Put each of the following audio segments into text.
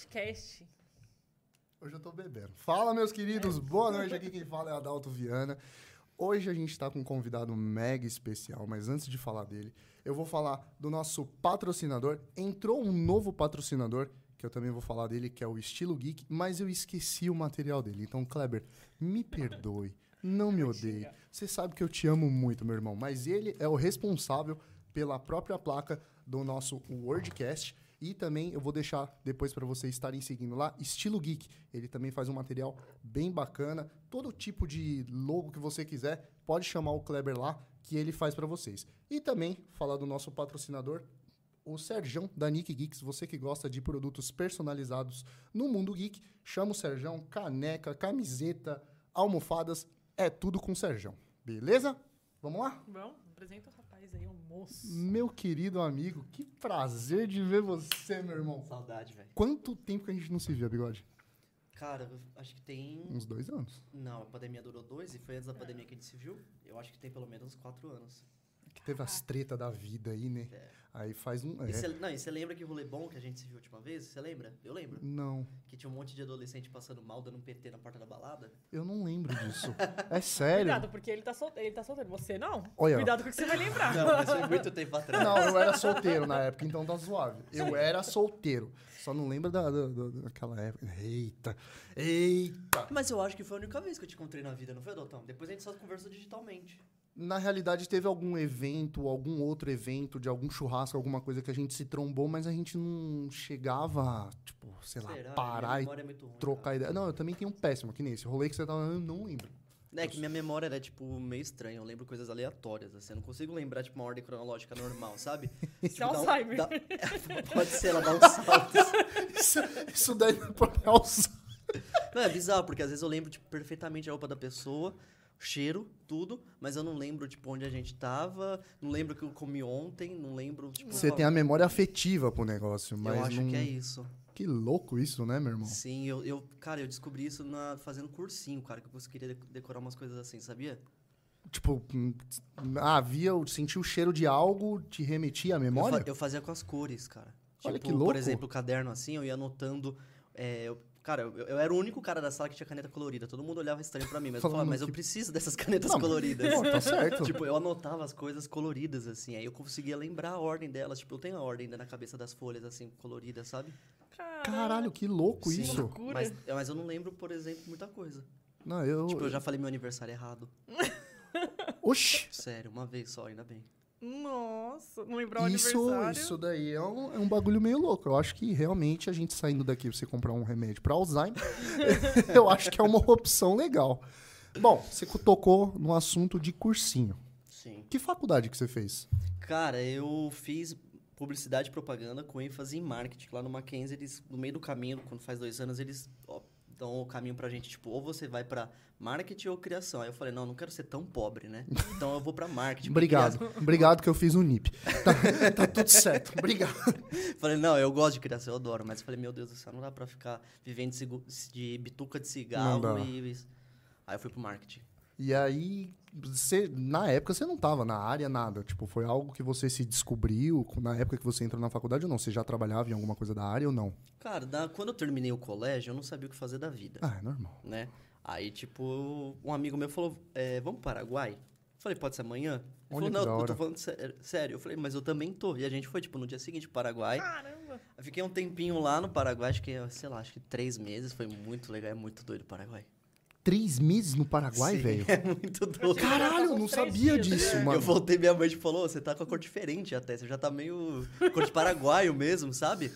WordCast. Hoje eu tô bebendo. Fala, meus queridos, boa noite. Aqui quem fala é Adalto Viana. Hoje a gente está com um convidado mega especial, mas antes de falar dele, eu vou falar do nosso patrocinador. Entrou um novo patrocinador, que eu também vou falar dele, que é o Estilo Geek, mas eu esqueci o material dele. Então, Kleber, me perdoe, não me odeie. Você sabe que eu te amo muito, meu irmão, mas ele é o responsável pela própria placa do nosso WordCast. E também eu vou deixar depois para vocês estarem seguindo lá, Estilo Geek. Ele também faz um material bem bacana. Todo tipo de logo que você quiser, pode chamar o Kleber lá, que ele faz para vocês. E também falar do nosso patrocinador, o Serjão da Nick Geeks. Você que gosta de produtos personalizados no mundo geek, chama o Serjão, caneca, camiseta, almofadas, é tudo com o Serjão. Beleza? Vamos lá? Bom, apresenta o moço. Meu querido amigo, que prazer de ver você, meu irmão. Saudade, velho. Quanto tempo que a gente não se via, bigode? Cara, acho que tem. Uns dois anos. Não, a pandemia durou dois e foi antes da pandemia que a gente se viu. Eu acho que tem pelo menos uns quatro anos. Que teve as tretas da vida aí, né? É. Aí faz um. E É. cê, não, e você lembra que rolê bom que a gente se viu a última vez? Você lembra? Eu lembro. Não, Que tinha um monte de adolescente passando mal, dando um PT na porta da balada. eu não lembro disso. É sério. Cuidado, porque ele tá, sol... ele tá solteiro. Você não? Olha. Cuidado com o que você vai lembrar. Não, mas foi muito tempo atrás. Não, eu era solteiro na época, então tá suave. Eu era solteiro. Só não lembro da, da- da- daquela época. Eita! Eita! Mas eu acho que foi a única vez que eu te encontrei na vida, não foi, Adotão? Depois a gente só conversou digitalmente. Na realidade, teve algum evento, algum outro evento, de algum churrasco, alguma coisa que a gente se trombou, mas a gente não chegava, a, tipo, sei lá, Será? parar e é ruim, trocar cara. ideia. Não, eu também tenho um péssimo, que nem esse rolê que você tava, eu não lembro. É que minha memória era, tipo, meio estranha. Eu lembro coisas aleatórias, assim. Eu não consigo lembrar, tipo, uma ordem cronológica normal, sabe? Isso é Tipo, dá um- Alzheimer. dá- Pode ser, ela dá uns saltos. Isso, isso daí é alça. Não, é bizarro, porque às vezes eu lembro, tipo, perfeitamente a roupa da pessoa, o cheiro, tudo, mas eu não lembro, tipo, onde a gente tava, não lembro o que eu comi ontem, não lembro, tipo... Você tem a memória afetiva pro negócio, mas Eu acho não... que é isso. Que louco isso, né, meu irmão? Sim, eu, eu, cara, eu descobri isso na, fazendo cursinho, cara, que eu conseguiria de- decorar umas coisas assim, sabia? Tipo, hum, ah, via, sentir o cheiro de algo, te remetia à Eu, memória? fa- eu fazia com as cores, cara. Olha tipo, que louco. por exemplo, o caderno assim, eu ia anotando. é, eu- cara, eu, eu era o único cara da sala que tinha caneta colorida. Todo mundo olhava estranho pra mim, mas eu Falando falava, mas eu que- preciso dessas canetas Não, coloridas. Pô, tá certo. Tipo, eu anotava as coisas coloridas, assim, aí eu conseguia lembrar a ordem delas. Tipo, eu tenho a ordem ainda na cabeça das folhas, assim, coloridas, sabe? Caralho, que louco Sim. isso. Loucura. Mas, mas eu não lembro, por exemplo, muita coisa. Não, eu... Tipo, eu já falei meu aniversário errado. Oxi! Sério, uma vez só, ainda bem. Nossa, não lembrar o Isso, aniversário. isso daí é um, é um bagulho meio louco. Eu acho que realmente a gente saindo daqui você comprar um remédio pra Alzheimer, eu acho que é uma opção legal. Bom, você tocou no assunto de cursinho. Sim. Que faculdade que você fez? Cara, eu fiz publicidade e propaganda com ênfase em marketing. Lá no Mackenzie, eles, no meio do caminho, quando faz dois anos, eles dão o caminho pra gente, tipo, ou você vai pra marketing ou criação. Aí eu falei, não, não quero ser tão pobre, né? Então eu vou pra marketing. Obrigado. criação- Obrigado que eu fiz o NIP. Tá, tá tudo certo. Obrigado. Falei, não, eu gosto de criação, eu adoro. Mas falei, meu Deus do céu, não dá pra ficar vivendo de, de bituca de cigarro e... Aí eu fui pro marketing. E aí, você, na época você não tava na área, nada. Tipo, foi algo que você se descobriu na época que você entrou na faculdade ou não? Você já trabalhava em alguma coisa da área ou não? Cara, da- quando eu terminei o colégio, eu não sabia o que fazer da vida. Ah, é normal. né? Aí, tipo, um amigo meu falou, é, vamos pro Paraguai? Eu falei, pode ser amanhã? Ele Olha falou, não, eu tô falando sé- sério. Eu falei, mas eu também tô. E a gente foi, tipo, no dia seguinte pro Paraguai. Caramba. Eu fiquei um tempinho lá no Paraguai, acho que, sei lá, acho que três meses. Foi muito legal, é muito doido o Paraguai. Três meses no Paraguai, Sim, velho? É muito doido. Caralho, eu não sabia dias. disso, mano. Eu voltei, minha mãe falou, você tá com a cor diferente até, você já tá meio cor de paraguaio mesmo, sabe?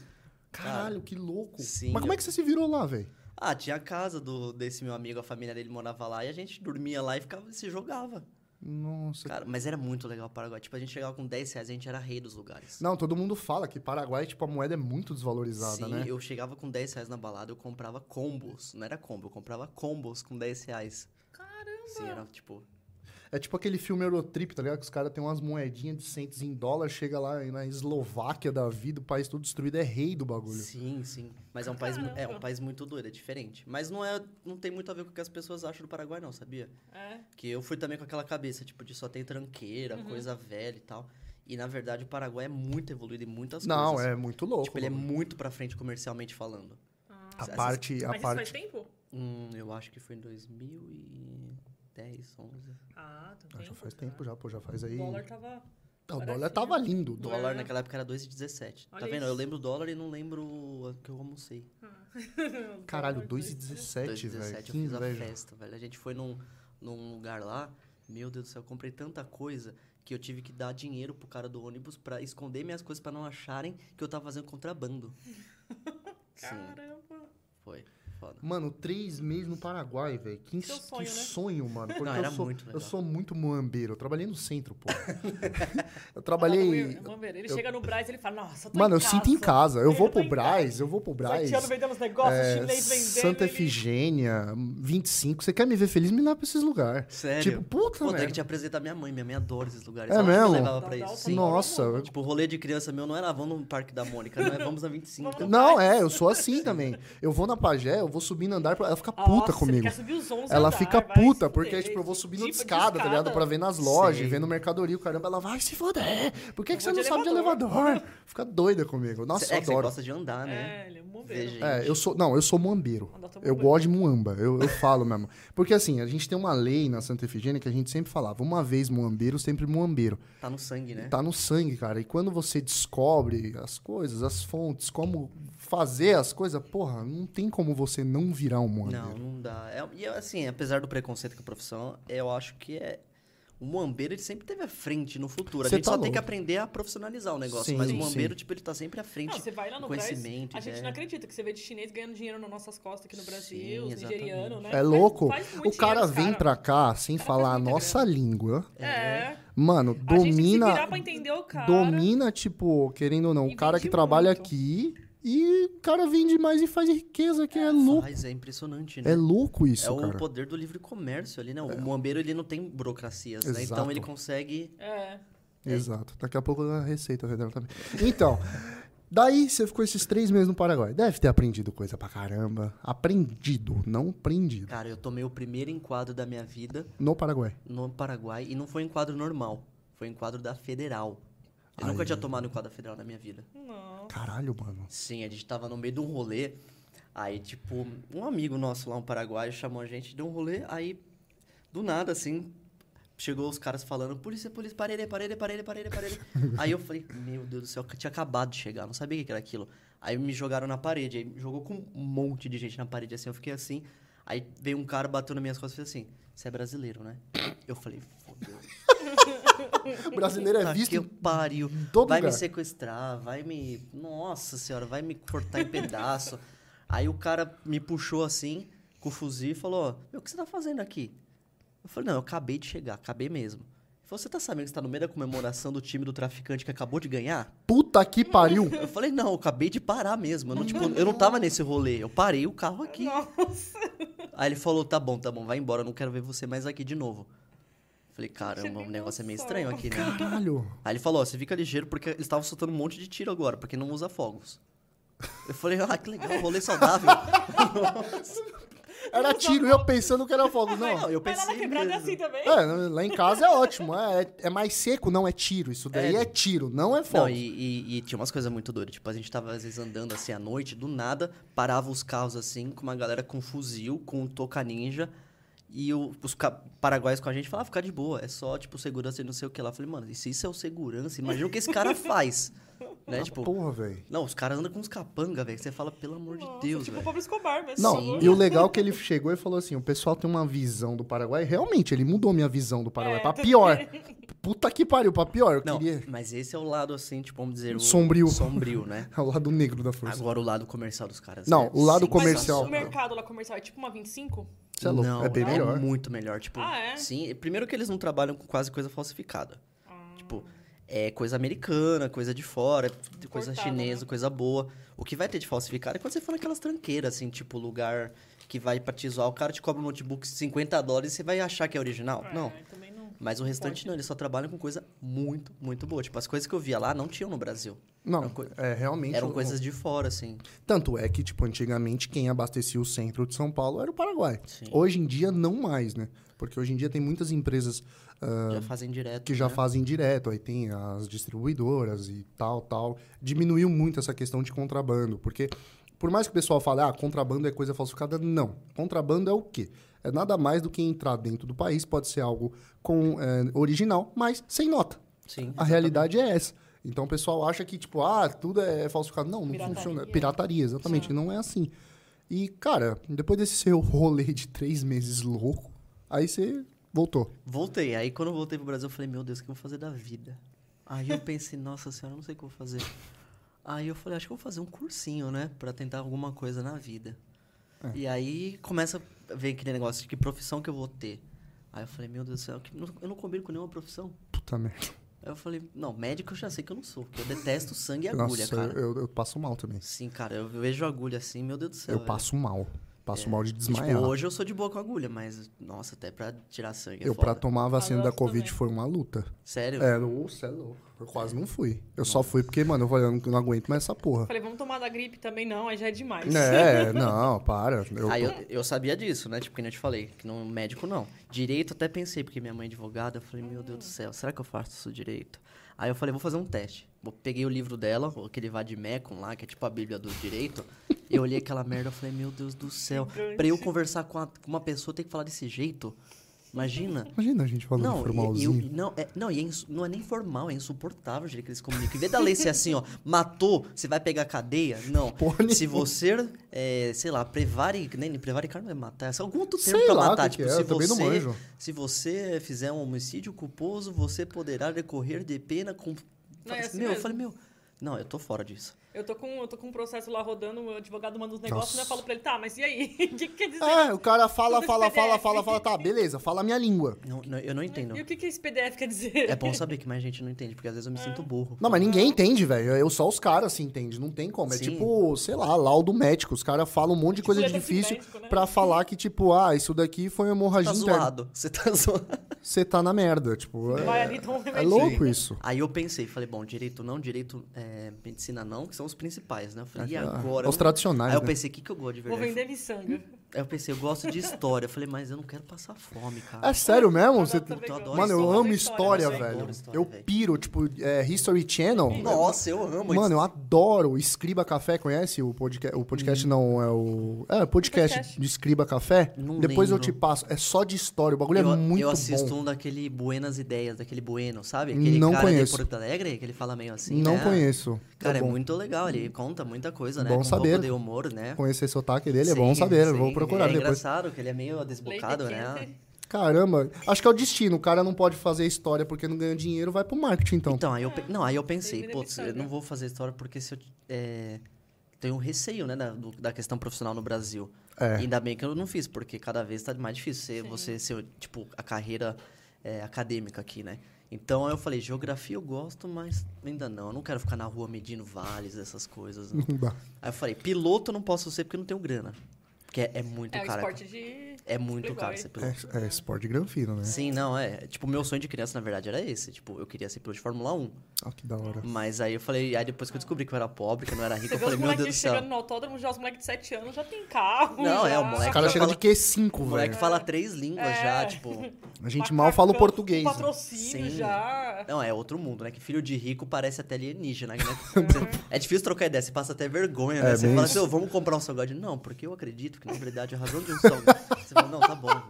Caralho, que louco. Sim, Mas como é que você se virou lá, velho? Ah, tinha a casa do, desse meu amigo, a família dele morava lá, e a gente dormia lá e ficava, se jogava. Nossa. Cara, mas era muito legal o Paraguai. Tipo, a gente chegava com 10 reais, a gente era rei dos lugares. Não, todo mundo fala que Paraguai, tipo, a moeda é muito desvalorizada, Sim, né? eu chegava com 10 reais na balada, eu comprava combos. Não era combo, eu comprava combos com 10 reais. Caramba. Sim, era tipo. É tipo aquele filme Eurotrip, tá ligado? Que os caras têm umas moedinhas de centos em dólar, chega lá na Eslováquia da vida, o país todo destruído, é rei do bagulho. Sim, sim. Mas é um, país, é um país muito doido, é diferente. Mas não, é, não tem muito a ver com o que as pessoas acham do Paraguai, não, sabia? É. Que eu fui também com aquela cabeça, tipo, de só tem tranqueira, Uhum. coisa velha e tal. E na verdade o Paraguai é muito evoluído em muitas Não, coisas. é muito louco. Tipo, ele é muito pra frente comercialmente falando. Ah. A Essas- parte. A Mas isso parte... faz tempo? Hum, eu acho que foi em 2010, 11. Ah, tá Ah, já faz tempo já, pô, já faz aí. O dólar tava... Ah, o dólar assim, tava lindo. O O dólar É. naquela época era 2,17. Tá vendo? isso. Eu lembro o dólar e não lembro o que eu almocei. Caralho, Dólar, 2,17, velho. 2,17 Que eu fiz a inveja. festa, velho. A gente foi num, num lugar lá. Meu Deus do céu, eu comprei tanta coisa que eu tive que dar dinheiro pro cara do ônibus pra esconder minhas coisas pra não acharem que eu tava fazendo contrabando. Sim, Caramba. foi. Foda. Mano, três meses no Paraguai, velho. Que, Seu que sonho, né? sonho, mano. Porque Não, eu, era sou, muito eu legal. sou muito muambeiro. Eu trabalhei no centro, pô. eu Ah, trabalhei. vamos ver. Ele eu- chega no Braz e ele fala, nossa, eu tô Mano, em eu sinto em casa. Eu Ele vou tá pro Braz, eu vou pro. Braz. Sete anos vendendo os negócios, é, chinês vendendo. Santa ele- Efigênia, 25. Você quer me ver feliz? Me leva pra esses lugares. Sério? Tipo, puta, Pô, tem velho. que te apresentar minha mãe. Minha mãe adora esses lugares. É Ela que me mesmo? levava pra isso. Sim. Nossa, Tipo, o rolê de criança meu não era vamos no Parque da Mônica, não é vamos na 25. Vamos no Não, é, eu sou assim também. Eu vou na Pajé, eu vou subir no andar, pra- ela fica puta Nossa, comigo. quer subir os 11 Ela andar, fica puta, porque, tipo, eu vou subindo de tipo escada, tá ligado? Pra ver nas lojas, vendo mercadoria, o caramba, ela vai se foder. Por que, Eu que você não de sabe de elevador? Fica doida comigo. Nossa, Cê- eu é que você adoro. gosta de andar, né? É, ele é um Ver bombeiro. gente. É, eu sou. Não, eu sou muambeiro. Eu gosto de muamba, eu, eu falo mesmo. Porque assim, a gente tem uma lei na Santa Efigênia que a gente sempre falava: uma vez muambeiro, sempre muambeiro. Tá no sangue, né? Tá no sangue, cara. E quando você descobre as coisas, as fontes, como fazer as coisas, porra, não tem como você não virar um muambeiro. Não, não dá. É, e assim, apesar do preconceito com a profissão, eu acho que é. O muambeiro, ele sempre teve à frente no futuro. A Cê gente tá só tem louco. que aprender a profissionalizar o negócio. Sim, mas o sim. muambeiro, tipo, ele tá sempre à frente. Não, você vai lá no conhecimento, a gente é. não acredita que você vê de chinês ganhando dinheiro nas nossas costas aqui no Brasil, Sim, os nigerianos, né? É louco. faz muito O cara dinheiro, vem cara. pra cá sem falar a nossa língua. É. Mano, A gente tem que se domina. virar pra entender o cara. domina, tipo, querendo ou não, o cara que vende trabalha muito. aqui e o cara vende mais e faz riqueza, que é, louco. Faz, é impressionante, né? É louco isso, É o cara. poder do livre comércio ali, né? O muambeiro, ele não tem burocracias, né? Exato. Então ele consegue... É. Exato. Daqui a pouco a receita vai dar também. Então, daí você ficou esses três meses no Paraguai. Deve ter aprendido coisa pra caramba. Aprendido, não prendido. Cara, eu tomei o primeiro enquadro da minha vida No Paraguai. no Paraguai e não foi um enquadro normal. Foi um enquadro da Federal. Eu nunca Aí. tinha tomado um enquadro da Federal na minha vida. Não. Caralho, mano. Sim, a gente tava no meio de um rolê. Aí, tipo, um amigo nosso lá, um paraguaio, chamou a gente, deu um rolê. Aí, do nada, assim, chegou os caras falando: polícia, polícia, parede, parede, parede, parede, parede. aí eu falei: meu Deus do céu, que tinha acabado de chegar, não sabia o que que era aquilo. Aí me jogaram na parede, aí jogou com um monte de gente na parede, assim, eu fiquei assim. Aí veio um cara, bateu nas minhas costas e fez assim: você é brasileiro, né? Eu falei: fodeu. O brasileiro é visto que em pariu. todo vai lugar. me sequestrar, vai me. Nossa senhora, vai me cortar em pedaço. Aí o cara me puxou assim, com o fuzil, e falou: ó, Meu, o que você tá fazendo aqui? Eu falei: Não, eu acabei de chegar, acabei mesmo. Ele falou: Você tá sabendo que você tá no meio da comemoração do time do traficante que acabou de ganhar? Puta que pariu. Eu falei: Não, eu acabei de parar mesmo. Eu não, tipo, eu não tava nesse rolê, eu parei o carro aqui. Nossa. Aí ele falou: Tá bom, tá bom, vai embora, eu não quero ver você mais aqui de novo. Falei: Caramba, o negócio é meio estranho aqui, né? Caralho. Aí ele falou, ó, você fica ligeiro porque eles estavam soltando um monte de tiro agora, porque não usa fogos. Eu falei, ah, que legal, rolê saudável. Era tiro eu pensando que era fogo. Não, Não. eu Mas lá pensei quebrada é mesmo. assim também? É, lá em casa é ótimo. É, é mais seco, não é tiro. Isso daí é, É. tiro, não é fogo. Não, e, e- e tinha umas coisas muito doidas. Tipo, a gente tava às vezes andando assim à noite, do nada, parava os carros assim, com uma galera com fuzil, com toca ninja. E o- os paraguaios com a gente falavam, ah, fica de boa, é só, tipo, segurança e não sei o que lá. Eu falei, mano, e se isso é o segurança? Imagina o que esse cara faz. né? Tipo, Porra, velho. não, os caras andam com uns capanga, velho. Você fala, pelo amor de Nossa, Deus, tipo o. Pablo Escobar mesmo. Não, Sim. e o legal é que ele chegou e falou assim: o pessoal tem uma visão do Paraguai. Realmente, ele mudou minha visão do Paraguai. É, pra pior. Puta que pariu, pra pior. Eu Não, queria. mas esse é o lado, assim, tipo, vamos dizer... O Sombrio. Sombrio, né? É o lado negro da força. Agora o lado comercial dos caras. Não, é o lado Mas comercial. o mercado lá comercial é tipo uma 25? Você é louco, Não, é bem melhor. muito melhor. Tipo, Ah, é? sim. Primeiro que eles não trabalham com quase coisa falsificada. Ah. Tipo, é coisa americana, coisa de fora, coisa Importada, chinesa, né? coisa boa. O que vai ter de falsificado é quando você for naquelas tranqueiras, assim, tipo, lugar que vai pra te zoar, o cara te cobra um notebook 50 dólares e você vai achar que é original. É, Não. Mas o restante Forte. não, eles só trabalham com coisa muito, muito boa. Tipo, as coisas que eu via lá não tinham no Brasil. Não, coi- é realmente. Eram o- coisas de fora, assim. Tanto é que, tipo, antigamente quem abastecia o centro de São Paulo era o Paraguai. Sim. Hoje em dia, não mais, né? Porque hoje em dia tem muitas empresas ah, já fazem direto. que já né? fazem direto, aí tem as distribuidoras e tal, tal. Diminuiu muito essa questão de contrabando, porque por mais que o pessoal fale, ah, contrabando é coisa falsificada, não. Contrabando é o quê? É nada mais do que entrar dentro do país, pode ser algo com eh, original, mas sem nota. Sim. A realidade é essa. Então o pessoal acha que, tipo, ah, tudo é falsificado. Não, não Pirataria. funciona. Pirataria, exatamente. Sim. Não é assim. E, cara, depois desse seu rolê de três meses louco, aí você voltou. Voltei. Aí quando eu voltei pro Brasil, eu falei, meu Deus, o que eu vou fazer da vida? Aí eu pensei, nossa senhora, eu não sei o que eu vou fazer. Aí eu falei, acho que eu vou fazer um cursinho, né? Pra tentar alguma coisa na vida. É. E aí começa a ver aquele negócio de que profissão que eu vou ter. Aí eu falei, meu Deus do céu, eu não combino com nenhuma profissão. Puta merda. Aí eu falei, não, médico eu já sei que eu não sou, porque eu detesto sangue e agulha, Nossa, cara. eu, eu passo mal também. Sim, cara, eu vejo agulha assim, meu Deus do céu. Eu velho. passo mal. Passo É. mal de E, desmaiar. Tipo, hoje eu sou de boa com agulha, mas, nossa, até pra tirar sangue é eu, pra foda. tomar a vacina da Covid, também. foi uma luta. Sério? É, nossa, é louco. Eu quase não fui. Eu só fui porque, mano, eu falei, eu não, não aguento mais essa porra. Falei, vamos tomar da gripe também, não, aí já é demais. É, não, para. Eu, Aí eu, eu sabia disso, né? Tipo, que nem eu te falei, que não médico não. Direito até pensei, porque minha mãe é advogada, eu falei, meu Deus do céu, será que eu faço isso direito? Aí eu falei, vou fazer um teste. Peguei o livro dela, aquele Vadimecum lá, que é tipo a bíblia do direito. Eu olhei aquela merda, eu falei, meu Deus do céu. Pra eu conversar com, a- com uma pessoa, tem que falar desse jeito? Imagina. Imagina a gente falando Não, e- formalzinho. e eu- não, é, não, e é insu- não é nem formal, é insuportável o jeito que eles comunicam. Em vez da lei ser assim, ó, matou, você vai pegar cadeia? Não. Porra se você, é, sei lá, prevaricar, nem prevaricar não é matar, é algum outro termo Sei pra lá matar. tipo, que é, se você, manjo. se você fizer um homicídio culposo, você poderá decorrer de pena com... Não, é assim meu, eu mesmo. falei, meu, não, eu tô fora disso. Eu tô, com, eu tô com um processo lá rodando, o advogado manda uns negócios, né? Eu falo pra ele, tá, mas e aí? O que, que quer dizer? É, o cara fala, fala, fala, fala, fala, tá, beleza, fala a minha língua. Não, não, eu não entendo. E o que, que esse PDF quer dizer? É bom saber que mais gente não entende, porque às vezes eu me sinto burro. Não, mas ninguém entende, velho. Eu só os caras se entendem, não tem como. É Sim. tipo, sei lá, laudo médico. Os caras falam um monte de Tipo coisa de difícil médico, né? pra falar que, tipo, ah, isso daqui foi uma hemorragia Tá interna. zoado, você tá zoado. Você tá na merda, tipo. Vai É, ali, toma um é louco isso. Aí eu pensei, falei, bom, direito não, direito é, medicina não, que são os principais, né? Eu falei, e agora? Os tradicionais, Aí eu né? pensei, o que, que eu gosto de Vou verdade? vender miçanga. Aí eu pensei, eu gosto de história. Eu falei, mas eu não quero passar fome, cara. É sério mesmo? Você... eu Mano, eu história. amo História? Eu velho. adoro história, Eu velho. piro, tipo, é, History Channel. Nossa, eu amo Mano, eu adoro Escriba Café, conhece o podcast? O podcast não, é o... É, o podcast Podcast. de Escriba Café. Não Depois eu lembro. te passo. É só de história, o bagulho eu, é muito eu assisto bom. um daquele Buenas Ideias, daquele Bueno, sabe? Aquele Não cara conheço. de Porto Alegre, que ele fala meio assim, não né? conheço. Cara, é, bom. muito legal, ele conta muita coisa, né? Bom Com saber. um pouco de humor, né? Conhecer esse sotaque dele é Sim, bom saber. eu Vou procurar é depois. engraçado, que ele é meio desbocado, né? Caramba, acho que é o destino. O cara não pode fazer história porque não ganha dinheiro, vai pro marketing, então. Então, aí eu, pe- não, aí eu pensei, putz, eu não vou fazer história porque se eu é, tenho um receio, né, da, do- da questão profissional no Brasil. É. Ainda bem que eu não fiz, porque cada vez tá mais difícil ser, você ser, tipo, a carreira é, acadêmica aqui, né? Então eu falei, geografia eu gosto, mas ainda não. Eu não quero ficar na rua medindo vales, essas coisas. não. Não dá. Aí eu falei, piloto eu não posso ser porque eu não tenho grana. Porque é, é muito É caro. esporte de. É muito Playboy. caro ser piloto. É, é esporte granfino, né? Sim, não, é. Tipo, meu sonho de criança, na verdade, era esse. Tipo, eu queria ser piloto de Fórmula 1. Ó, que da hora. Mas aí eu falei, aí depois que eu descobri que eu era pobre, que eu não era rico, eu falei, meu Deus do céu. chegando no autódromo, já os moleques de 7 anos já tem carro. Não, é, já. o moleque Os caras chegam de fala- Q5, O moleque velho. fala três línguas É. já, tipo. A gente Macacão, mal fala o português. né? Patrocínio Sim. já. Não, é outro mundo, né? Que filho de rico parece até alienígena, né? é difícil trocar ideia, você passa até vergonha, né? É, você fala isso. assim, "Ô, vamos comprar um salgado. Não, porque eu acredito que, na verdade, a razão de um salgado. Você fala, não, tá bom.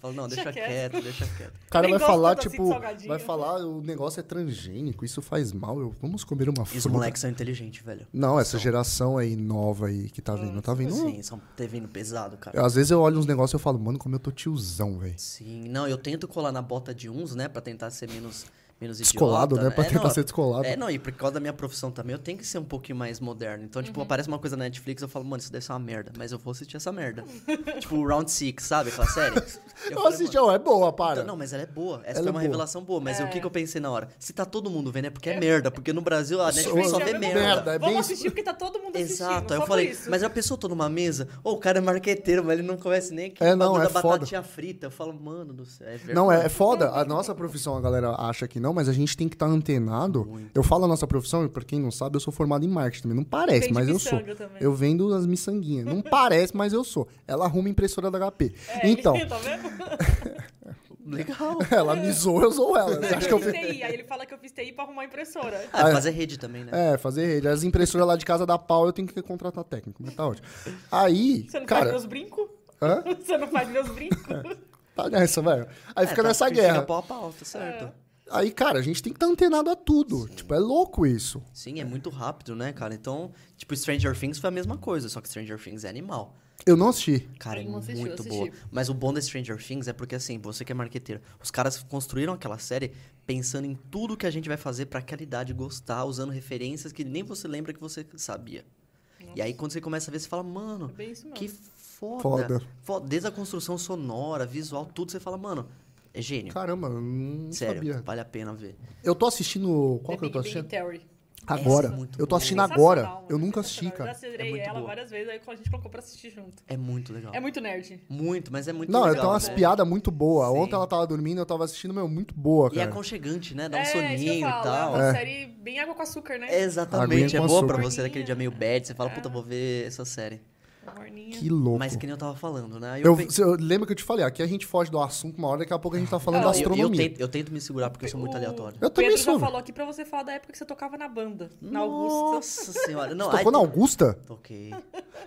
Fala, não, deixa Deixa quieto, quieto. deixa quieto. O cara Nem vai falar, assim tipo, salgadinho. vai falar, o negócio é transgênico, isso faz mal, eu, vamos comer uma E os fruta. moleques são inteligentes, velho. Não, essa São. geração aí nova aí que tá vindo, tá vindo. Sim, são tá vindo pesado, cara. Às vezes eu olho uns negócios e eu falo, mano, como eu tô tiozão, velho. Sim, não, eu tento colar na bota de uns, né, Pra tentar ser menos menos Descolado, idiota. né? Pra É, tentar não, ser descolado. É, não, e por causa da minha profissão também, eu tenho que ser um pouquinho mais moderno. Então, tipo, aparece uma coisa na Netflix, eu falo, mano, isso deve ser uma merda, mas eu vou assistir essa merda. tipo, Round Six, sabe? Aquela série. Eu, falei, assisti, ó, é boa, para. então, não, mas ela é boa. Essa Ela foi é uma boa. revelação boa. Mas o que, É. que eu pensei na hora? Se tá todo mundo vendo, é porque é merda. Porque no Brasil a Netflix só Só- vê merda. merda. é Vamos assistir porque tá todo mundo assistindo. Exato. Aí eu falei, isso. mas a pessoa tô numa mesa, ô, o cara é marqueteiro, mas ele não conhece nem aquele É, não, é da foda. batatinha frita. Eu falo, mano do céu, é. Não, é, é foda. A nossa profissão, a galera acha que não, mas a gente tem que estar antenado. Eu falo a nossa profissão, e pra quem não sabe, eu sou formado em marketing também. Não parece, Vende mas eu sou. também. Eu vendo as miçanguinhas. Não parece, mas eu sou. Ela arruma impressora da HP. É, então, ele- tá vendo? Legal. ela me zoa, eu sou ela. Você acha que eu eu fiz TI, aí ele fala que eu fiz TI pra arrumar impressora. Ah, fazer rede também, né? É, fazer rede. As impressoras lá de casa da pau, eu tenho que contratar técnico, mas tá ótimo. Aí, Você não faz cara. meus brincos? Hã? Você não faz meus brincos? Tá nessa, velho. Aí É, fica tá- nessa fica guerra. pau a pau, tá certo. Aí, cara, a gente tem que estar antenado a tudo. Tipo, é louco isso. Sim, é muito rápido, né, cara? Então, tipo, Stranger Things foi a mesma coisa, só que Stranger Things é animal. Eu não assisti. Cara, é assisti, muito assisti. boa. Mas o bom da Stranger Things é porque, assim, você que é marqueteiro, os caras construíram aquela série pensando em tudo que a gente vai fazer pra aquela idade gostar, usando referências que nem você lembra que você sabia. E aí, quando você começa a ver, você fala, mano, É que foda. Foda. Foda. Desde a construção sonora, visual, tudo, você fala, mano, é gênio. Caramba, não Sério, sabia. vale a pena ver. Eu tô assistindo. Qual The que eu tô Big assistindo? Theory. Agora. É muito eu tô boa. assistindo agora. mano, Eu nunca assisti, cara. Eu já zerei É ela boa. várias vezes, aí a gente colocou pra assistir junto. É muito legal. É muito nerd. Muito, mas é muito Não, legal. eu tenho umas né? piadas muito boas. Sim. Ontem ela tava dormindo, eu tava assistindo, meu, muito boa, E é cara. aconchegante, né? Dá um é, soninho e tal. É uma É. série bem água com açúcar, né? Exatamente, é Aguinha boa pra açúcar. você daquele dia meio bad, você fala, puta, vou ver essa série. Morninha. Que louco. Mas que nem eu tava falando, né? Aí Eu, pe- eu lembro que eu te falei, aqui a gente foge do assunto uma hora, daqui a pouco a gente tá falando Não, da eu, eu, astronomia. tento, eu tento me segurar porque eu sou muito O- aleatório. Eu também Pedro sou. já falou aqui pra você falar da época que você tocava na banda, na Augusta. Nossa senhora. Não, Você tocou na Augusta? Toquei.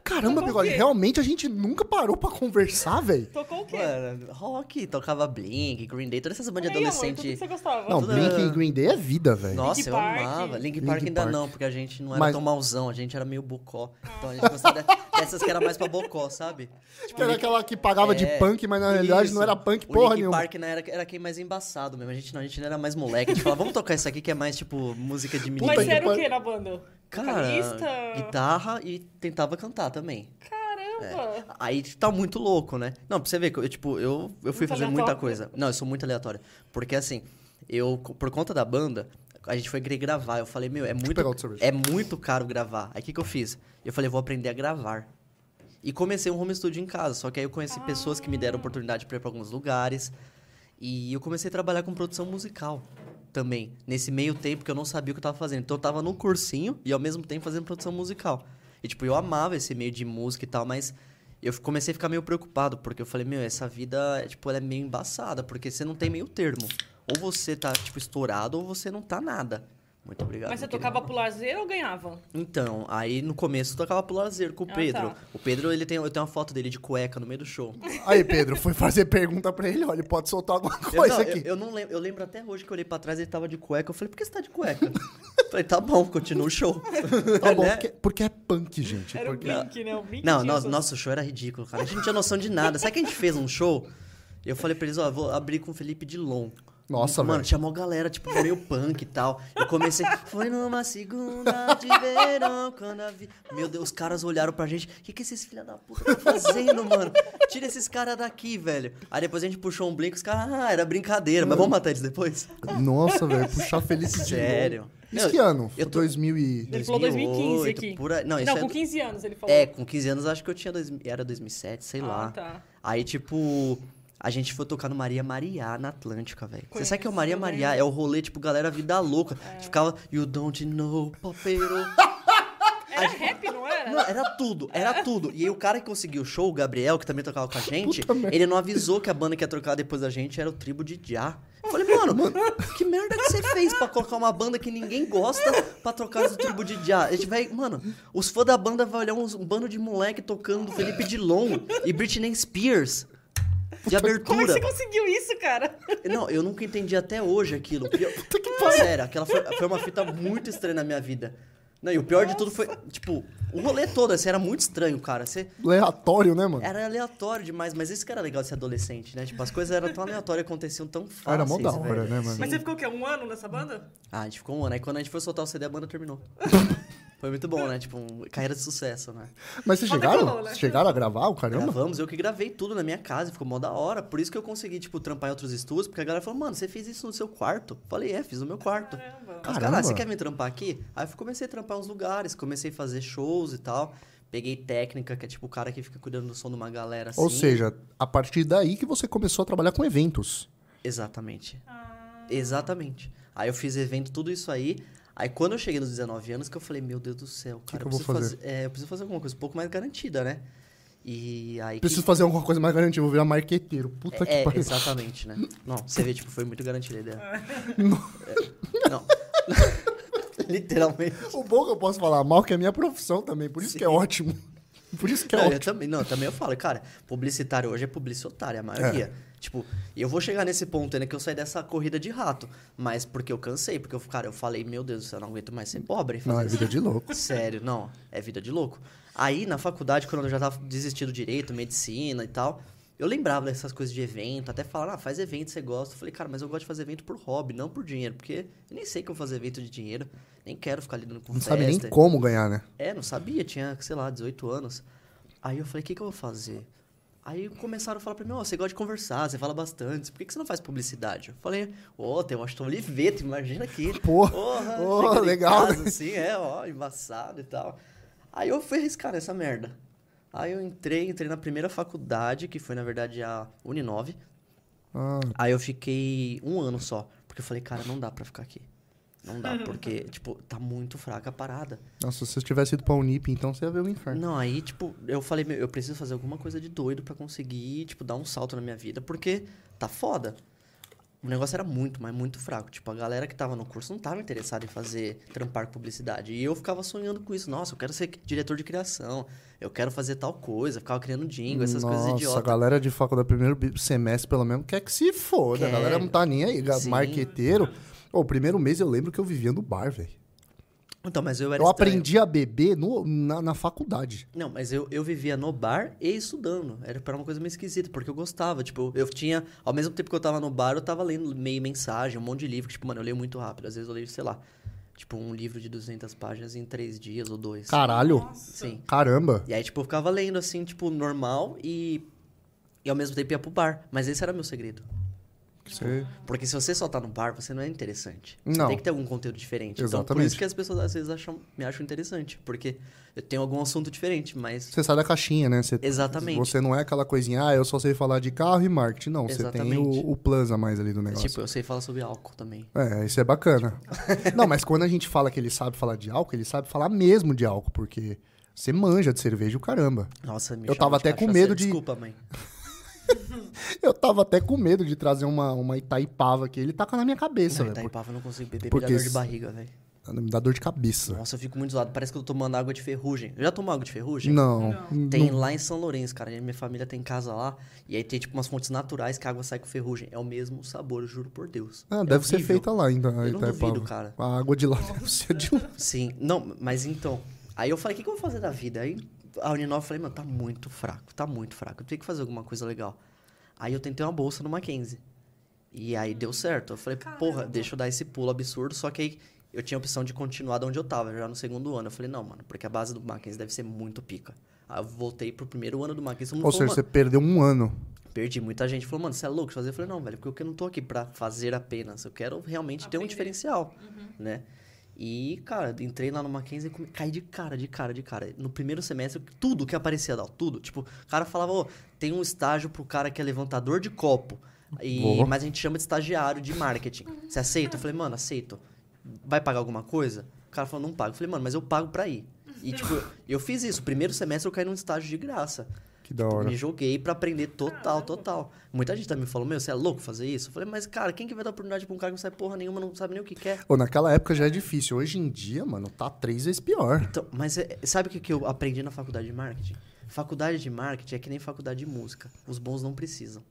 Caramba, Bigode, realmente a gente nunca parou pra conversar, velho. Tocou o quê? Mano, rock, tocava Blink, Green Day, todas essas bandas Olha aí, amor, tudo que adolescentes. você gostava. Não, Toda- Blink e Green Day é vida, velho. Nossa, eu Park. amava. Link Linkin Park ainda Park. não, porque a gente não era Mas- tão mauzão, a gente era meio bocó. Então a gente gostava de- dessas que era mais pra bocó, sabe? Tipo, Era aquela que pagava de É, punk, mas na realidade isso. não era punk o porra Linkin nenhuma. Park né, era, era quem mais embaçado mesmo. A gente não, a gente não era mais moleque. A gente falava, vamos tocar isso aqui que é mais, tipo, música de menino. Mas que era o quê na banda? Cara, Vocalista? guitarra e tentava cantar também. Caramba! Aí tá muito louco, né? Não, pra você ver, que eu, tipo, eu, eu fui Muito fazer muita coisa. Não, eu sou muito aleatório. Porque assim, eu, por conta da banda, a gente foi querer gravar. Eu falei, meu, é muito, é muito caro gravar. Aí o que, que eu fiz? Eu falei, vou aprender a gravar. E comecei um home studio em casa. Só que aí eu conheci pessoas que me deram oportunidade pra ir pra alguns lugares. E eu comecei a trabalhar com produção musical também. Nesse meio tempo que eu não sabia o que eu tava fazendo. Então eu tava no cursinho e ao mesmo tempo fazendo produção musical. E tipo, eu amava esse meio de música e tal, mas eu comecei a ficar meio preocupado, porque eu falei, meu, essa vida, tipo, ela é meio embaçada, porque você não tem meio termo. Ou você tá, tipo, estourado, ou você não tá nada. Muito obrigado. Mas você meu querido. tocava pro lazer ou ganhava? Então, aí no começo eu tocava pro lazer com o Ah, Pedro. tá. O Pedro, ele tem, eu tenho uma foto dele de cueca no meio do show. Aí, Pedro, foi fazer pergunta pra ele, olha, ele pode soltar alguma Eu, coisa não, aqui. eu, eu não lembro, eu lembro até hoje que eu olhei pra trás e ele tava de cueca. Eu falei, por que você tá de cueca? eu falei, tá bom, continua o show. Tá bom, Né? porque, porque é punk, gente. Era o porque- Blink, né? O Blink Não, nosso, nosso show era ridículo, cara. A gente não tinha noção de nada. Sabe que a gente fez um show? Eu falei pra eles, ó, eu vou abrir com o Felipe Dilon. Nossa, Mano, velho. tinha uma galera, tipo, meio punk e tal. Eu comecei, foi numa segunda de verão, quando a vi... Meu Deus, os caras olharam pra gente, o que que esses filha da puta tá fazendo, mano? Tira esses caras daqui, velho. Aí depois a gente puxou um blink, os caras, ah, era brincadeira, mas vamos matar eles depois? Nossa, velho, puxar Felipe de Sério. Isso que ano? eu tô- 2000 e... Ele falou 2015 aqui. Por aí. Não, isso Não, é com do- 15 anos ele falou. É, com 15 anos acho que eu tinha, dois, era 2007, sei Ah, lá. tá. Aí, tipo, a gente foi tocar no Maria Maria na Atlântica, velho. Você sabe que é o Maria Maria? lembro. É o rolê, tipo, galera vida louca. A É. gente ficava, you don't know, papero. Era rap, não era? Não, era tudo, era tudo. E aí o cara que conseguiu o show, o Gabriel, que também tocava com a gente, Puta ele não avisou que a banda que ia trocar depois da gente era o Tribo de Já. Eu falei, mano, que merda que você fez pra colocar uma banda que ninguém gosta pra trocar o Tribo de Já? A gente vai, mano, os fãs da banda vão olhar uns- um bando de moleque tocando Felipe Dilon e Britney Spears. De Como é que abertura. você conseguiu isso, cara? Não, eu nunca entendi até hoje aquilo. Pior- Sério, aquela foi, foi uma fita muito estranha na minha vida. Não, e o pior de tudo foi, tipo, o rolê todo, assim, era muito estranho, cara. Você, Aleatório, né, mano? era aleatório demais, mas isso que era legal de ser adolescente, né? Tipo, as coisas eram tão aleatórias, aconteciam tão fáceis, Era mó da hora, velho. né, mano? Mas você ficou o quê? Um ano nessa banda? Ah, a gente ficou um ano. Aí quando a gente foi soltar o CD, a banda terminou. foi muito bom, né? Tipo, um, carreira de sucesso, né? Mas vocês chegaram? né? Vocês chegaram a gravar o caramba? Gravamos, eu que gravei tudo na minha casa, ficou mó da hora. Por isso que eu consegui, tipo, trampar em outros estúdios, porque a galera falou, mano, você fez isso no seu quarto? Falei, é, fiz no meu quarto. Caramba. Mas, Caramba. cara, você quer vir trampar aqui? Aí eu comecei a trampar uns lugares, comecei a fazer shows e tal. Peguei técnica, que é tipo o cara que fica cuidando do som de uma galera assim. Ou seja, a partir daí que você começou a trabalhar com eventos. Exatamente. Ah, Exatamente. Aí eu fiz evento, tudo isso aí. Aí quando eu cheguei nos 19 anos, que eu falei, meu Deus do céu, cara, que eu, eu vou preciso fazer? é, eu preciso fazer alguma coisa um pouco mais garantida, né? E aí. que- Preciso fazer alguma coisa mais garantida, vou virar marqueteiro. Puta É, que pariu. exatamente, né? Não, você vê, tipo, foi muito garantida a ideia. É, não. Literalmente. O bom que eu posso falar mal que é minha profissão também, por isso que é ótimo. Por isso que é Não, eu ótimo. também, não, também eu falo, cara, publicitário hoje é publicitário, a maioria. É. Tipo, eu vou chegar nesse ponto ainda que eu saí dessa corrida de rato, mas porque eu cansei, porque eu, cara, eu falei, meu Deus do céu, eu não aguento mais ser pobre. Não, é vida de louco. Sério, não, é vida de louco. Aí, na faculdade, quando eu já tava desistindo direito, medicina e tal, eu lembrava dessas coisas de evento, até falar, ah, faz evento, você gosta. Eu falei, cara, mas eu gosto de fazer evento por hobby, não por dinheiro, porque eu nem sei que eu vou fazer evento de dinheiro, nem quero ficar lidando com Não festa. sabe nem como ganhar, né? É, não sabia, tinha, sei lá, 18 anos. Aí eu falei, o que, que eu vou fazer? Aí começaram a falar pra mim, ó, você gosta de conversar, você fala bastante, por que, que você não faz publicidade? Eu falei, ô, tem o Aston Oliveto, imagina aqui. Porra, Porra, em legal, casa, né? assim, é, ó, embaçado e tal. Aí eu fui arriscar nessa merda. Aí eu entrei, entrei na primeira faculdade, que foi, na verdade, a Uninove. Ah, Aí eu fiquei um ano só, porque eu falei, cara, não dá pra ficar aqui. Não dá, porque, tipo, tá muito fraca a parada. nossa, se você tivesse ido pra Unip, então você ia ver o inferno. Não, aí, tipo, eu falei, meu, eu preciso fazer alguma coisa de doido pra conseguir, tipo, dar um salto na minha vida, porque tá foda. O negócio era muito, mas muito fraco. Tipo, a galera que tava no curso não tava interessada em fazer, trampar com publicidade. E eu ficava sonhando com isso. Nossa, eu quero ser diretor de criação. Eu quero fazer tal coisa. Ficava criando jingle, essas Nossa, coisas a idiotas. galera de faculdade, primeiro semestre, pelo menos, quer que se foda. A Quer. galera não tá nem aí. Sim. Marqueteiro. O primeiro mês eu lembro que eu vivia no bar, velho. Então, mas eu era Eu estranho. aprendi a beber no- na, na faculdade. Não, mas eu, eu vivia no bar e estudando. Era para uma coisa meio esquisita, porque eu gostava. Tipo, eu tinha. Ao mesmo tempo que eu tava no bar, eu tava lendo meio mensagem, um monte de livro. que, Tipo, mano, eu leio muito rápido. Às vezes eu leio, sei lá, tipo, um livro de 200 páginas em três dias ou dois. Caralho. Nossa. Sim. Caramba. E aí, tipo, eu ficava lendo assim, tipo, normal e. E ao mesmo tempo ia pro bar. Mas esse era meu segredo. Você... Porque se você só tá no bar, você não é interessante. Você Não. tem que ter algum conteúdo diferente. Então, por Exatamente. isso que as pessoas às vezes acham, me acham interessante. Porque eu tenho algum assunto diferente, mas. Você sai da caixinha, né? Você, Exatamente. Você não é aquela coisinha, ah, eu só sei falar de carro e marketing. Não, você tem Exatamente. o, o plus a mais ali do negócio. Tipo, eu sei falar sobre álcool também. É, isso é bacana. não, mas quando a gente fala que ele sabe falar de álcool, ele sabe falar mesmo de álcool, porque você manja de cerveja o caramba. Nossa, me Eu tava até com medo de- Desculpa, mãe. Eu tava até com medo de trazer uma, uma Itaipava aqui. Ele taca na minha cabeça, Não, velho. Itaipava eu não consigo beber, Porque me dá dor de barriga, velho. Me dá dor de cabeça. Nossa, eu fico muito zoado. Parece que eu tô tomando água de ferrugem. Eu já tomou água de ferrugem? Não. Tem não- lá em São Lourenço, cara. Minha família tem casa lá. E aí tem, tipo, umas fontes naturais que a água sai com ferrugem. É o mesmo sabor, eu juro por Deus. Ah, É deve ser horrível. feita lá ainda. Eu não duvido, cara. A água de lá deve ser de lá. Sim. Não, mas então... Aí eu falei, o que, que eu vou fazer da vida? Aí a Uninove, eu falei, mano, tá muito fraco. Tá muito fraco. Eu tenho que fazer alguma coisa legal. Aí eu tentei uma bolsa no Mackenzie. E aí deu certo. Eu falei, porra, Caramba. deixa eu dar esse pulo absurdo. Só que aí eu tinha a opção de continuar de onde eu tava, já no segundo ano. Eu falei, não, mano, porque a base do Mackenzie deve ser muito pica. Aí eu voltei pro primeiro ano do Mackenzie. Ou falou, seja, você "Mano, perdeu um ano. Perdi. Muita gente falou, mano, você é louco de fazer? Eu falei, não, velho, porque eu não tô aqui pra fazer apenas. Eu quero realmente ter um Aprender. diferencial, né? E, cara, entrei lá no Mackenzie e caí de cara, de cara, de cara. No primeiro semestre, tudo que aparecia, Dal, tudo. Tipo, o cara falava, ô, tem um estágio pro cara que é levantador de copo. E, Boa. mas a gente chama de estagiário de marketing. Você aceita? Eu falei, mano, aceito. Vai pagar alguma coisa? O cara falou, não pago. Eu falei, mano, mas eu pago pra ir. E, tipo, eu fiz isso. Primeiro semestre eu caí num estágio de graça. Que da hora. Me joguei pra aprender total, total. Muita gente também falou, meu, você é louco fazer isso? Eu falei, mas, cara, quem que vai dar oportunidade pra um cara que não sabe porra nenhuma, não sabe nem o que quer? Ô, naquela época já é difícil. Hoje em dia, mano, tá três vezes pior. Então, mas é- sabe o que, que eu aprendi na faculdade de marketing? Faculdade de marketing é que nem faculdade de música. Os bons não precisam.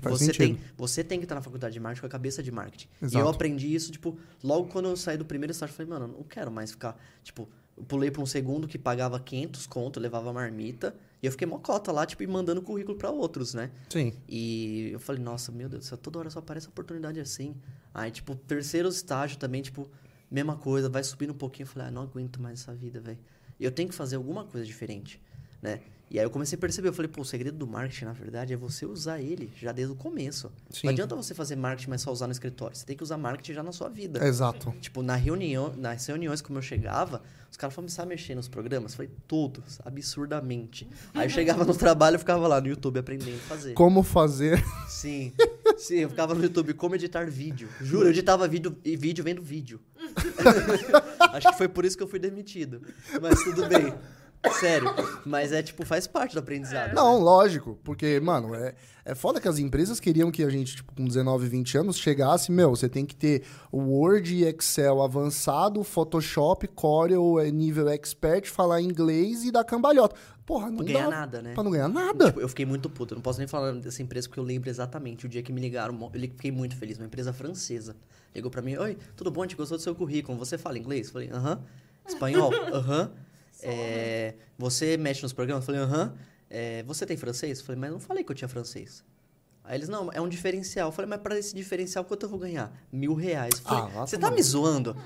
Faz você sentido. tem, você tem que estar na faculdade de marketing com a cabeça de marketing. E Exato. eu aprendi isso, tipo, logo quando eu saí do primeiro estágio, eu falei, mano, eu não quero mais ficar, tipo, eu pulei pra um segundo que pagava 500 conto, levava marmita, e eu fiquei mocota lá, tipo, e mandando currículo pra outros, né? Sim. E eu falei, nossa, meu Deus do céu, toda hora só aparece oportunidade assim. Aí, tipo, terceiro estágio também, tipo, mesma coisa, vai subindo um pouquinho. Eu falei, ah, não aguento mais essa vida, velho. Eu tenho que fazer alguma coisa diferente, né? E aí eu comecei a perceber, eu falei, pô, o segredo do marketing, na verdade, é você usar ele já desde o começo. Sim. Não adianta você fazer marketing, mas só usar no escritório. Você tem que usar marketing já na sua vida. Exato. Tipo, na reunião, nas reuniões como eu chegava, os caras falavam, sabe mexer nos programas? Falei, todos, absurdamente. Aí eu chegava no trabalho e ficava lá no YouTube aprendendo a fazer. Como fazer. Sim. Sim, eu ficava no YouTube como editar vídeo. Juro, eu editava vídeo e vídeo vendo vídeo. Acho que foi por isso que eu fui demitido. Mas tudo bem. Sério. Mas é tipo, faz parte do aprendizado. Não, lógico. Porque, mano, é, é foda que as empresas queriam que a gente, tipo, com 19, 20 anos, chegasse, meu, você tem que ter Word e Excel avançado, Photoshop, Corel, é nível expert, falar inglês e dar cambalhota. Porra, não Pra ganhar dá nada, né? pra não ganhar nada. Tipo, eu fiquei muito puto. Eu não posso nem falar dessa empresa porque eu lembro exatamente o dia que me ligaram. Eu fiquei muito feliz. Uma empresa francesa. Ligou pra mim: Oi, tudo bom? A gente gostou do seu currículo. Você fala inglês? Eu falei: Aham. Espanhol? Aham. É, você mexe nos programas? Eu falei: Aham. É, você tem francês? Eu falei: Mas não falei que eu tinha francês. Aí eles: Não, é um diferencial. Eu falei: Mas pra esse diferencial, quanto eu vou ganhar? Mil reais. Eu falei: Ah, Você tomar tá me zoando?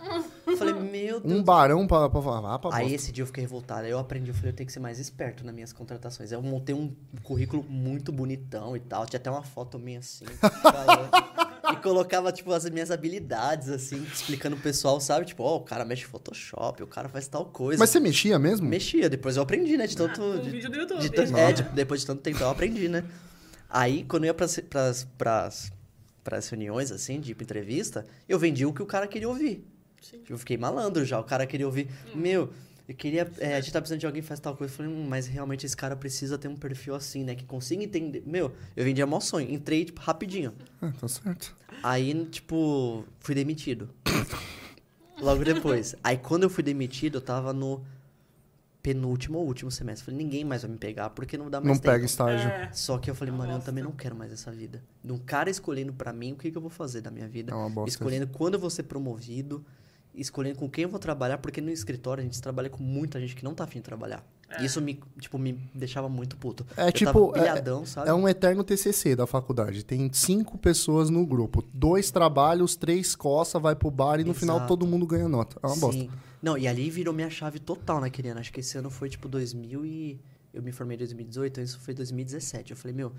Eu falei: Meu Deus. Um barão pra, pra falar. Ah, pra Aí esse dia eu fiquei revoltado. Aí eu aprendi, eu falei, eu tenho que ser mais esperto nas minhas contratações. Aí eu montei um currículo muito bonitão e tal. Tinha até uma foto minha assim. e colocava, tipo, as minhas habilidades, assim, explicando pro pessoal, sabe? Tipo, ó, o cara mexe Photoshop, o cara faz tal coisa. Mas você mexia mesmo? Mexia, depois eu aprendi, né? De Ah, tanto. com de- vídeo do YouTube. de tanto- é, de- depois de tanto tempo eu aprendi, né? Aí, quando eu ia pras, pras, pras, pras reuniões, assim, de entrevista, eu vendia o que o cara queria ouvir. Sim. Eu fiquei malandro já. O cara queria ouvir, Hum. meu, eu queria. é, a gente tá precisando de alguém que faz tal coisa. Eu falei, hum, mas realmente esse cara precisa ter um perfil assim, né? Que consiga entender. Meu, eu vendia mó sonho. Entrei, tipo, rapidinho. Ah, tá certo. Aí, tipo, fui demitido. Logo depois. Aí, quando eu fui demitido, eu tava no penúltimo ou último semestre. Falei, ninguém mais vai me pegar, porque não dá mais Não tempo. pega estágio. É, Só que eu falei, mano, eu também não quero mais essa vida. De um cara escolhendo pra mim o que, que eu vou fazer da minha vida. É uma bosta. escolhendo quando eu vou ser promovido, escolhendo com quem eu vou trabalhar, porque no escritório a gente trabalha com muita gente que não tá afim de trabalhar. É. Isso me, tipo, me deixava muito puto. É eu tipo, tava pilhadão, sabe? É um eterno TCC da faculdade. Tem cinco pessoas no grupo. Dois trabalham, os três coça, vai pro bar e no final Exato. todo mundo ganha nota. É uma bosta. Sim. Não, e ali virou minha chave total naquele ano. Acho que esse ano foi tipo 2000 e... Eu me formei em 2018, então isso foi 2017. Eu falei, meu,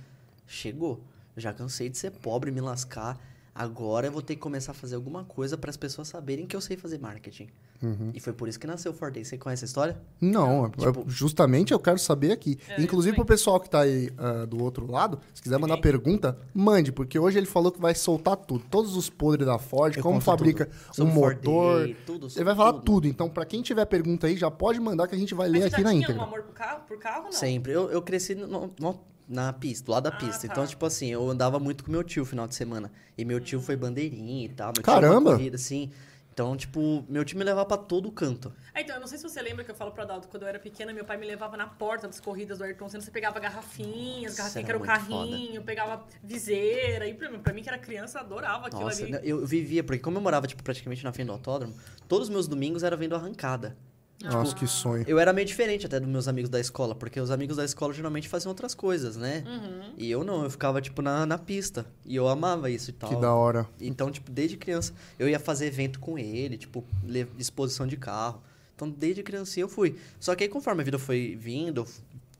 chegou. Já cansei de ser pobre, me lascar. Agora eu vou ter que começar a fazer alguma coisa para as pessoas saberem que eu sei fazer marketing. Uhum. E foi por isso que nasceu o Forday. Você conhece a história? Não, é- Tipo- justamente eu quero saber aqui. É, Inclusive eu pro pessoal que tá aí ah, do outro lado, se quiser mandar Ninguém. pergunta, mande, porque hoje ele falou que vai soltar tudo. Todos os podres da Ford, Eu como fabrica tudo. um Sobre motor. Tudo, Ele vai falar tudo. tudo. Então, pra quem tiver pergunta aí, já pode mandar que a gente vai Mas ler você aqui na tinha íntegra. um amor por carro, por carro, não? Sempre. Eu, eu cresci no- no- na pista, do lado da Ah, pista. tá. Então, tipo assim, eu andava muito com meu tio no final de semana. E meu tio foi bandeirinha e tal. Meu tio Caramba! Uma corrida, assim. Então, tipo, meu tio me levava pra todo canto. É, então, eu não sei se você lembra que eu falo pro Adalto, quando eu era pequena, meu pai me levava na porta das corridas do Ayrton Senna, você pegava garrafinhas, garrafinha que era o carrinho, pegava viseira, e pra mim, pra mim que era criança, eu adorava aquilo Nossa, ali. eu eu vivia, porque como eu morava, tipo, praticamente na frente do autódromo, todos os meus domingos era vendo arrancada. Nossa, que sonho. Eu era meio diferente até dos meus amigos da escola, porque os amigos da escola geralmente faziam outras coisas, né? Uhum. E eu não, eu ficava, tipo, na, na pista. E eu amava isso e tal. Que da hora. Então, tipo, desde criança, eu ia fazer evento com ele, tipo, exposição de carro. Então, desde criancinha eu fui. Só que aí, conforme a vida foi vindo,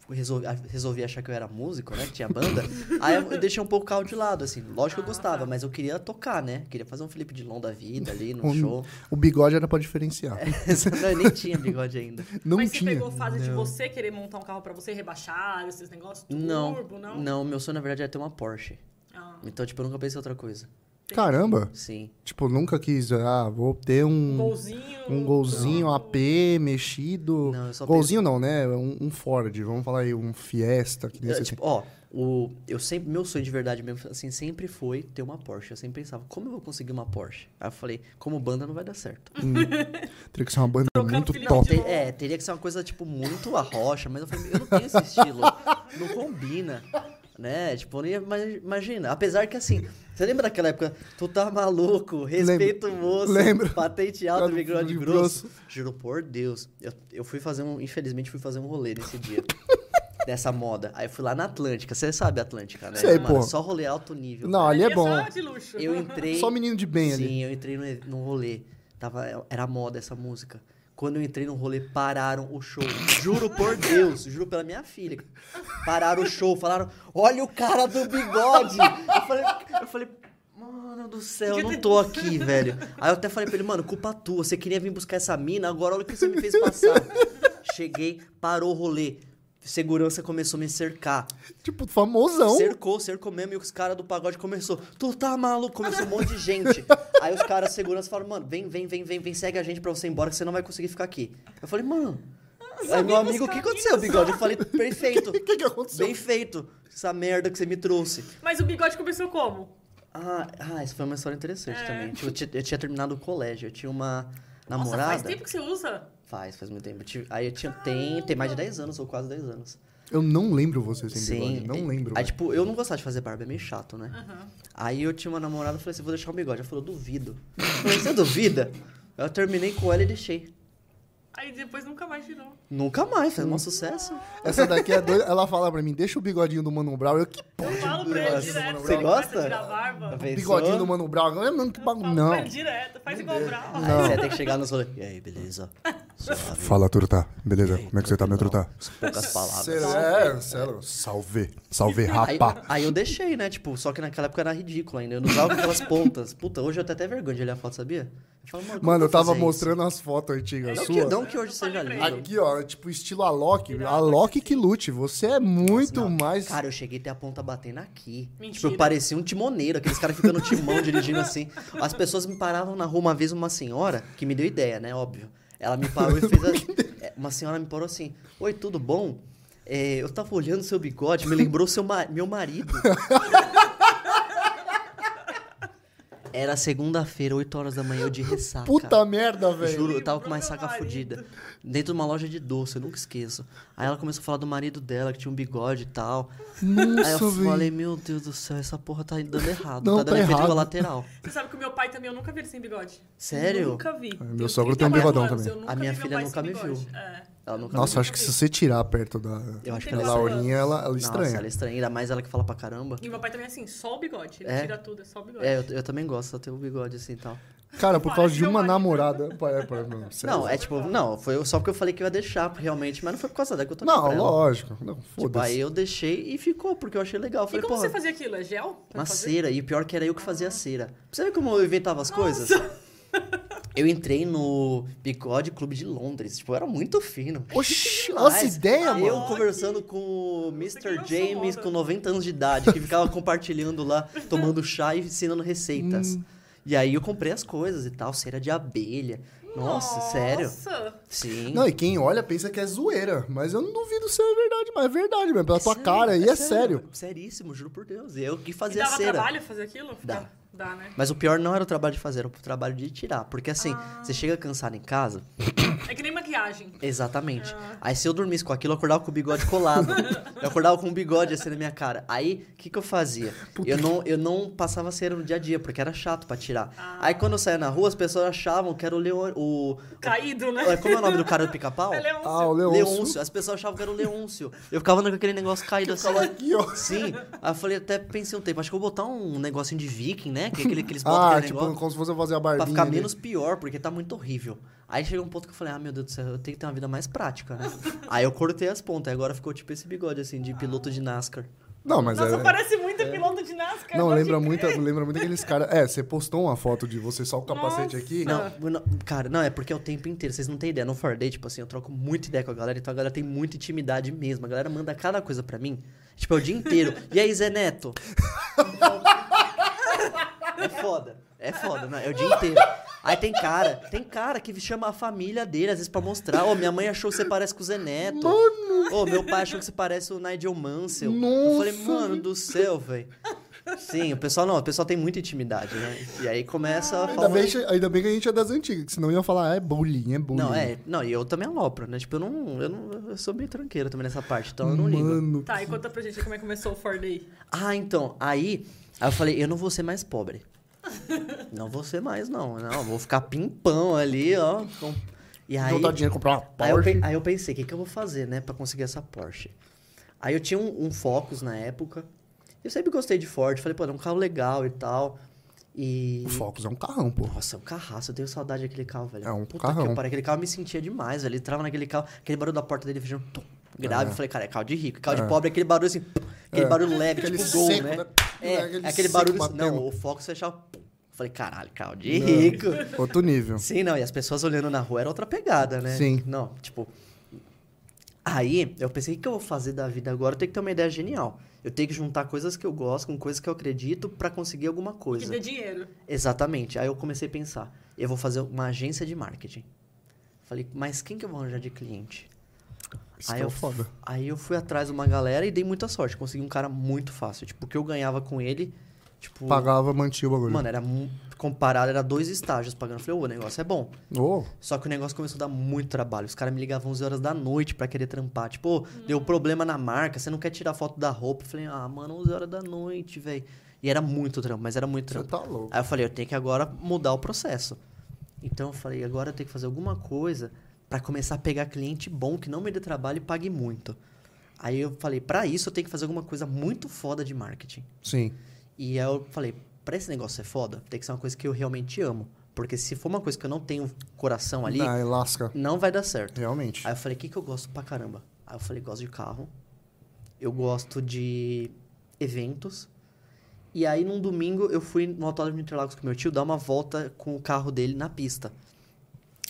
resolvi, achar que eu era músico, né? Que tinha banda. aí eu deixei um pouco o carro de lado, assim. Lógico que eu gostava, mas eu queria tocar, né? Queria fazer um Felipe Dilon da vida ali no Um- show. O bigode era pra diferenciar. não, eu nem tinha bigode ainda. Não Mas você tinha. pegou fase de Não. você querer montar um carro pra você, rebaixar, esses negócios, Não, turbo, não? não, meu sonho, na verdade, é ter uma Porsche. Ah, Então, tipo, eu nunca pensei em outra coisa. Caramba. Sim. Tipo, nunca quis, ah, vou ter um um, golzinho. um golzinho não. AP mexido. Não, eu só golzinho não, né? Um, um Ford, vamos falar aí, um Fiesta. Que nem você tipo, ó, o, eu sempre, meu sonho de verdade mesmo, assim, sempre foi ter uma Porsche. Eu sempre pensava, como eu vou conseguir uma Porsche? Aí eu falei, como banda não vai dar certo. Hum, teria que ser uma banda Trocando muito top. é, teria que ser uma coisa, tipo, muito a rocha, mas eu falei, eu não tenho esse estilo. Não combina. Né? Tipo, nem ima- imagina. Apesar que assim, você lembra daquela época? Tu tá maluco, respeita o moço, Lembro. patente alta, Cara, bigode de grosso. Juro por Deus. Eu, eu fui fazer um. Infelizmente, fui fazer um rolê nesse dia. dessa moda. Aí eu fui lá na Atlântica. Você sabe a Atlântica, né? Sei, Mano, pô. Só rolê alto nível. Não, ali é bom. só de luxo. Eu entrei. Só menino de bem Sim, ali. eu entrei no, no rolê. Tava, era moda essa música. Quando eu entrei no rolê, pararam o show. Juro por Deus, juro pela minha filha. Pararam o show, falaram: Olha o cara do bigode. Eu falei, eu falei Mano do céu, eu não tô aqui, velho. Aí eu até falei pra ele, mano, culpa tua. Você queria vir buscar essa mina, agora olha o que você me fez passar. Cheguei, parou o rolê. Segurança começou a me cercar. Tipo, famosão. Cercou, cercou mesmo, e os caras do pagode começou. Tu tá maluco? Começou um monte de gente. Aí os caras segurança falaram, mano, vem, vem, vem, vem, vem, segue a gente pra você ir embora, que você não vai conseguir ficar aqui. Eu falei, mano. Aí meu amigo, o que aconteceu, bigode? Eu falei, perfeito. O que, que aconteceu? Bem feito. Essa merda que você me trouxe. Mas o bigode começou como? Ah, ah essa foi uma história interessante É. também. Tipo, Eu tinha, eu tinha terminado o colégio, eu tinha uma Nossa, namorada. faz tempo que você usa. Faz, faz muito tempo. Aí eu tinha, tem, tem mais de 10 anos, ou quase 10 anos. Eu não lembro você sem Sim. bigode. Não lembro. Aí, velho. tipo, eu não gostava de fazer barba, é meio chato, né? Aham. Aí eu tinha uma namorada, falei assim, vou deixar o bigode. Ela falou, duvido. Eu falei, você duvida? Eu terminei com ela e deixei. Aí depois nunca mais tirou. Nunca mais, fez um sucesso. Essa daqui é doida. Ela fala pra mim, deixa o bigodinho do Mano Brown. Eu, que Eu porra falo de pra ele direto. Mano Você Brown? Gosta? tirar barba. Bigodinho do Mano Brown. Não, não, que Eu bagulho. falo Não. pra ele direto. Faz igual o Brau. Aí você ia ter que chegar nos rolês. E aí, beleza? Suave. Fala, Truta. Beleza? Aí, Como é que você tá, meu? Truta? Poucas palavras. Cê- É, sério. Salve. Salve, Aí, rapa. aí eu deixei, né? Tipo, só que naquela época era ridículo ainda. Eu não usava aquelas pontas. Puta, hoje eu tenho até vergonha de olhar a foto, sabia? Eu falo, mano, Mano, eu tava mostrando as fotos antigas isso? Não suas. que, não que hoje seja lindo. Aqui, ó, tipo estilo Alok. Alok que lute. Você é muito Não. mais. Cara, eu cheguei a ter a ponta batendo aqui. Mentira. Tipo, eu parecia um timoneiro, aqueles caras ficando no timão dirigindo assim. As pessoas me paravam na rua uma vez, uma senhora, que me deu ideia, né? Óbvio. Ela me parou e fez. a- é, Uma senhora me parou assim: Oi, tudo bom? É, eu tava olhando seu bigode, me lembrou seu ma- meu marido. Era segunda-feira, 8 horas da manhã, eu de ressaca. Puta merda, velho. Juro, eu tava com uma ressaca fodida. Dentro de uma loja de doce, eu nunca esqueço. Aí ela começou a falar do marido dela, que tinha um bigode e tal. Aí Nossa, eu falei, velho. meu Deus do céu, essa porra tá dando errado. Não, tá dando tá efeito errado. colateral. Você sabe que o meu pai também, eu nunca vi ele sem bigode. Sério? Nunca vi. meu Eu sogro tem um 34 bigodão anos, também. eu A minha filha nunca me viu. bigode. É. Ela nunca Nossa, acho que se você tirar perto da, Eu acho que ela da quatro estranha. Laurinha, ela, ela Nossa, estranha. ela é estranha. Ainda mais ela que fala pra caramba. E meu pai também é assim, só o bigode. Ele É? tira tudo, é só o bigode. É, eu, eu também gosto, só ter o bigode assim e tal. Cara, por causa de meu uma namorada. Pô, é, pô, não, é tipo, não, foi só porque eu falei que eu ia deixar, realmente, mas não foi por causa dela que eu tô Não, lógico. Não, Tipo, foda-se. aí eu deixei e ficou, porque eu achei legal. Eu E Falei, como você fazia aquilo? É gel? uma fazer? cera. E o pior que era eu que fazia a cera. Pra você ver como eu inventava as coisas? Eu entrei no Bigode Clube de Londres. Tipo, eu era muito fino. Oxi, nossa ideia, Eu mano. conversando com o Mr. lançou James com 90 anos de idade, que ficava compartilhando lá, tomando chá e ensinando receitas. Hum. E aí eu comprei as coisas e tal, cera de abelha. Nossa, sério? Nossa. Sim. Não, e quem olha pensa que é zoeira. Mas eu não duvido ser verdade, mas é verdade mesmo. Pela tua sério, cara aí é sério. Seríssimo, juro por Deus. Eu que E fazia dava cera. trabalho fazer aquilo? Dá. Dá, né? Mas o pior não era o trabalho de fazer, era o trabalho de tirar. Porque assim, Ah. você chega cansado em casa, É que nem maquiagem. Exatamente. Ah. Aí se eu dormisse com aquilo, eu acordava com o bigode colado. eu acordava com um bigode assim na minha cara. Aí, o que, que eu fazia? Eu não, eu não passava cera no dia a dia, porque era chato pra tirar. Ah. Aí quando eu saía na rua, as pessoas achavam que era o leão. O, Caído, né? o- como é o nome do cara do pica-pau? É Leôncio. Ah, o Leôncio. Leôncio. As pessoas achavam que era o Leôncio. Eu ficava andando com aquele negócio caído assim. Aqui, ó. Sim. Aí eu falei, até pensei um tempo, acho que eu vou botar um negocinho de viking, né? Que é aquele que eles botam Ah, tipo, negócio. como se fosse fazer a barbinha. Pra ficar ali. menos pior, porque tá muito horrível. Aí chegou um ponto que eu falei, ah, meu Deus do céu, eu tenho que ter uma vida mais prática, né? Aí eu cortei as pontas, agora ficou tipo esse bigode, assim, de piloto de NASCAR. Não, mas Nossa, é. parece muito piloto de NASCAR. Não, lembra muito, lembra muito aqueles caras. É, você postou uma foto de você só com o capacete Nossa. aqui. Não, não, cara, não, é porque é o tempo inteiro, vocês não têm ideia. No Ford Day, tipo assim, eu troco muita ideia com a galera, então a galera tem muita intimidade mesmo. A galera manda cada coisa pra mim, tipo, é o dia inteiro. E aí, Zé Neto? É foda, é foda, não, é o dia inteiro. Aí tem cara, tem cara que chama a família dele, às vezes, pra mostrar. Ô, minha mãe achou que você parece com o Zé Neto. Ô, meu pai achou que você parece o Nigel Mansell. Eu falei, Nossa, mano do céu, velho. Sim, o pessoal não, o pessoal tem muita intimidade, né? E aí começa a Ainda falar. bem, ainda bem que a gente é das antigas, que senão ia falar, ah, é bullying, é bullying. Não, é, não, e eu também alopro, né? Tipo, eu não, eu não, eu sou meio tranqueiro também nessa parte, então eu não ligo. Mano, Tá, e conta pra gente como é que começou o Ford Day. Ah, então, aí, aí eu falei, eu não vou ser mais pobre. Não vou ser mais, não. Não, eu vou ficar pimpão ali, ó. com- E aí, juntar dinheiro, comprar uma aí, eu, Porsche. aí eu pensei, o que, que eu vou fazer, né, pra conseguir essa Porsche? Aí eu tinha um, um Focus na época. Eu sempre gostei de Ford. Falei, pô, é um carro legal e tal. E. O Focus é um carrão, pô. Nossa, é um carraço, eu tenho saudade daquele carro, velho. É um Puta carrão. que pariu, aquele carro eu me sentia demais, velho. Ele entrava naquele carro, aquele barulho da porta dele tum, grave. É. Eu falei, cara, é carro de rico. Carro de pobre é aquele barulho assim, pum, aquele É. barulho leve, Aquele tipo gol, né? né? É, Aquele aquele barulho. batendo. Não, o pum. Eu falei, caralho, carro de rico. Outro nível. Sim, não, e as pessoas olhando na rua era outra pegada, né? Sim. Não, tipo. Aí eu pensei, o que eu vou fazer da vida agora? Eu tenho que ter uma ideia genial. Eu tenho que juntar coisas que eu gosto com coisas que eu acredito pra conseguir alguma Que coisa. dê dinheiro. Exatamente. Aí eu comecei a pensar, eu vou fazer uma agência de marketing. Falei, mas quem que eu vou arranjar de cliente? Isso Aí é eu, foda. aí eu fui atrás de uma galera e dei muita sorte. Consegui um cara muito fácil. Tipo, o que eu ganhava com ele, tipo... Pagava, mantinha o bagulho. Mano, era comparado, era dois estágios pagando. Eu falei, ô, o negócio é bom. Ô, Só que o negócio começou a dar muito trabalho. Os caras me ligavam 11 horas da noite pra querer trampar. Tipo, ô, deu problema na marca, você não quer tirar foto da roupa? Eu falei, ah, mano, 11 horas da noite, velho. E era muito trampo, mas era muito você trampo. tá louco. Aí eu falei, eu tenho que agora mudar o processo. Então eu falei, agora eu tenho que fazer alguma coisa pra começar a pegar cliente bom, que não me dê trabalho e pague muito. Aí eu falei, pra isso eu tenho que fazer alguma coisa muito foda de marketing. Sim. E aí eu falei, pra esse negócio ser foda, tem que ser uma coisa que eu realmente amo. Porque se for uma coisa que eu não tenho coração ali, Aí lasca. não vai dar certo. Realmente. Aí eu falei, o que, que eu gosto pra caramba? Aí eu falei, gosto de carro. Eu gosto de eventos. E aí, num domingo, eu fui no Autódromo de Interlagos com meu tio dar uma volta com o carro dele na pista.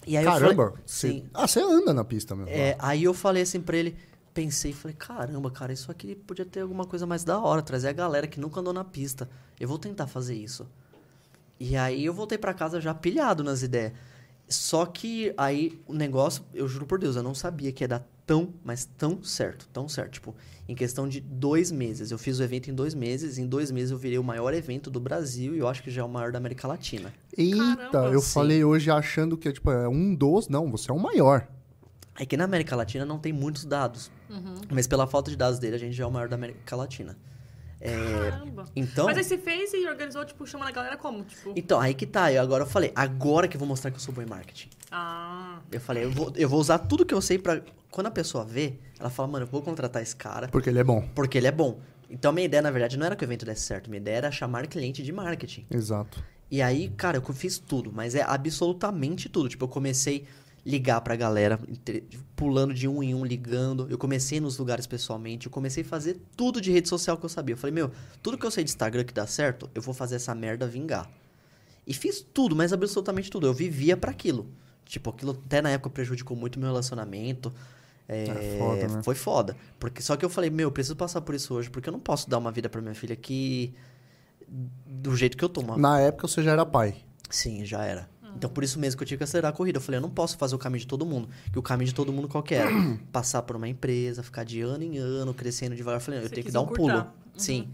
E aí Caramba. falei, sim. Ah, você anda na pista mesmo. É, aí eu falei assim pra ele, pensei, falei, caramba, cara, isso aqui podia ter alguma coisa mais da hora, trazer a galera que nunca andou na pista. Eu vou tentar fazer isso. E aí eu voltei pra casa já pilhado nas ideias. Só que aí o negócio, eu juro por Deus, eu não sabia que ia dar tão, mas tão certo, tão certo. Tipo, em questão de dois meses. Eu fiz o evento em dois meses, em dois meses eu virei o maior evento do Brasil e eu acho que já é o maior da América Latina. Eita, Caramba. eu Sim. falei hoje achando que tipo, é um dos. Não, você é o maior. É que na América Latina não tem muitos dados. Mas pela falta de dados dele, a gente já é o maior da América Latina. É, Caramba. então, Mas aí você fez e organizou, tipo, chamando a galera como? Tipo, então, aí que tá. Eu agora eu falei, agora que eu vou mostrar que eu sou bom em marketing. ah, Eu falei, eu vou, eu vou usar tudo que eu sei pra. Quando a pessoa vê, ela fala, mano, eu vou contratar esse cara Porque ele é bom. porque ele é bom. Então, minha ideia, na verdade, não era que o evento desse certo. Minha ideia era chamar cliente de marketing. Exato. E aí, cara, eu fiz tudo, mas é absolutamente tudo. Tipo, eu comecei a ligar pra galera, pulando de um em um, ligando. Eu comecei nos lugares pessoalmente. Eu comecei a fazer tudo de rede social que eu sabia. Eu falei, meu, tudo que eu sei de Instagram que dá certo, eu vou fazer essa merda vingar. E fiz tudo, mas absolutamente tudo. Eu vivia pra aquilo. Tipo, aquilo até na época prejudicou muito meu relacionamento. É, É foda, né? Foi foda. Porque, só que eu falei, meu, eu preciso passar por isso hoje, porque eu não posso dar uma vida pra minha filha que. do jeito que eu tô. uma- Na época você já era pai. Sim, já era. Então por isso mesmo que eu tive que acelerar a corrida. Eu falei, eu não posso fazer o caminho de todo mundo. Que o caminho de todo mundo qual que era? Passar por uma empresa, ficar de ano em ano, crescendo devagar. Eu falei, não, eu tenho que dar um pulo. encurtar. Uhum. Sim.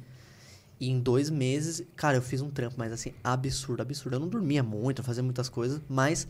E em dois meses, cara, eu fiz um trampo, mas assim, absurdo, absurdo. Eu não dormia muito, eu fazia muitas coisas, mas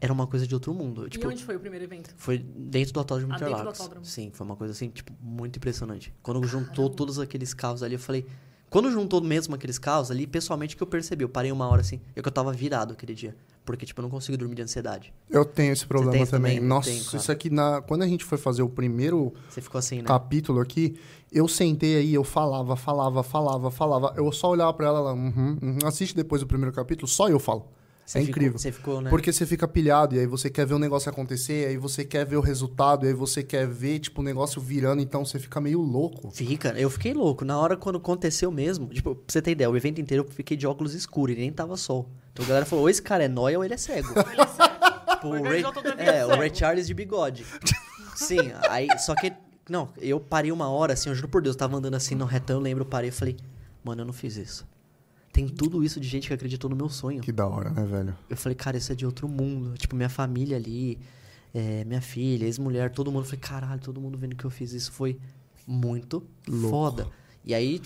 era uma coisa de outro mundo. Eu, e tipo, onde foi o primeiro evento? foi dentro do autódromo Ah, dentro do Interlagos. autódromo. Sim, foi uma coisa assim, tipo, muito impressionante. Quando juntou todos aqueles carros ali, eu falei. Quando juntou mesmo aqueles carros ali, pessoalmente que eu percebi, eu parei uma hora assim, é que eu tava virado aquele dia. Porque, tipo, eu não consigo dormir de ansiedade. Eu tenho esse problema tem também. também? Nossa, cara. isso aqui, na... quando a gente foi fazer o primeiro Você ficou assim, né? capítulo aqui, eu sentei aí, eu falava, falava, falava, falava. Eu só olhava pra ela, ela, uhum, uhum. assiste depois o primeiro capítulo, só eu falo. Você é ficou- incrível. Você ficou, né? Porque você fica pilhado e aí você quer ver o negócio acontecer, aí você quer ver o resultado, e aí você quer ver, tipo, o negócio virando, então você fica meio louco. Fica, eu fiquei louco. Na hora quando aconteceu mesmo, tipo, pra você ter ideia, o evento inteiro eu fiquei de óculos escuros e nem tava sol. Então a galera falou, ou esse cara é nóia ou ele é cego. Ele é sério. Tipo, o Ray, é, o cego. Ray Charles de bigode. Sim, aí, só que, não, eu parei uma hora, assim, eu juro por Deus, eu tava andando assim no retão, eu lembro, eu parei e falei, mano, eu não fiz isso. Tem tudo isso de gente que acreditou no meu sonho. Que da hora, né, velho? Eu falei, cara, isso é de outro mundo. Tipo, minha família ali, é, minha filha, ex-mulher, todo mundo. Eu falei, caralho, todo mundo vendo que eu fiz isso foi muito Louco. foda. E aí,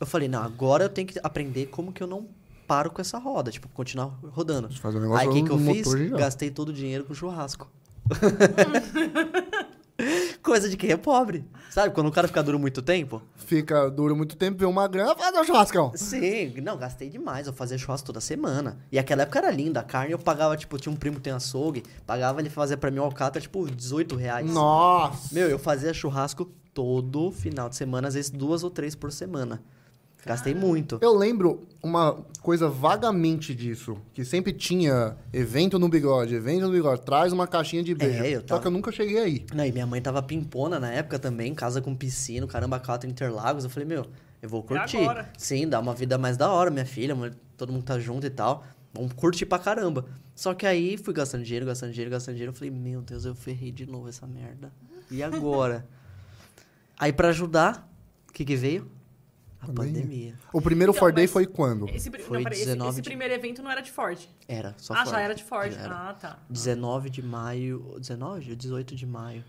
Eu falei, não, agora eu tenho que aprender como que eu não paro com essa roda, tipo, continuar rodando. Fazer um negócio Aí o que, que eu fiz? Gastei todo o dinheiro com churrasco. Coisa de quem é pobre. Sabe, quando o cara fica duro muito tempo? Fica duro muito tempo, vê uma grana, faz um churrascão. Sim, não, gastei demais. Eu fazia churrasco toda semana. E aquela época era linda. A carne eu pagava, tipo, tinha um primo que tem açougue, pagava ele fazer pra mim o alcatra, tipo, 18 reais. Nossa! Meu, eu fazia churrasco todo final de semana, às vezes duas ou três por semana. Gastei muito. Eu lembro uma coisa vagamente disso, que sempre tinha evento no bigode, evento no bigode, traz uma caixinha de beijo. É, eu Só tava- que eu nunca cheguei aí. Não, e minha mãe tava pimpona na época também, casa com piscina, caramba, quatro Interlagos. Eu falei, meu, eu vou curtir. agora? Sim, dá uma vida mais da hora, minha filha, todo mundo tá junto e tal. Vamos curtir pra caramba. Só que aí fui gastando dinheiro, gastando dinheiro, gastando dinheiro. Eu falei, meu Deus, eu ferrei de novo essa merda. E agora? aí pra ajudar, o que que veio? A Pandemia. pandemia. O primeiro Então, Ford Day foi quando? Esse, Foi não, peraí, esse- 19 esse, de- primeiro evento não era de Ford. Era, só ah, Ford. já era de Ford. Era. Ah, tá. 19 de maio. 19? ou 18 de maio.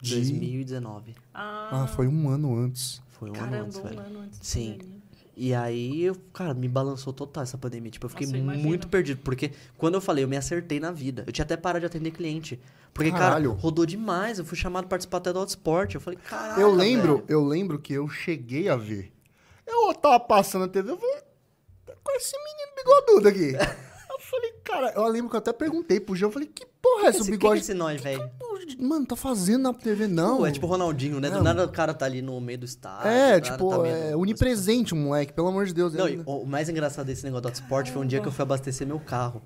De- 2019. Ah, Ah, foi um ano antes. Foi um ano caramba, antes, um velho. ano antes. Sim. E aí, eu, cara, me balançou total essa pandemia. Tipo, eu fiquei Nossa, eu muito perdido. Porque quando eu falei, eu me acertei na vida. Eu tinha até parado de atender cliente. Porque, Caralho. cara, rodou demais. Eu fui chamado pra participar até do Autosport. Eu falei, caralho. eu lembro, eu lembro que eu cheguei a ver. Eu tava passando a TV, eu falei, tá com esse menino bigodudo aqui. eu falei, cara, eu lembro que eu até perguntei pro João, eu falei, que porra é esse Esse, que que é bigode? esse nós, velho? Mano, tá fazendo na TV, não. Pô, é tipo Ronaldinho, né? Do Não. nada o cara tá ali no meio do estádio. É, do tipo, tá é vendo- onipresente, moleque, pelo amor de Deus. Não, é- o mais engraçado desse negócio do Autosport foi um dia que eu fui abastecer meu carro.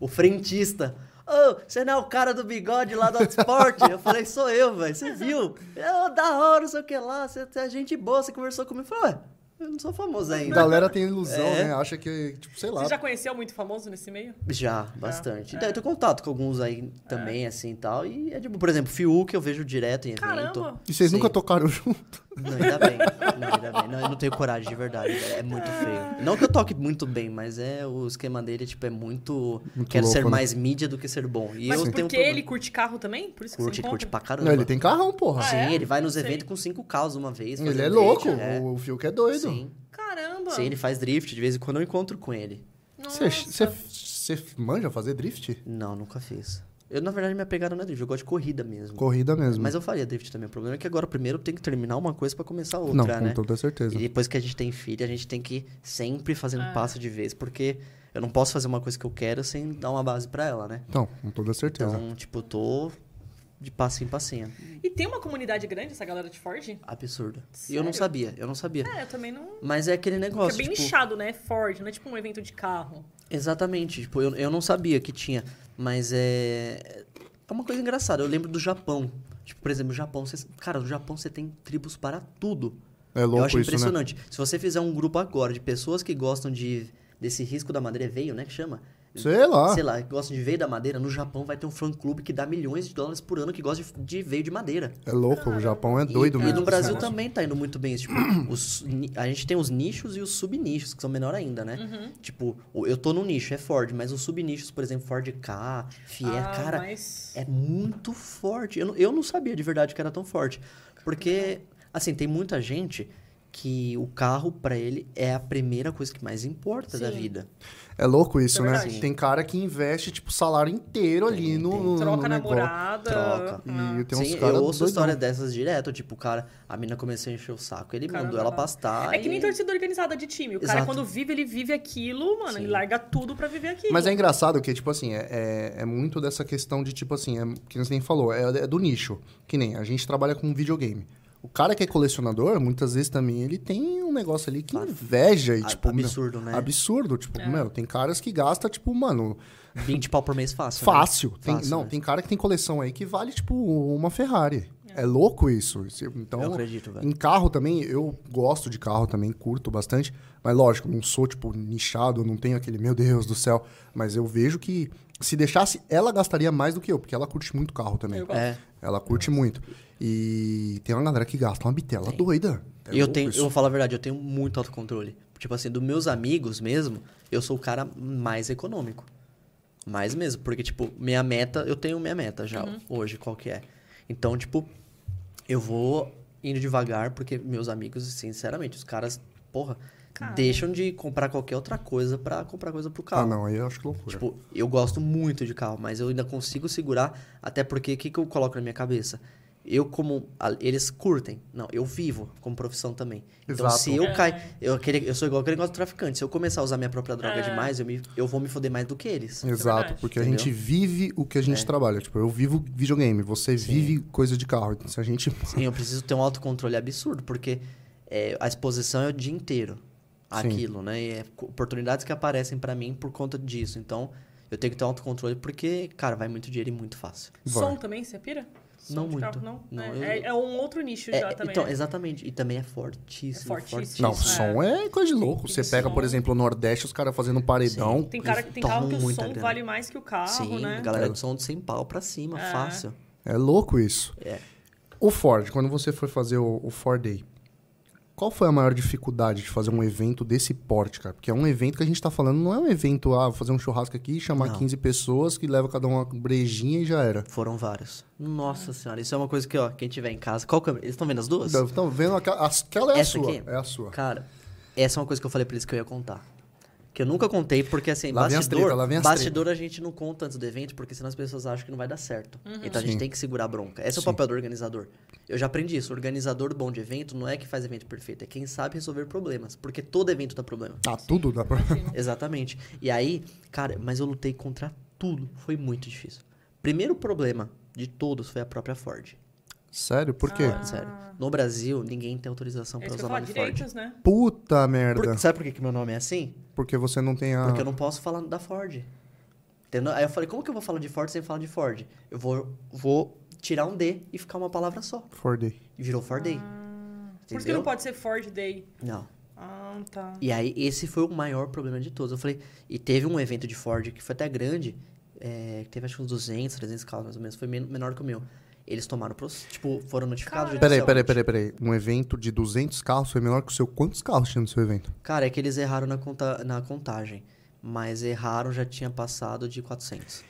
O frentista. Ô, você não é o cara do bigode lá do Autosport? eu falei, sou eu, velho. Você viu? Eu, da hora, não sei o que lá. Você é gente boa, você conversou comigo. Eu falei, ué, eu não sou famoso A ainda. galera tem ilusão, É. né? Acha que, tipo, sei lá. Você já conheceu muito famoso nesse meio? Já, bastante. É. Daí eu tenho contato com alguns aí também, assim e tal. E é tipo, por exemplo, Fiuk eu vejo direto em evento. Caramba! E vocês Sim. nunca tocaram junto? Não, ainda bem. Não, ainda bem. Não, eu não tenho coragem, de verdade. É muito feio. Não que eu toque muito bem, mas é o esquema dele, tipo, é muito. Muito quero ser louco, né? mais mídia do que ser bom. E Mas eu porque tenho um ele curte carro também? Por isso que curte, você curte pra caramba. Não, ele tem carrão, porra. Ah, Sim, é? ele vai nos eventos com cinco carros uma vez. Ele é louco. date, é. O Fio que é doido. Sim. Caramba! Sim, ele faz drift. De vez em quando eu encontro com ele. Você manja fazer drift? Não, nunca fiz. Eu, na verdade, minha pegada não é drift. Eu gosto de corrida mesmo. Corrida mesmo. Mas eu faria drift também. O problema é que agora primeiro eu tenho que terminar uma coisa pra começar outra, Não, né? com toda certeza. E depois que a gente tem filho, a gente tem que ir sempre fazendo um É. passo de vez, porque eu não posso fazer uma coisa que eu quero sem dar uma base pra ela, né? Não, com toda certeza. Então, tipo, eu tô de passinho em passinho. E tem uma comunidade grande, essa galera de Ford? Absurdo. E eu não sabia, eu não sabia. É, eu também não. Mas é aquele Porque negócio, é bem tipo, nichado, né? Ford, não é tipo um evento de carro. Exatamente, tipo, eu, eu não sabia que tinha, mas é é uma coisa engraçada. Eu lembro do Japão. Tipo, por exemplo, o Japão, você, cara, no Japão você tem tribos para tudo. É eu louco acho isso, né? impressionante. Se você fizer um grupo agora de pessoas que gostam de desse risco da madeira, é veio, né, que chama? Sei lá. sei lá, que gosta de veio da madeira, no Japão vai ter um fã-clube que dá milhões de dólares por ano que gosta de, de veio de madeira. É louco, o Japão é E- doido e, mesmo. no com esse Brasil negócio. também tá indo muito bem. Tipo, os a gente tem os nichos e os subnichos, que são menor ainda, né? Uhum. Tipo, eu tô no nicho, é Ford, mas os subnichos, por exemplo, Ford K, Fiat, ah, cara, mas... é muito forte. Eu não, eu não sabia de verdade que era tão forte. Porque, assim, tem muita gente que o carro, pra ele, é a primeira coisa que mais importa da Sim. vida. É louco isso, É né? Tem cara que investe, tipo, o salário inteiro ali Tem, no, tem. no, Troca no namorada. Troca. ah. E tem uns Sim, caras eu ouço doidão. história dessas direto. Tipo, o cara, a mina começou a encher o saco. Ele Caramba. mandou ela pastar. É que nem e- torcida organizada de time. O cara, Exato. quando vive, ele vive aquilo, mano. Ele Sim. larga tudo pra viver aquilo. Mas é engraçado que, tipo assim, é, é, é muito dessa questão de, tipo assim, é, que você nem falou, é, é do nicho. Que nem a gente trabalha com videogame. O cara que é colecionador, muitas vezes também, ele tem um negócio ali que inveja e, tipo... meu, absurdo, né? Absurdo. Tipo, É. meu, tem caras que gastam, tipo, mano, 20 pau por mês fácil. né? fácil. Tem, Fácil, não, né? tem cara que tem coleção aí que vale, tipo, uma Ferrari. É, louco isso. Então, Eu acredito, velho. em carro também, eu gosto de carro também, curto bastante. Mas lógico, não sou, tipo, nichado, não tenho aquele, meu Deus do céu. Mas eu vejo que se deixasse, ela gastaria mais do que eu, porque ela curte muito carro também. É. Ela curte muito. E tem uma galera que gasta uma bitela doida. É eu tenho, isso. eu vou falar a verdade, eu tenho muito autocontrole. Tipo assim, dos meus amigos mesmo, eu sou o cara mais econômico. Mais mesmo, porque, tipo, minha meta, eu tenho minha meta já Uhum. hoje, qual que é. Então, tipo, eu vou indo devagar, porque meus amigos, sinceramente, os caras porra, Cara. deixam de comprar qualquer outra coisa pra comprar coisa pro carro. Ah, não, aí eu acho que loucura. Tipo, eu gosto muito de carro, mas eu ainda consigo segurar, até porque o que, que eu coloco na minha cabeça? Eu, como. a- Eles curtem. Não, eu vivo como profissão também. Então, Exato. se eu É. cair. Eu, aquele- eu sou igual aquele negócio do traficante. Se eu começar a usar minha própria droga É. demais, eu, me, eu vou me foder mais do que eles. Exato, verdade. porque a Entendeu? gente vive o que a gente É. trabalha. Tipo, eu vivo videogame, você vive coisa de carro. Então, se a gente. Sim, eu preciso ter um autocontrole absurdo, porque é, a exposição é o dia inteiro. Sim. Aquilo, né? E é oportunidades que aparecem pra mim por conta disso. Então, eu tenho que ter um autocontrole porque, cara, vai muito dinheiro e muito fácil. Vai. Som também, você pira? Som Não de muito. carro, não? Não, é, eu- é- é um outro nicho É, já também. então, né? exatamente. E também é fortíssimo. É fortíssimo. Não, Isso, som é coisa de louco. Tem Você pega, por som. exemplo, o Nordeste, os caras fazendo um paredão. Tem cara que tem carro que o som grana. vale mais que o carro, Sim, né? a galera É. de som de 100 pau pra cima, É. fácil. É louco isso. É. O Ford, quando você foi fazer o, o Ford Day, qual foi a maior dificuldade de fazer um evento desse porte, cara? Porque é um evento que a gente tá falando, não é um evento, ah, vou fazer um churrasco aqui, chamar Não. 15 pessoas, que leva cada uma brejinha e já era. Foram vários. Nossa senhora, isso é uma coisa que, ó, quem tiver em casa. Qual câmera? Eles estão vendo as duas? Estão vendo? Aquela, aquela é Essa a sua. aqui? É a sua. Cara, essa é uma coisa que eu falei pra eles que eu ia contar. Que eu nunca contei, porque assim, Lá bastidor, treta, lá bastidor a gente não conta antes do evento, porque senão as pessoas acham que não vai dar certo. Então a gente Sim. tem que segurar a bronca. Esse é o Sim. papel do organizador. Eu já aprendi isso. O organizador bom de evento não é que faz evento perfeito, é quem sabe resolver problemas. Porque todo evento dá problema. Ah, tudo dá pra... Exatamente. E aí, cara, mas eu lutei contra tudo. Foi muito difícil. Primeiro problema de todos foi a própria Ford. Sério? Por quê? Ah. Sério. No Brasil, ninguém tem autorização É eu usar nome Ford. direitos, né? Puta merda. Por- sabe por que, que meu nome é assim? Porque você não tem a... Porque eu não posso falar da Ford. Entendeu? Aí eu falei, como que eu vou falar de Ford sem falar de Ford? Eu vou, vou tirar um D e ficar uma palavra só. Ford Day. Virou Ford Day. Por isso que não pode ser Ford Day. Não. Ah, tá. E aí, esse foi o maior problema de todos. Eu falei, e teve um evento de Ford que foi até grande, é, que teve acho que uns 200, 300 carros mais ou menos, foi men- menor que o meu. Eles tomaram, proce- tipo, foram notificados Peraí, peraí, peraí, peraí. Um evento de 200 carros foi menor que o seu. Quantos carros tinha no seu evento? Cara, é que eles erraram na, conta, na contagem. Mas erraram, já tinha passado de 400.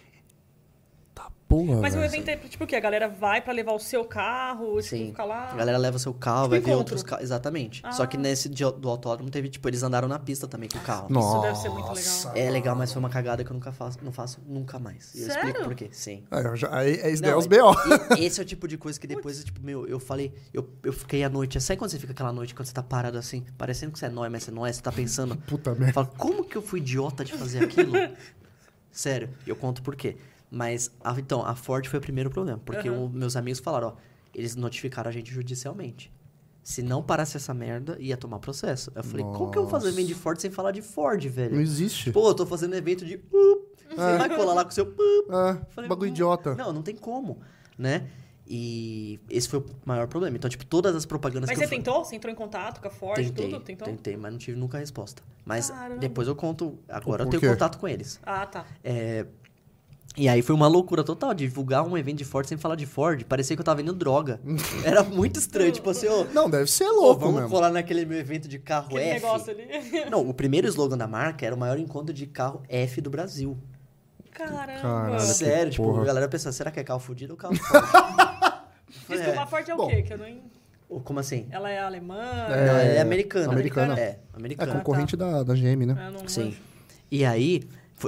Porra, Mas o evento é tipo o quê? A galera vai pra levar o seu carro, e Sim. fica lá. A galera leva seu carro, Tipo vai ver encontro. outros carros. Exatamente. Só que Ah. nesse do autódromo teve, tipo, eles andaram na pista também com o carro. Isso deve ser muito legal. Nossa. É legal, mas foi uma cagada que eu nunca faço, não faço nunca mais. E eu explico Sério? por quê. Sim. É, eu já- aí, aí, isso daí é Não, os B.O. esse é o tipo de coisa que depois, tipo, meu, eu falei, eu, eu fiquei à noite. Sabe quando você fica aquela noite, quando você tá parado assim, parecendo que você é nóia, mas você não é, você tá pensando. Puta merda. falo, como que eu fui idiota de fazer aquilo? Sério, eu conto por quê. Mas, a- então, a Ford foi o primeiro problema. Porque Aham. o- meus amigos falaram, ó, eles notificaram a gente judicialmente. Se não parasse essa merda, ia tomar processo. Eu falei, como que eu vou fazer evento de Ford sem falar de Ford, velho? Não existe. Pô, eu tô fazendo evento de. uh, Você vai colar lá com o seu. Ah, Falei, bagulho "Não, idiota. Não, não tem como, né? E esse foi o maior problema. Então, tipo, todas as propagandas Mas que você eu fa- tentou? Você entrou em contato com a Ford, Tentei, tudo? Tentou? tentei, mas não tive nunca resposta. Mas Caramba. depois eu conto. Agora O eu tenho contato com eles. Ah, tá. É, e aí foi uma loucura total, divulgar um evento de Ford sem falar de Ford. Parecia que eu tava vendendo droga. Era muito estranho, tipo assim, ô, Não, deve ser louco vamos mesmo. colar naquele meu evento de carro Aquele F. negócio ali. Não, o primeiro slogan da marca era o maior encontro de carro F do Brasil. Caramba. Caralho. que Sério, tipo, porra. a galera pensa, será que é carro fudido ou carro Ford? Desculpa, a Ford é o Bom. quê? Que eu não... Ou Como assim? Ela é alemã? É, Não, ela é americana. americana. É, É americana. concorrente da, da GM, né? Eu não Sim. manjo. E aí,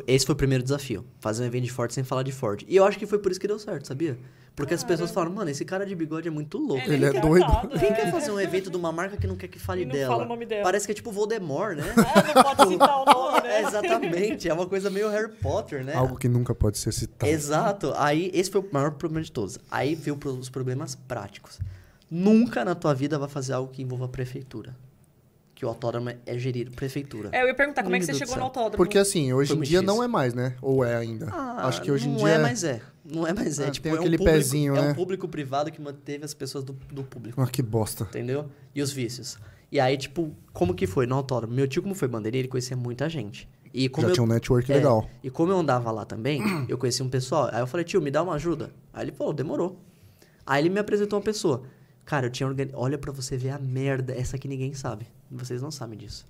esse foi o primeiro desafio. Fazer um evento de Ford sem falar de Ford. E eu acho que foi por isso que deu certo, sabia? Porque as pessoas falaram, mano, esse cara de bigode é muito louco. Ele é nem doido. Quem é. quer fazer um evento de uma marca que não quer que fale não dela? fala o nome dela. Parece que é tipo Voldemort, né? É, não pode citar o nome, né? É, exatamente. É uma coisa meio Harry Potter, né? Algo que nunca pode ser citado. Exato. Aí, esse foi o maior problema de todos. Aí veio os problemas práticos. Nunca na tua vida vai fazer algo que envolva a prefeitura. Que o autódromo é- é gerido, prefeitura. É, eu ia perguntar, como é que você chegou no autódromo? Porque assim, hoje Foi em dia difícil. não é mais, né? Ou é ainda? Ah, Acho que hoje em não dia. é, mas é. Não é, mas é. Ah, tipo, tem é um aquele público, pezinho, É né? um público privado que manteve as pessoas do, do público. Ah, que bosta. Entendeu? E os vícios. E aí, tipo, como que foi no autódromo? Meu tio, como foi bandeirinha, ele conhecia muita gente. E como Já eu, tinha um network é, legal. E como eu andava lá também, eu conheci um pessoal. Aí eu falei, tio, me dá uma ajuda. Aí ele falou, demorou. Aí ele me apresentou uma pessoa. Cara, eu tinha organi... Olha pra você ver a merda. Essa aqui ninguém sabe. Vocês não sabem disso.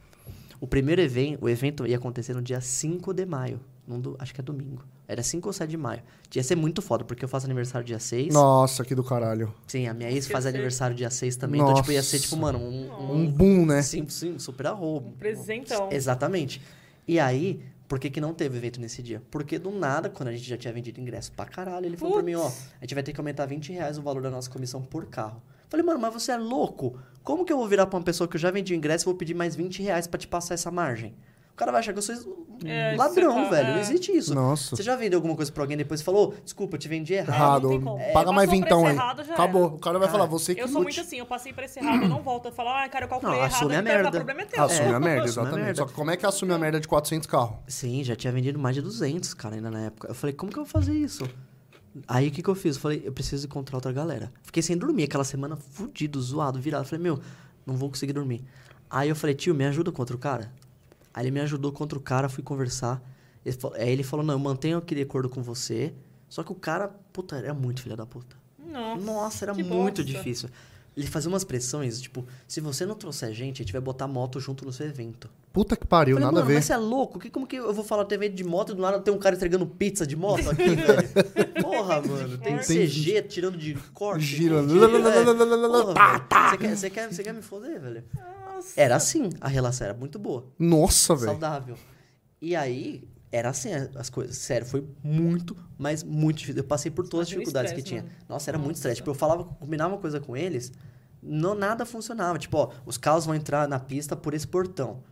O primeiro evento, o evento ia acontecer no dia 5 de maio. Num do- acho que é domingo. Era 5 ou 7 de maio. Ia ser muito foda, porque eu faço aniversário dia 6. Nossa, que do caralho. Sim, a minha ex faz aniversário dia 6 também. Então, tipo, ia ser, Nossa. tipo, mano, um. Um um boom, né? sim, sim, super arrobo. Um presentão. Exatamente. E aí, por que, que não teve evento nesse dia? Porque do nada, quando a gente já tinha vendido ingresso pra caralho, ele falou pra mim, ó, a gente vai ter que aumentar 20 reais o valor da nossa comissão por carro. Falei, mano, mas você é louco? Como que eu vou virar pra uma pessoa que eu já vendi o ingresso e vou pedir mais 20 reais pra te passar essa margem? O cara vai achar que eu sou É, ladrão, você tá- velho. Não é. existe isso. Nossa. Você já vendeu alguma coisa pra alguém e depois falou, desculpa, eu te vendi errado. Errado. não tem como. Paga É, mais vintão aí. errado, Acabou. era. O cara vai Cara, falar, você que Eu sou lute. muito assim, eu passei pra esse errado, eu não volto. Eu falo, ah, cara, eu calculei Não, errado, assume a quero, merda. o problema é teu. Assume a merda, assume a exatamente. merda. Só que como é que assume a merda de 400 carros? Sim, já tinha vendido mais de 200, cara, ainda na época. Eu falei, como que eu vou fazer isso? Aí o que, que eu fiz? Eu falei, eu preciso encontrar outra galera. Fiquei sem dormir aquela semana, fudido, zoado, virado. Falei, meu, não vou conseguir dormir. Aí eu falei, tio, me ajuda contra o cara? Aí ele me ajudou contra o cara, fui conversar. Ele falou- aí ele falou, não, eu mantenho aquele acordo com você. Só que o cara, puta, era muito filho da puta. Nossa. Nossa, era muito bosta. difícil. Ele fazia umas pressões, tipo, se você não trouxer gente, a gente vai botar moto junto no seu evento. Puta que pariu, Falei, nada a mano, ver. mas você é louco? Que, como que eu vou falar TV de moto e do nada tem um cara entregando pizza de moto aqui, velho? Porra, mano. Tem. CG tirando de corte. Girando. Porra, velho. Você quer, você, quer, quer me foder, velho? Nossa. Era assim. A relação era muito boa. Nossa, velho. Saudável. E aí, era assim as coisas. Sério, foi muito, mas muito difícil. Eu passei por todas as dificuldades que estresse, tinha. mano. Nossa, era muito Nossa. estresse. Tipo, eu falava, combinava uma coisa com eles, não, nada funcionava. Tipo, ó, os carros vão entrar na pista por esse portão.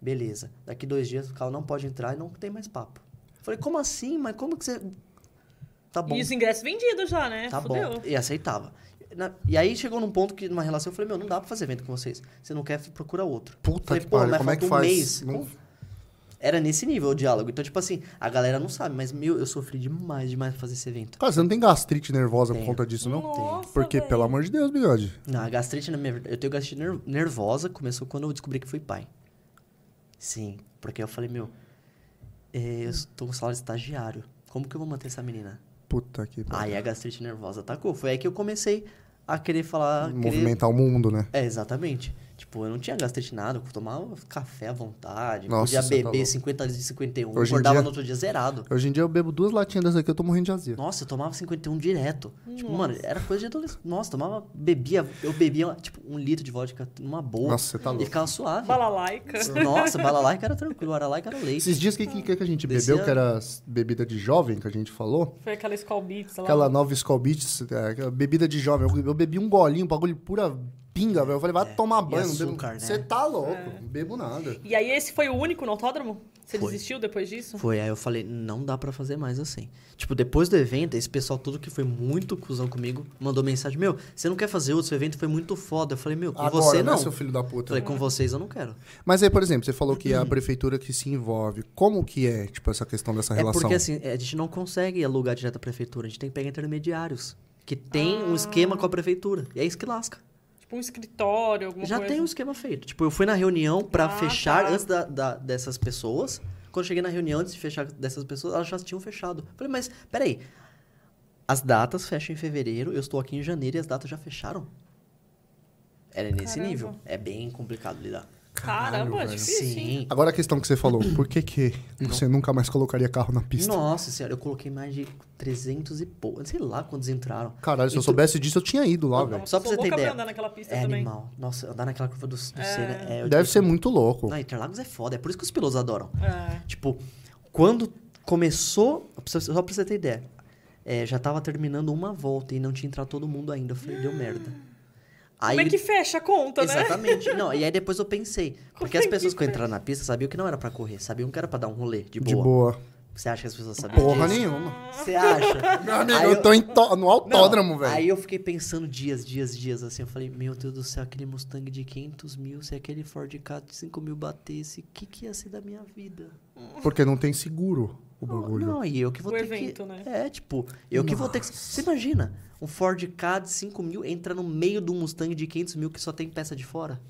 Beleza. Daqui dois dias o carro não pode entrar e não tem mais papo. Falei, como assim? Mas como que você. Tá bom. E os ingressos vendidos já, né? Tá Fudeu. bom. E aceitava. Na- e aí chegou num ponto que, numa relação, eu falei, meu, não dá pra fazer evento com vocês. Você não quer, procura outro. Puta Falei, que pô, pariu, mas como é que falta um faz? mês. Não- Era nesse nível o diálogo. Então, tipo assim, a galera não sabe, mas, meu, eu sofri demais, demais pra fazer esse evento. Cara, você não tem gastrite nervosa por Tenho. conta disso, não? Nossa, Porque, velho. pelo amor de Deus, bigode. Não, a gastrite, na minha eu tenho gastrite ner- nervosa, começou quando eu descobri que fui pai. Sim, porque eu falei, meu, eh, eu tô com salário de estagiário. Como que eu vou manter essa menina? Puta que pariu. Aí a gastrite nervosa atacou. Foi aí que eu comecei a querer falar. Querer... Movimentar o mundo, né? É, exatamente. Tipo, eu não tinha gastrite nada, eu tomava café à vontade, Nossa, podia tá beber louco. 50 litros de 51, Hoje acordava dia- no outro dia zerado. Hoje em dia eu bebo duas latinhas dessa aqui, eu tô morrendo de azia. Nossa, eu tomava 51 direto. Tipo, Nossa. mano, era coisa de adolescente. Nossa, tomava, bebia, eu bebia, tipo, um litro de vodka numa boa. Nossa, você tá E louco. ficava suave. Balalaica. Nossa, balalaica era tranquilo, aralaica era leite. Esses dias que, que, que a gente Descia- bebeu, que era bebida de jovem, que a gente falou, Foi aquela Skull Beats lá. aquela nova Skull Beats, é, aquela bebida de jovem, eu, eu bebi um golinho, um bagulho pura pinga, velho. Eu falei, vai tomar banho, açúcar, né? Você tá louco, não bebo nada. E aí esse foi o único no autódromo? Você Foi. desistiu depois disso? Foi, aí eu falei, não dá pra fazer mais assim. Tipo, depois do evento, esse pessoal todo que foi muito cuzão comigo, mandou mensagem, meu, você não quer fazer outro, seu evento foi muito foda. Eu falei, meu, com Agora, você né, não. seu filho da puta. Falei, com vocês eu não quero. Mas aí, por exemplo, você falou que é a prefeitura que se envolve. Como que é, tipo, essa questão dessa É relação? porque assim, a gente não consegue alugar direto à prefeitura, a gente tem que pegar intermediários. Que tem um esquema com a prefeitura. E é isso que lasca. Tipo um escritório, alguma Já coisa. tem um esquema feito. Tipo, eu fui na reunião pra Ah, fechar tá. antes da, da- dessas pessoas. Quando eu cheguei na reunião, antes de fechar dessas pessoas, elas já tinham fechado. Falei, mas peraí. As datas fecham em fevereiro, eu estou aqui em janeiro e as datas já fecharam. Era nesse Caramba. nível. É bem complicado lidar. Caramba, Caralho, difícil, hein? Sim. Agora a questão que você falou, por que que você nunca mais colocaria carro na pista? Nossa senhora, eu coloquei mais de 300 e pouco. Sei lá quantos entraram. Caralho, se eu soubesse disso, eu tinha ido lá, Não, velho. Só pra Sou você ter louca ideia. andar naquela pista É também. animal. Nossa, andar naquela curva do, do Senna é... Deve ser muito louco. Não, Interlagos é foda. É por isso que os pilotos adoram. É. Tipo, quando começou. Só pra você ter ideia. é, já tava terminando uma volta e não tinha entrado todo mundo ainda. Eu falei, deu merda. Aí, Como é que fecha a conta, né? Exatamente. Não, e aí depois eu pensei. Porque Como as é pessoas que entraram na pista sabiam que não era pra correr, sabiam que era pra dar um rolê de De boa. boa. Você acha que as pessoas sabiam Porra disso? nenhuma. Você acha? Meu amigo, Aí eu tô em to- no autódromo, velho. Aí eu fiquei pensando dias, dias, dias assim. Eu falei, meu Deus do céu, aquele Mustang de 500 mil, se aquele Ford Ka de 5 mil batesse, o que, que ia ser da minha vida? Porque não tem seguro o Não, bagulho. Não, e eu que vou O ter evento, que... né? É, tipo, eu que vou ter que... Você imagina, um Ford Ka de 5 mil entra no meio do Mustang de 500 mil que só tem peça de fora?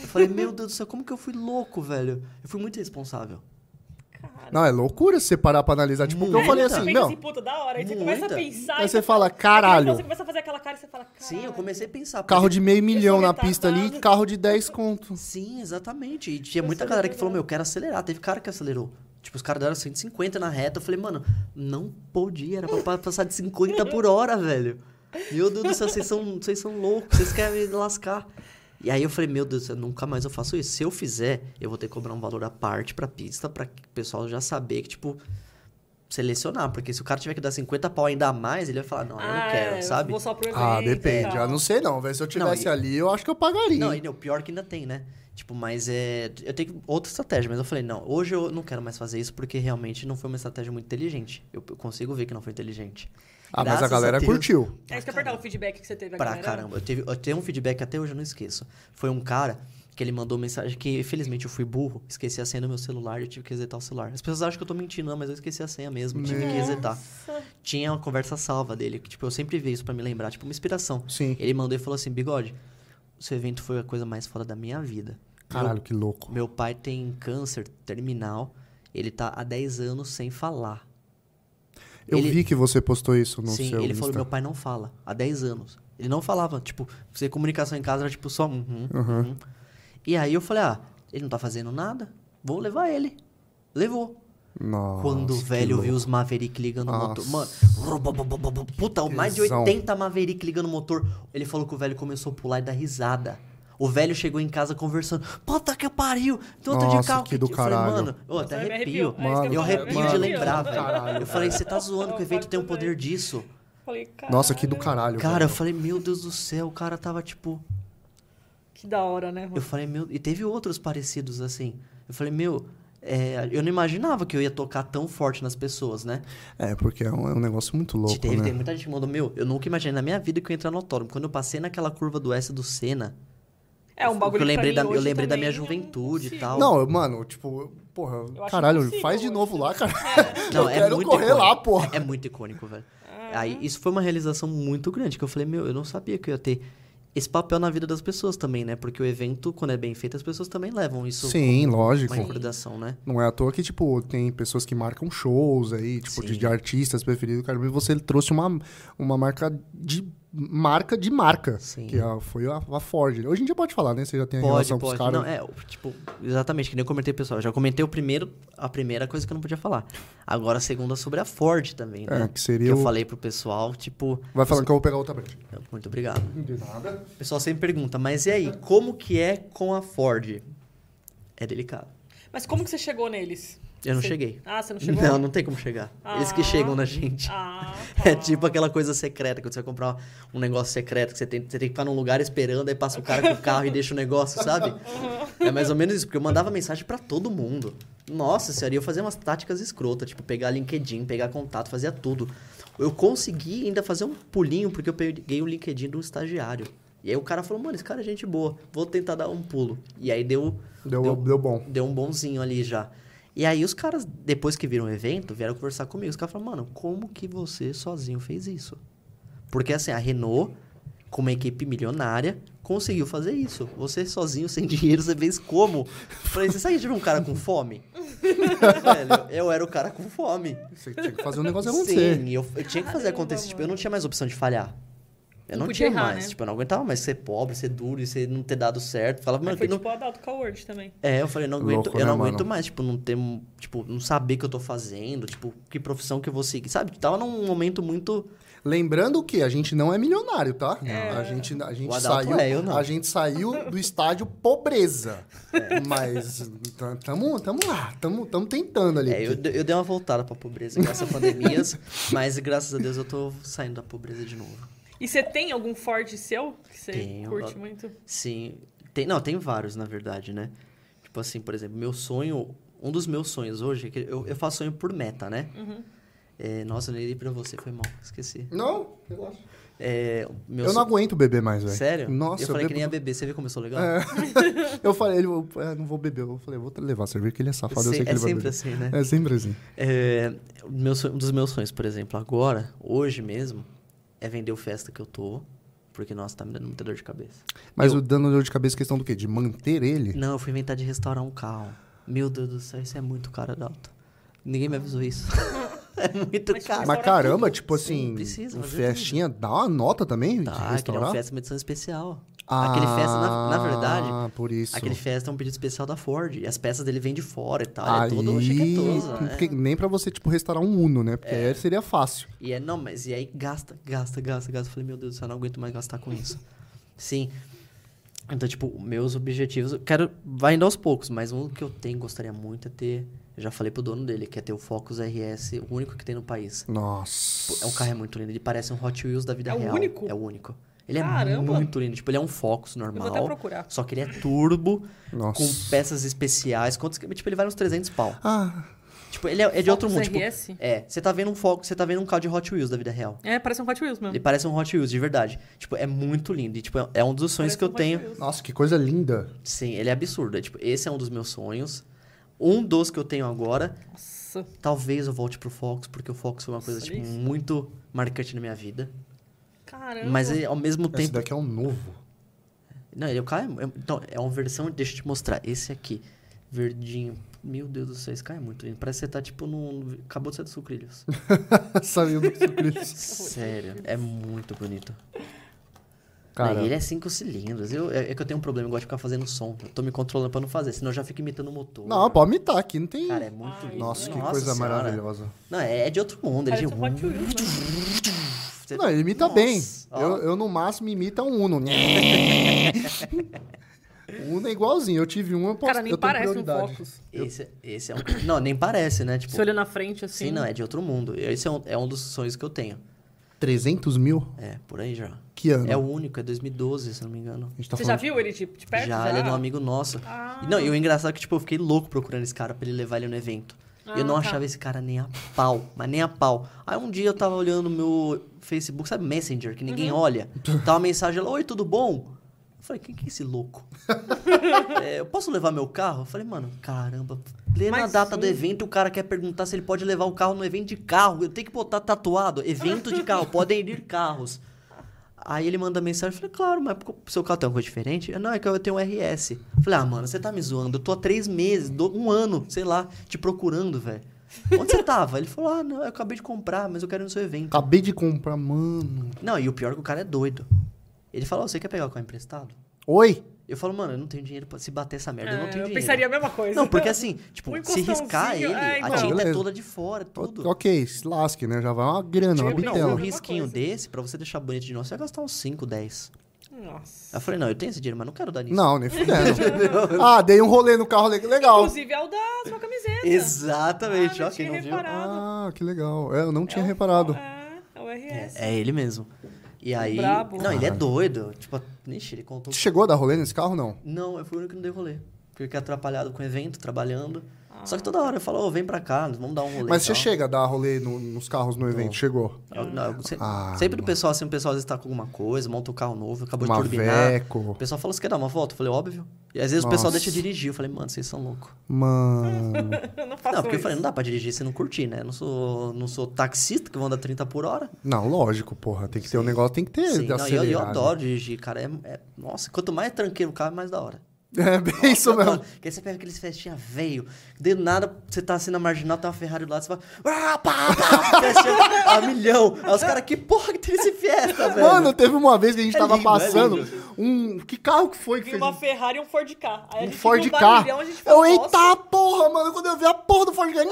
Eu falei, meu Deus do céu, como que eu fui louco, velho? Eu fui muito responsável. Cara. Não, é loucura se você parar pra analisar. Tipo, porque eu Muita. falei Você assim, pensa meu. assim, puta, da hora. Aí você Muita. começa a pensar. Aí você fala, Aí caralho. Você começa a fazer aquela cara e você fala, caralho. Sim, eu comecei a pensar. Carro de meio milhão na pista ali, carro de 10 conto. Sim, exatamente. E tinha muita galera que falou, meu, eu quero acelerar. Teve cara que acelerou. Tipo, os caras deram 150 na reta. Eu falei, mano, não podia, era pra pa- passar de 50 por hora, velho. Meu Deus do céu, vocês são, vocês são loucos, vocês querem me lascar. E aí eu falei, meu Deus, eu nunca mais eu faço isso. Se eu fizer, eu vou ter que cobrar um valor à parte pra pista, pra que o pessoal já saber que, tipo, selecionar. Porque se o cara tiver que dar 50 pau ainda a mais, ele vai falar, não, eu não Ah, quero, é, sabe? Vou só pro evento, Ah, depende. Ah, não sei não, velho. Se eu tivesse e- ali, eu acho que eu pagaria. Não, e o pior que ainda tem, né? Tipo, mas é. Eu tenho outra estratégia, mas eu falei, não, hoje eu não quero mais fazer isso porque realmente não foi uma estratégia muito inteligente. Eu consigo ver que não foi inteligente. ah, mas a Graças galera Deus. curtiu. É isso que eu perguntar o feedback que você teve Pra galera. caramba. Eu, teve, eu tenho um feedback até hoje, eu não esqueço. Foi um cara que ele mandou mensagem que, infelizmente, eu fui burro, esqueci a senha do meu celular e eu tive que resetar o celular. As pessoas acham que eu tô mentindo, não, mas eu esqueci a senha mesmo, tive que resetar. Tinha uma conversa salva dele, que, tipo, eu sempre vi isso pra me lembrar, tipo, uma inspiração. Sim. Ele mandou e falou assim: Bigode, seu evento foi a coisa mais foda da minha vida. Caralho, que louco. Meu pai tem câncer terminal. Ele tá há 10 anos sem falar. Eu ele- vi que você postou isso no Sim, seu ele falou: meu pai não fala. Há 10 anos. Ele não falava. Tipo, você comunicação em casa era tipo só. Uhum, uhum. E aí eu falei: ah, ele não tá fazendo nada? Vou levar ele. Levou. Nossa, Quando o que velho viu os Maverick ligando o motor. Mano, Nossa. puta, mais de Tesão. 80 Maverick ligando o motor. Ele falou que o velho começou a pular e dar risada. O velho chegou em casa conversando. Puta que pariu! Tem outro de Nossa, carro que do Eu falei, caralho. mano, eu até Nossa, arrepio. É que Mano, Eu arrepio me de lembrar, velho. Caralho, Eu falei, você tá zoando que o evento tem o poder disso. Falei, Nossa, que do caralho. Cara, eu falei, meu Deus do céu, o cara tava tipo. Que da hora, né, Eu mano? falei, meu. E teve outros parecidos assim. Eu falei, meu. É, eu não imaginava que eu ia tocar tão forte nas pessoas, né? É, porque é um, é um negócio muito louco, teve, né? tem muita gente que mandou, meu, eu nunca imaginei na minha vida que eu ia entrar no autódromo. Quando eu passei naquela curva do S do Senna, É um bagulho eu lembrei, mim da, eu lembrei da minha juventude e consigo. tal. Não, mano, tipo, porra, caralho, faz de novo lá, cara. Não, eu é quero muito correr icônico. lá, porra. É muito icônico, velho. Aí, isso foi uma realização muito grande, que eu falei, meu, eu não sabia que eu ia ter esse papel na vida das pessoas também, né? Porque o evento, quando é bem feito, as pessoas também levam isso Sim, lógico. uma recordação, né? Não é à toa que, tipo, tem pessoas que marcam shows aí, tipo, de, de artistas preferidos, cara. Você trouxe uma, uma marca de marca de marca. Sim. Que a- foi a, a Ford. Hoje em dia pode falar, né? Você já tem a Pode, relação com os pode. caras. Não, é, tipo, exatamente, que nem eu comentei, pessoal. Eu já comentei o primeiro, a primeira coisa que eu não podia falar. Agora a segunda sobre a Ford também, É, né? que Que seria eu o... falei pro pessoal, tipo, Vai falando que eu vou pegar outra brecha. muito obrigado. De nada. O pessoal sempre pergunta, mas e aí, como que é com a Ford? É delicado. Mas como que você chegou neles? Eu não Você- cheguei. Ah, você não chegou? Não, não tem como chegar. Eles que Ah. chegam na gente. Ah, É tá. tipo aquela coisa secreta, quando você vai comprar um negócio secreto, que você tem, você tem que ficar num lugar esperando, aí passa o cara com o carro e deixa o negócio, sabe? É mais ou menos isso, porque eu mandava mensagem pra todo mundo. Nossa senhora, eu fazia umas táticas escrotas, tipo, pegar LinkedIn, pegar contato, fazia tudo. Eu consegui ainda fazer um pulinho, porque eu peguei o LinkedIn de um estagiário. E aí o cara falou, mano, esse cara é gente boa, vou tentar dar um pulo. E aí deu, Deu, Deu- deu bom. deu um bonzinho ali já. E aí os caras, depois que viram o evento, vieram conversar comigo. Os caras falaram, mano, como que você sozinho fez isso? Porque assim, a Renault, com uma equipe milionária, conseguiu fazer isso. Você sozinho, sem dinheiro, você fez como? Eu Falei, você sabe de um cara com fome? Velho, eu era o cara com fome. Você tinha que fazer um negócio acontecer. Sim, eu, eu tinha que fazer acontecer. Tipo, eu não tinha mais opção de falhar. Eu Não não, tinha errar, mais. né? Tipo, eu não aguentava mais ser pobre, ser duro e ser, não ter dado certo. Falava, Mas mano, foi não, tipo a Adalto Coward também. é, eu falei, não aguento, Louco, eu né, não aguento mano? mais, tipo, não ter, um- tipo, não saber o que eu tô fazendo, tipo, que profissão que eu vou seguir, sabe? Tava num momento muito Lembrando que a gente não é milionário, tá? É. A gente, a gente saiu, é, a gente saiu do estádio pobreza. Mas tá- tamo, tamo lá, tamo, tamo tentando ali. É, eu, eu dei uma voltada pra pobreza graças a pandemias, mas graças a Deus eu tô saindo da pobreza de novo. E você tem algum Ford seu que você Tenho, curte eu- muito? Sim, tem, não, tem vários, na verdade, né? Tipo assim, por exemplo, meu sonho, um dos meus sonhos hoje, é que eu, eu faço sonho por meta, né? Uhum. É, nossa, eu nem li pra você, foi mal, esqueci. Não, relaxa. É, meu Eu não sonho- aguento beber mais, velho. Sério? Nossa, eu falei que bebo- nem a bebê, você viu como eu sou legal? É. eu falei, ele, eu, é, não vou beber. Eu falei, vou levar cerveja, que ele é safado, eu Se- sei que é ele vai sempre beber. assim, né? É sempre assim. É, o meu sonho- um dos meus sonhos, por exemplo, agora, hoje mesmo, é vender o festa que eu tô. Porque, nossa, tá me dando muita dor de cabeça. Mas Eu- o dano dor de cabeça é questão do quê? De manter ele? Não, eu fui inventar de restaurar um carro. Meu Deus do céu, isso é muito caro, Adalto. Ninguém me avisou isso. é muito Mas caro. Mas caramba, tipo Sim, assim, precisa um festinha, dá uma nota também? de Tá, que é restaurar? uma festa de uma edição especial. Aquele Fiesta, na, na verdade, Ah, por isso. aquele Fiesta é um pedido especial da Ford. E as peças dele vêm de fora e tal. Ele Aí, é todo chiquetoso. né? porque nem pra você, tipo, restaurar um Uno, né? Porque aí seria fácil. E é, não, mas e aí gasta, gasta, gasta, gasta. Eu falei, meu Deus do céu, não aguento mais gastar com isso. Sim. Então, tipo, meus objetivos, eu quero, vai indo aos poucos, mas um que eu tenho, gostaria muito é ter, eu já falei pro dono dele, que é ter o Focus RS, o único que tem no país. Nossa. É um carro é muito lindo, ele parece um Hot Wheels da vida É o real. único? É o único. Ele é Caramba. muito lindo, tipo, ele é um Focus Eu vou até normal, procurar. só que ele é turbo, Nossa. com peças especiais, quantos, que- tipo, ele vai uns 300 pau. Ah, Tipo, ele é, é de outro Focus mundo, tipo, é, você tá vendo um Focus, você tá vendo um carro de Hot Wheels da vida real. É, parece um Hot Wheels mesmo. Ele parece um Hot Wheels, de verdade. Tipo, é muito lindo. E, tipo, é- é um dos sonhos Parece que eu um Hot tenho. Wheels. nossa, que coisa linda. Sim, ele é absurdo. É, tipo, esse é um dos meus sonhos. Um dos que eu tenho agora. Nossa. Talvez eu volte pro Fox, porque o Fox foi uma coisa, Nossa, tipo, isso. muito marcante na minha vida. Caramba. Mas ele, ao mesmo Esse tempo. daqui é um novo. Não, ele é o cara. é- Então, é uma versão. Deixa eu te mostrar. Esse aqui. Verdinho. Meu Deus do céu, esse cara é muito lindo. Parece que você tá, tipo, num. Acabou de sair do sucrilhos. Saiu do sucrilhos. Sério. É muito bonito. Cara, Não, ele é cinco cilindros. Eu, é, é que eu tenho um problema, eu gosto de ficar fazendo som. Eu tô me controlando pra não fazer, senão eu já fico imitando o motor. Não, pode imitar aqui, não tem. Cara, é muito Ai, lindo. Nossa, que Nossa coisa Senhora. maravilhosa. Não, é, é de outro mundo. Ele Parece de... Você- Não, ele imita Nossa, bem. Eu, eu, no máximo, imita um Uno. o Uno é igualzinho. Eu tive um, eu posso Cara, nem eu tenho parece um. Focus. Esse, esse é um... Não, nem parece, né? Tipo, Você olha na frente, assim. sim, não, é de outro mundo. Esse é um, é um dos sonhos que eu tenho. 300 mil? É, por aí já. Que ano? É o único, é 2012, se eu não me engano. Tá Você já viu ele de, de perto? já, ele é um amigo nosso. Ah. E Não, e o engraçado é que, tipo, eu fiquei louco procurando esse cara pra ele levar ele no evento. Ah, eu não tá. achava esse cara nem a pau, mas nem a pau. Aí um dia eu tava olhando meu Facebook, sabe, Messenger, que ninguém Uhum. olha. Tava uma mensagem lá, oi, tudo bom? Eu falei, quem que é esse louco? É, eu posso levar meu carro? Eu falei, mano, caramba, plena Mas data do sim. evento, o cara quer perguntar se ele pode levar o carro no evento de carro. Eu tenho que botar tatuado, evento de carro, podem ir carros. Aí ele manda mensagem, eu falei, claro, mas o seu carro tem uma coisa diferente? Não, é que eu tenho um RS. Eu falei, ah, mano, você tá me zoando, eu tô há três meses, um ano, sei lá, te procurando, velho. Onde você tava? Ele falou, ah, não, eu acabei de comprar, mas eu quero ir no seu evento. Acabei de comprar, mano. Não, e o pior é que o cara é doido. Ele falou, você quer pegar o carro emprestado? Oi? Eu falo, mano, eu não tenho dinheiro pra se bater essa merda, eu não É, tenho eu dinheiro. pensaria a mesma coisa. Não, porque assim, tipo, Um se riscar ele, é, a então. tinta é toda de fora, tudo. Ok, se lasque, né? Já vai uma grana, uma Não, bitela. um Mesma risquinho coisa. desse, pra você deixar bonito de novo, você vai gastar uns 5, 10. Nossa. Aí eu falei, não, eu tenho esse dinheiro, mas não quero dar nisso. Não, nem fudendo. ah, dei um rolê no carro le- legal. Inclusive é o da sua camiseta. Exatamente, Ah, ó, não quem tinha não viu. reparado. Ah, que legal. É, eu não tinha É o- reparado. É, é o RS. É ele mesmo. E aí. Brabo. Não, ele é Ah. doido. Tipo, ixi, ele contou. Você chegou a dar rolê nesse carro, não? Não, eu fui o único que não dei rolê. Fiquei atrapalhado com o evento, trabalhando. Só que toda hora eu falo, ô, vem pra cá, vamos dar um rolê. Mas você chega a dar rolê no- nos carros no evento? Não. Chegou? Eu- não, eu se- Ah, sempre o mano. pessoal, assim, o pessoal às vezes tá com alguma coisa, monta um carro novo, acabou Uma de turbinar. Veco. O pessoal falou, você quer dar uma volta? Eu falei, óbvio. E às vezes o pessoal Nossa. deixa dirigir. Eu falei, mano, vocês são loucos. Mano. Eu não faço Não, porque eu isso. falei, não dá pra dirigir se não curtir, né? Eu não sou, não sou taxista que vão dar 30 por hora. Não, lógico, porra. Tem que ter um negócio, tem que ter Sim, não, eu, eu adoro dirigir, cara. É, é- nossa, quanto mais tranqueiro o carro, mais da hora. É bem isso Eu adoro. mesmo. Porque aí você pega aqueles festinha veio, de nada você tá assim na marginal, tem uma Ferrari do lado, você fala, ah, pá, pá, festinha a milhão. Aí os caras, que porra que tem esse festa, velho? Mano, teve uma vez que a gente É tava lindo, é passando lindo. um. Que carro que foi que Vi fez? uma isso? Ferrari e um Ford K. Aí a Um Ford K. barulhão, a gente Eu, eita "Nossa". porra, mano. Quando eu vi a porra do Ford K.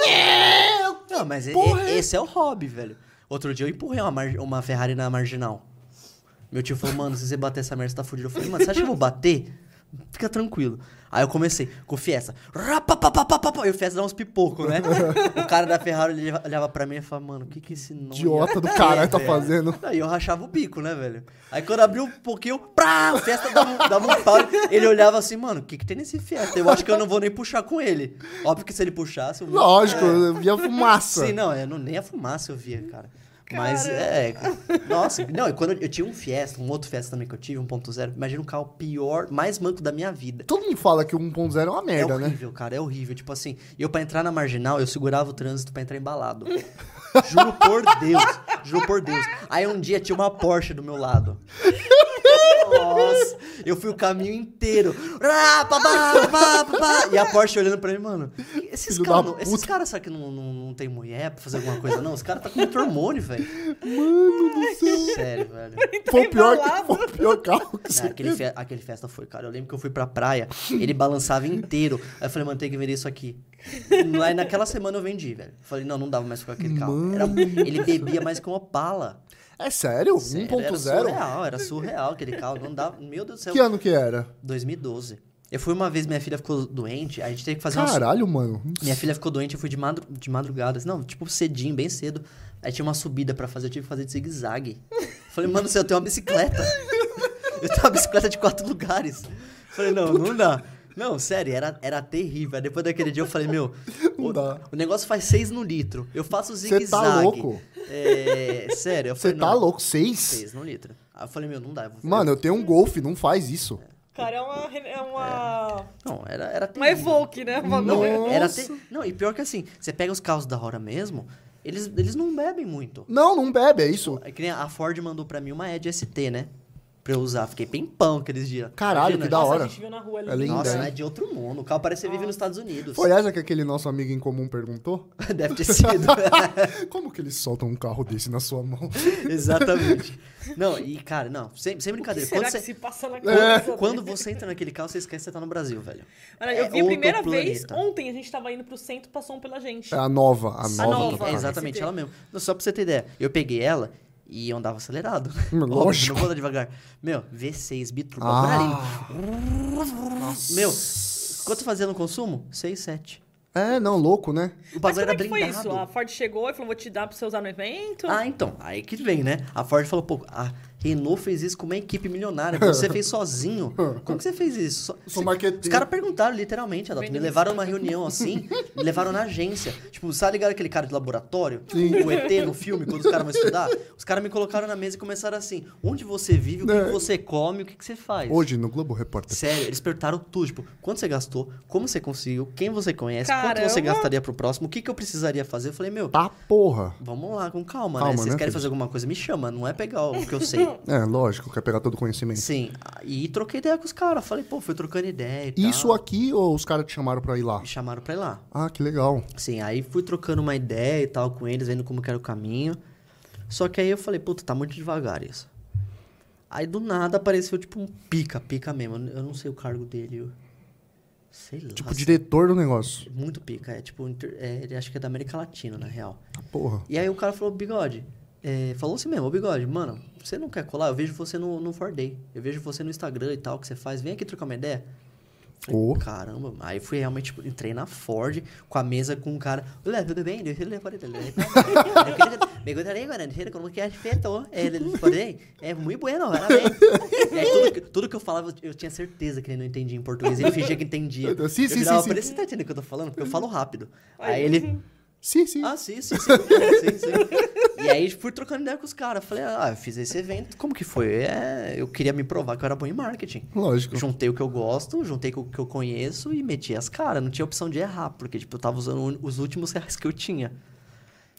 Não, mas porra é esse é o hobby, velho. Outro dia eu empurrei uma, uma Ferrari na marginal. Meu tio falou, mano, se você bater essa merda, você tá fudido. Eu falei, mano, você acha que eu vou bater? Fica tranquilo. Aí eu comecei com o Fiesta. E o Fiesta dá uns pipocos, né? o cara da Ferrari ele olhava- olhava pra mim e falava, mano, o que que esse nome Idiota do caralho tá velho? fazendo. Aí eu rachava o bico, né, velho? Aí quando abriu um pouquinho, prá, o Fiesta dava, dava um pau. Ele olhava assim, mano, o que que tem nesse Fiesta? Eu acho que eu não vou nem puxar com ele. Óbvio que se ele puxasse... Eu... Lógico, eu vi a fumaça. Sim, não, eu não, nem a fumaça eu via, cara. Mas é. Nossa, não, e quando eu, eu tinha um Fiesta, um outro Fiesta também que eu tive, 1.0, imagina um carro pior, mais manco da minha vida. Todo mundo fala que o 1.0 é uma merda, é né? horrível, cara, é horrível. Tipo assim, eu pra entrar na marginal, eu segurava o trânsito pra entrar embalado. juro por Deus, juro por Deus. Aí um dia tinha uma Porsche do meu lado. Nossa, eu fui o caminho inteiro. E a Porsche olhando pra mim, mano. Esses caras esses caras sabem que não, não, não tem mulher pra fazer alguma coisa, não? Os caras tá com muito hormônio, velho. Mano do céu. Sério, velho. Foi o pior, foi o pior carro que você aquele, fe- aquele festa foi, cara. Eu lembro que eu fui pra praia, ele balançava inteiro. Aí eu falei, mano, tem que vender isso aqui. Aí naquela semana eu vendi, velho. Falei, não, não dava mais com aquele carro. Era- ele bebia mais que uma Opala. É sério? Sério, Era 1.0? surreal, era surreal aquele carro. Não dava. Meu Deus do céu. Que ano que era? 2012. Eu fui uma vez, minha filha ficou doente, a gente teve que fazer. Caralho, mano. Minha filha ficou doente, eu fui de, madru... de madrugada. Não, tipo, cedinho, bem cedo. Aí tinha uma subida pra fazer, eu tive que fazer de zigue-zague. Falei, mano, você eu tenho uma bicicleta. Eu tenho uma bicicleta de quatro lugares. Falei, não, não dá. Não, sério, era, era terrível. Aí depois daquele dia eu falei, meu, Não o, dá. o negócio faz seis no litro. Eu faço Você zigue-zague. tá louco? É, sério, eu Você tá não, louco? Seis? Seis no litro. Aí eu falei, meu, não dá. Eu vou, Mano, eu tenho um Golf, não faz isso. Cara, é uma. É uma, Não, era, era uma. Evoque, né? Uma Não, era te- não, e pior que assim, você pega os carros da hora mesmo, eles, eles não bebem muito. Não, não bebe, é isso. É que nem a Ford mandou pra mim uma Edge ST, né? Pra eu usar. Fiquei pimpão aqueles dias. Caralho, Imagina, que da hora. a gente viu na rua ali. É linda, Nossa, hein? é de outro mundo. O carro parece que você vive nos Estados Unidos. Foi essa que aquele nosso amigo em comum perguntou? Deve ter sido. Como que eles soltam um carro desse na sua mão? Exatamente. Não, e cara, não, sem, sem O que brincadeira. será Quando que você, se passa na É. cabeça? quando você entra naquele carro, você esquece que você tá no Brasil, velho. Olha, é eu vi a primeira vez, planeta. ontem a gente tava indo pro centro, passou um pela gente. É a nova, a nova. nova, tá É, exatamente, ela mesmo. Só pra você ter ideia, eu peguei ela e eu andava acelerado. Hum, Óbvio, lógico. Não vou andar devagar. Meu, V6, biturbo, Ah, Meu, quanto fazia no consumo? 6, 7. é, não, louco, né? O Mas bagulho como era é que foi blindado. isso? A Ford chegou e falou, vou te dar pra você usar no evento. Ah, então. Aí que vem, né? A Ford falou, pô, a Renault fez isso com uma equipe milionária. Você fez sozinho. Como que você fez isso? Só- Sou Os marqueteiro. caras perguntaram, literalmente, Adalto. Me levaram numa reunião assim, me levaram na agência. Tipo, sabe ligado aquele cara de laboratório? Sim. O ET no filme, quando os caras vão estudar? Os caras me colocaram na mesa e começaram assim: onde você vive, o que, É. que você come, o que, que você faz? Hoje, no Globo Repórter. Sério, eles perguntaram tudo, tipo, quanto você gastou, como você conseguiu, quem você conhece, quanto você Caramba! gastaria pro próximo, o que, que eu precisaria fazer? Eu falei, meu, Tá porra. vamos lá, com calma, Calma, né? Vocês né, querem filho? fazer alguma coisa, me chama, não é pegar o que eu sei. É, lógico, quer pegar todo o conhecimento. Sim, e troquei ideia com os caras, falei, pô, fui trocando ideia e Isso tal. aqui ou os caras te chamaram pra ir lá? Me chamaram pra ir lá. Ah, que legal. Sim, aí fui trocando uma ideia e tal com eles, vendo como que era o caminho. Só que aí eu falei, puta, tá muito devagar isso. Aí do nada apareceu tipo um pica, pica mesmo. Eu não sei o cargo dele. eu- Sei lá. Tipo, diretor do negócio. Muito pica. É tipo, é, ele acho que é da América Latina, na real. Ah, porra. E aí o cara falou, bigode. É, falou assim mesmo, ô bigode, mano, você não quer colar? Eu vejo você no, no Ford Day. Eu vejo você no Instagram e tal, que você faz. Vem aqui trocar uma ideia. Falei. Caramba, aí fui realmente, tipo, entrei na Ford com a mesa com um cara. Olá, tudo bem? Deixa eu levar Me gustaría conocer como que has feito el Ford Day. É muito bueno, parabéns. E aí, tudo, que- tudo que eu falava, eu tinha certeza que ele não entendia em português. Ele fingia que entendia. Sim, eu sim, sim, ele, você tá entendendo o que eu tô falando? Porque eu falo rápido. Aí ele... Sim, sim. Ah, sim, sim, sim. sim, sim. E aí fui trocando ideia com os caras. Falei, ah, eu fiz esse evento, como que foi? É, eu queria me provar que eu era bom em marketing. Lógico. Juntei o que eu gosto, juntei com o que eu conheço e meti as caras. Não tinha opção de errar, porque tipo, eu tava usando os últimos reais que eu tinha.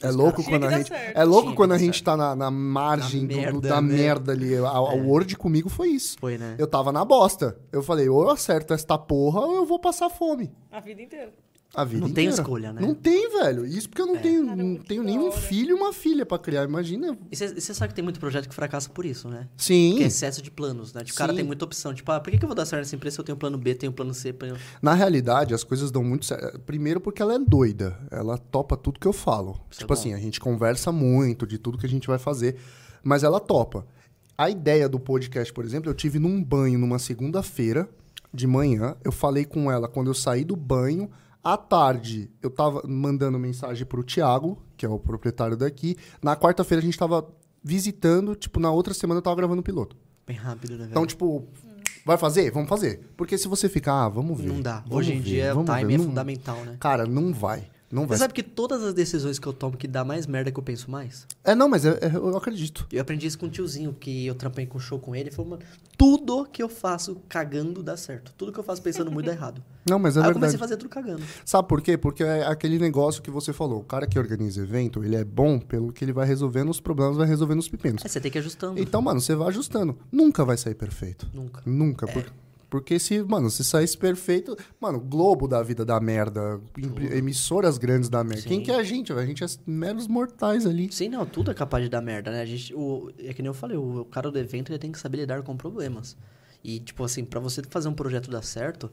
É louco quando a gente. certo. É louco Tinha quando a gente certo. tá na, na margem Na do- do- merda, da né? merda ali. A, a É. Word comigo foi isso. Foi, né? Eu tava na bosta. Eu falei, ou eu acerto esta porra ou eu vou passar fome. A vida inteira. A vida Não tem inteira. escolha, né? Não tem, velho. Isso porque eu não É. tenho, Cara, não muito tenho da nenhum hora. filho e uma filha pra criar. Imagina. E você sabe que tem muito projeto que fracassa por isso, né? Sim. Que é excesso de planos, né? Tipo, o cara tem muita opção. Tipo, ah, por que, que eu vou dar certo nessa empresa se eu tenho plano B, tenho plano C? Na realidade, as coisas dão muito certo. Primeiro porque ela é doida. Ela topa tudo que eu falo. Isso é tipo bom. assim, a gente conversa muito de tudo que a gente vai fazer, mas ela topa. A ideia do podcast, por exemplo, eu tive num banho numa segunda-feira de manhã. Eu falei com ela quando eu saí do banho. À tarde, eu tava mandando mensagem pro Thiago, que é o proprietário daqui. Na quarta-feira a gente tava visitando, tipo, na outra semana eu tava gravando o piloto. Bem rápido, né, velho? Então, tipo, vai fazer? Vamos fazer. Porque se você ficar, ah, vamos ver. não dá. Hoje em ver, dia o vamos ver, time é não- fundamental, né? Cara, não vai. Não vai Você sabe que todas as decisões que eu tomo que dá mais merda que eu penso mais? É, não, mas é- é- eu acredito. Eu aprendi isso com um tiozinho, que eu trampei com show com ele. Ele falou, mano, tudo que eu faço cagando dá certo. Tudo que eu faço pensando muito dá errado. Não, mas é Aí eu comecei verdade. a fazer tudo cagando. Sabe por quê? Porque é aquele negócio que você falou. O cara que organiza evento, ele é bom pelo que ele vai resolvendo os problemas, vai resolvendo os pepinos. É, você tem que ir ajustando. Então, mano, você vai ajustando. Nunca vai sair perfeito. Nunca. Nunca. por- Porque se, mano, se saísse perfeito. Mano, Globo da vida da merda. Emissoras grandes da merda. Quem Sim. que é a gente? A gente é meros mortais ali. Sim, não, tudo é capaz de dar merda, né? A gente, o, é que nem eu falei, o, cara do evento ele tem que saber lidar com problemas. E, tipo assim, pra você fazer um projeto dar certo,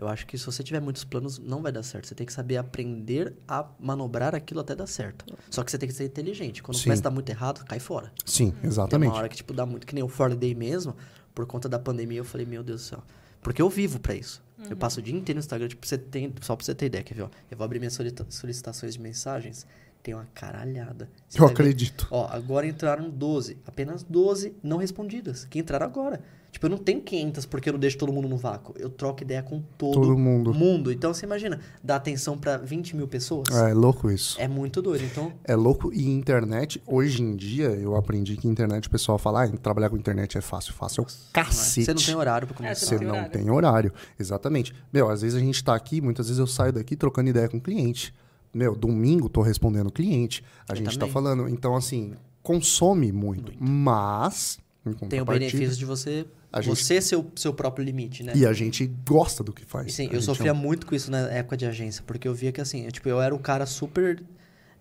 eu acho que se você tiver muitos planos, não vai dar certo. Você tem que saber aprender a manobrar aquilo até dar certo. Só que você tem que ser inteligente. Quando Sim. começa a dar muito errado, cai fora. Sim, Tem exatamente. uma hora que, tipo, dá muito. Que nem o For Day mesmo, por conta da pandemia, eu falei, meu Deus do céu. Porque eu vivo pra isso. Eu passo o dia inteiro no Instagram, tipo, você tem, só pra você ter ideia, quer ver? Ó, eu vou abrir minhas solicita- solicitações de mensagens, tem uma caralhada. Você Eu vai ver- acredito. Ó, agora entraram 12. Apenas 12 não respondidas. Que entraram agora. Tipo, eu não tenho 500 porque eu não deixo todo mundo no vácuo. Eu troco ideia com todo, Todo mundo. mundo. Então, você imagina, dar atenção pra 20 mil pessoas. É louco isso. É muito doido. Então, É louco. E internet, hoje em dia, eu aprendi que internet, o pessoal fala, ah, trabalhar com internet é fácil. Fácil é o cacete. você não tem horário pra É, começar. Você tem não horário. tem horário. Exatamente. Meu, às vezes a gente tá aqui, muitas vezes eu saio daqui trocando ideia com o cliente. Meu, domingo tô respondendo cliente. A Eu gente tá também. falando. Então, assim, consome muito. Mas, em Tem o benefício de você, A gente- você ser o seu próprio limite, né? E a gente gosta do que faz. E sim, A eu gente sofria é muito com isso na época de agência, porque eu via que assim, eu, tipo, eu era um cara super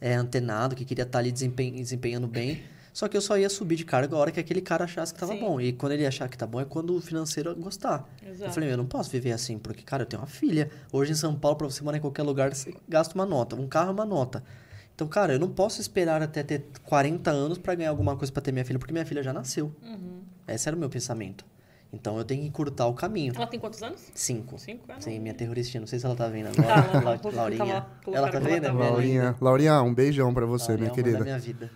é, antenado, que queria estar ali desempen- desempenhando bem, só que eu só ia subir de cargo a hora que aquele cara achasse que tava Sim. bom. E quando ele achar que tá bom é quando o financeiro gostar. Eu Exato. falei, eu não posso viver assim, porque, cara, eu tenho uma filha. Hoje em São Paulo, pra você morar em qualquer lugar, você gasta uma nota. Um carro é uma nota. Então, cara, eu não posso esperar até ter 40 anos pra ganhar alguma coisa pra ter minha filha, porque minha filha já nasceu. Uhum. Esse era o meu pensamento. Então, eu tenho que encurtar o caminho. Ela tem quantos anos? Cinco. Cinco? Ah, não. Sim, minha terroristinha. Não sei se ela tá vendo Tá, agora. colocaram Laurinha. ela- tá vendo? ela tá É Laurinha. Laurinha, um beijão pra você, Laurinha minha é amor da querida. minha vida.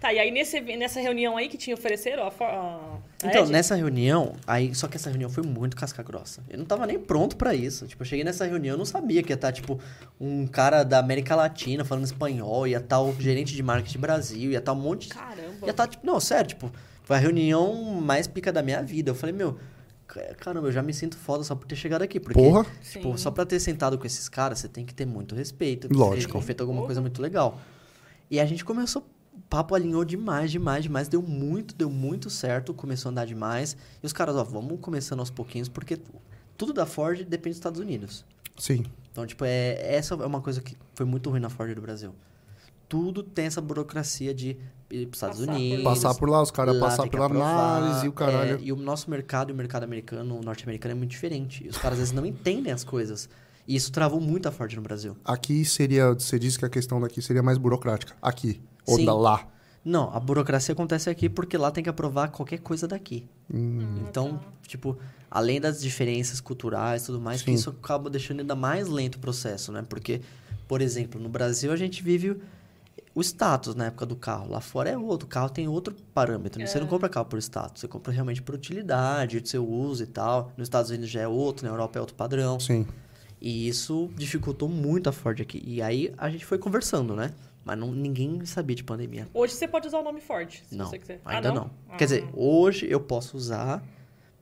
Tá, e aí nesse, nessa reunião aí que te ofereceram a, a, a Então, Ed? nessa reunião, aí, só que essa reunião foi muito casca grossa. Eu não tava nem pronto pra isso. Tipo, eu cheguei nessa reunião, eu não sabia que ia estar, tipo, um cara da América Latina falando espanhol, ia estar o gerente de marketing Brasil, ia estar um monte de Caramba. Ia tá, tipo, não, sério, tipo, foi a reunião mais pica da minha vida. Eu falei, meu, ca- caramba, eu já me sinto foda só por ter chegado aqui. Porque, Porra. tipo, Sim. só pra ter sentado com esses caras, você tem que ter muito respeito. Lógico. Ter feito alguma coisa muito legal. E a gente começou, papo alinhou demais, demais, demais. Deu muito, deu muito certo, começou a andar demais. E os caras, ó, vamos começando aos pouquinhos, porque tudo da Ford depende dos Estados Unidos. Sim. Então, tipo, é, essa é uma coisa que foi muito ruim na Ford do Brasil. Tudo tem essa burocracia de ir para os Estados Passar por Unidos. Passar por lá, os caras passar pela aprovar, análise e o caralho. é, e o nosso mercado e o mercado americano, o norte-americano, é muito diferente. E os caras às vezes não entendem as coisas. E isso travou muito a Ford no Brasil. Aqui seria, você disse que a questão daqui seria mais burocrática. Aqui. Ou Sim. da lá. Não, a burocracia acontece aqui porque lá tem que aprovar qualquer coisa daqui. Hum, Então, tipo, além das diferenças culturais e tudo mais, que isso acaba deixando ainda mais lento o processo, né? Porque, por exemplo, no Brasil a gente vive o- status na época do carro. Lá fora é outro. O carro tem outro parâmetro. né? Você não É. compra carro por status. Você compra realmente por utilidade, seu uso e tal. Nos Estados Unidos já é outro, na Europa é outro padrão. sim. E isso dificultou muito a Ford aqui. E aí a gente foi conversando, né? Mas não, ninguém sabia de pandemia. Hoje você pode usar o nome Ford, se Não, você quiser. Ah, ainda não. Quer dizer, hoje eu posso usar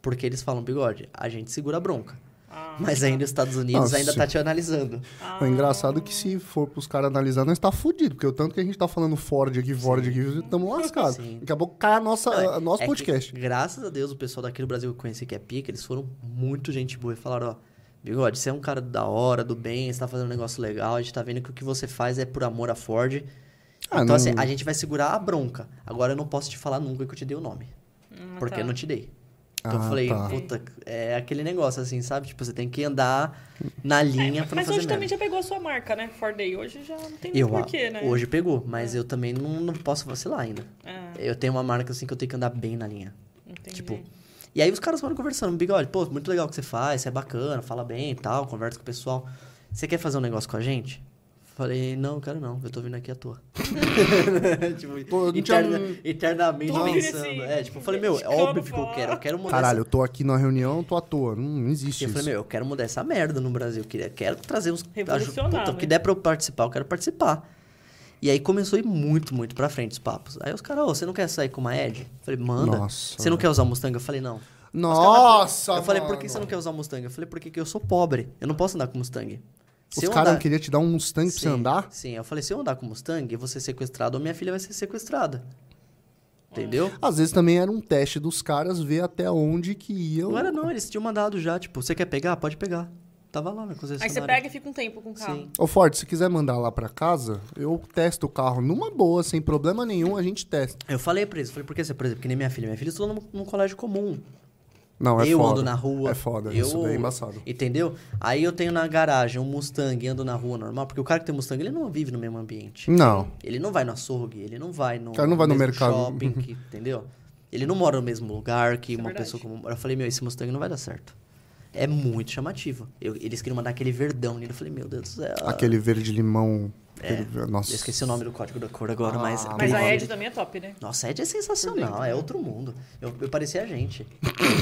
porque eles falam, bigode, a gente segura a bronca. Ah, Mas ainda os Estados Unidos Nossa. ainda tá te analisando. Ah, É engraçado que se for pros caras analisar, nós tá fudido. Porque o tanto que a gente tá falando Ford aqui, Ford aqui, estamos lascados. Sim. Daqui a pouco cai a nossa, Não, a nosso É que, podcast. graças a Deus, o pessoal daqui do Brasil que eu conheci que é pica, eles foram muito gente boa e falaram, ó, bigode, você é um cara da hora, do bem, você tá fazendo um negócio legal, a gente tá vendo que o que você faz é por amor à Ford. Ah, então, não- assim, a gente vai segurar a bronca. Agora eu não posso te falar nunca que eu te dei o nome. Ah, Porque tá. eu não te dei. Então Ah, eu falei, tá. puta, é aquele negócio assim, sabe? Tipo, você tem que andar na linha pra não Mas fazer hoje merda. também já pegou a sua marca, né? Ford Day. Hoje já não tem Eu, porquê, né? Hoje pegou, mas eu também não, não posso vacilar ainda. Ah, Eu tenho uma marca assim que eu tenho que andar bem na linha. entendi. Tipo, E aí os caras foram conversando, bigode, pô, muito legal o que você faz, você é bacana, fala bem e tal, conversa com o pessoal. Você quer fazer um negócio com a gente? Falei, não, quero não, eu tô vindo aqui à toa. tipo, Pô, eu não tinha- eterna- eternamente Tô pensando. assim, É, tipo, eu falei, meu, é óbvio que eu quero, eu quero mudar Caralho, essa... eu tô aqui na reunião, tô à toa. Não, não existe Eu isso. falei, meu, eu quero mudar essa merda no Brasil. Eu queria, quero trazer uns. Revolucionar, Puta, o né? que der pra eu participar, eu quero participar. E aí começou a ir muito, muito pra frente os papos. Aí os caras, ô, você não quer sair com uma Ed? Eu falei, manda. Nossa, você não quer usar o Mustang? Eu falei, não. Nossa, eu falei, por que você não quer usar o Mustang? Eu falei, porque que eu sou pobre. Eu não posso andar com Mustang. Se Os caras andar- queriam te dar um Mustang pra você Sim, andar? Sim, eu falei, se eu andar com Mustang, eu vou ser sequestrado ou minha filha vai ser sequestrada. Entendeu? Às vezes também era um teste dos caras ver até onde que iam. Não era não, eles tinham mandado já, tipo, você quer pegar? Pode pegar. Tava lá na Aí concessionária. você pega e fica um tempo com o carro. Sim. Ô, Ford, se quiser mandar lá pra casa, eu testo o carro numa boa, sem problema nenhum, a gente testa. Eu falei pra eles, falei, por que você, por exemplo, que nem minha filha. Minha filha estuda num, num colégio comum. Não, é eu foda. ando na rua. É foda, eu, isso daí é embaçado. Entendeu? Aí eu tenho na garagem um Mustang e ando na rua normal, porque o cara que tem Mustang, ele não vive no mesmo ambiente. Não. Ele não vai no açougue, ele não vai no, cara não vai no mesmo mercado. shopping, que- entendeu? Ele não mora no mesmo lugar que é uma verdade. pessoa como... Eu falei, meu, esse Mustang não vai dar certo. É muito chamativo. Eu- eles queriam mandar aquele verdão nele. Eu falei, meu Deus do céu. Aquele verde limão. É. aquele- Nossa. Eu esqueci o nome do código da cor agora, mas... Ah, Mas aquele a Ed também é top, né? Nossa, a Ed é sensacional, é outro mundo. Eu, eu parecia a gente.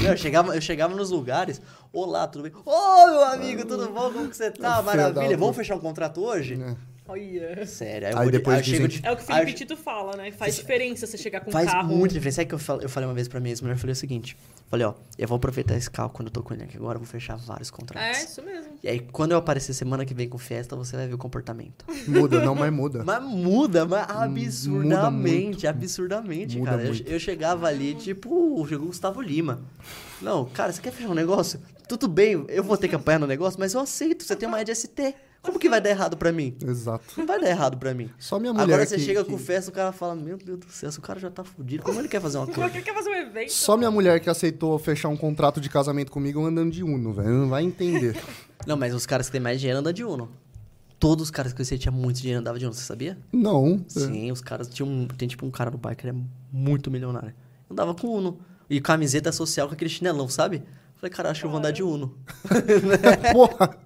eu, chegava, eu chegava nos lugares, olá, tudo bem? Ô, meu amigo, tudo bom? Como que você tá? Maravilha. Vamos fechar um contrato hoje? É. Olha. Sério, aí, eu Aí depois aí eu chego dizem de- É o que o Felipe Tito fala, né? Faz diferença você chegar com um Faz carro. muita diferença. Sabe que eu falei, eu falei uma vez pra minha ex-mulher? Eu falei o seguinte: falei, ó, eu vou aproveitar esse carro quando eu tô com ele aqui agora, eu vou fechar vários contratos. É, isso mesmo. E aí, quando eu aparecer semana que vem com festa, você vai ver o comportamento. Muda, não, mas muda. Mas muda, mas absurdamente, muito. absurdamente, Muda cara. Eu, muito. eu chegava ali, tipo, chegou o Gustavo Lima. Não, cara, você quer fechar um negócio? Tudo bem, eu vou ter que apanhar no negócio, mas eu aceito, você tem uma ED ST. Como que vai dar errado pra mim? Exato. Não vai dar errado pra mim. Só minha mulher. Agora você que- chega que- com festa, o cara fala, meu Deus do céu, esse cara já tá fudido. Como ele quer fazer uma coisa? que quer fazer um evento? Só minha mulher que aceitou fechar um contrato de casamento comigo andando de Uno, velho. Não vai entender. Não, mas os caras que têm mais dinheiro andam de Uno. Todos os caras que eu conheci tinham muito dinheiro andavam de Uno, você sabia? Não. Sim, os caras tinham. um- Tem tipo um cara no bar que era muito milionário. Andava com Uno. E camiseta social com aquele chinelão, sabe? Falei, cara, acho que eu vou andar de Uno. Porra.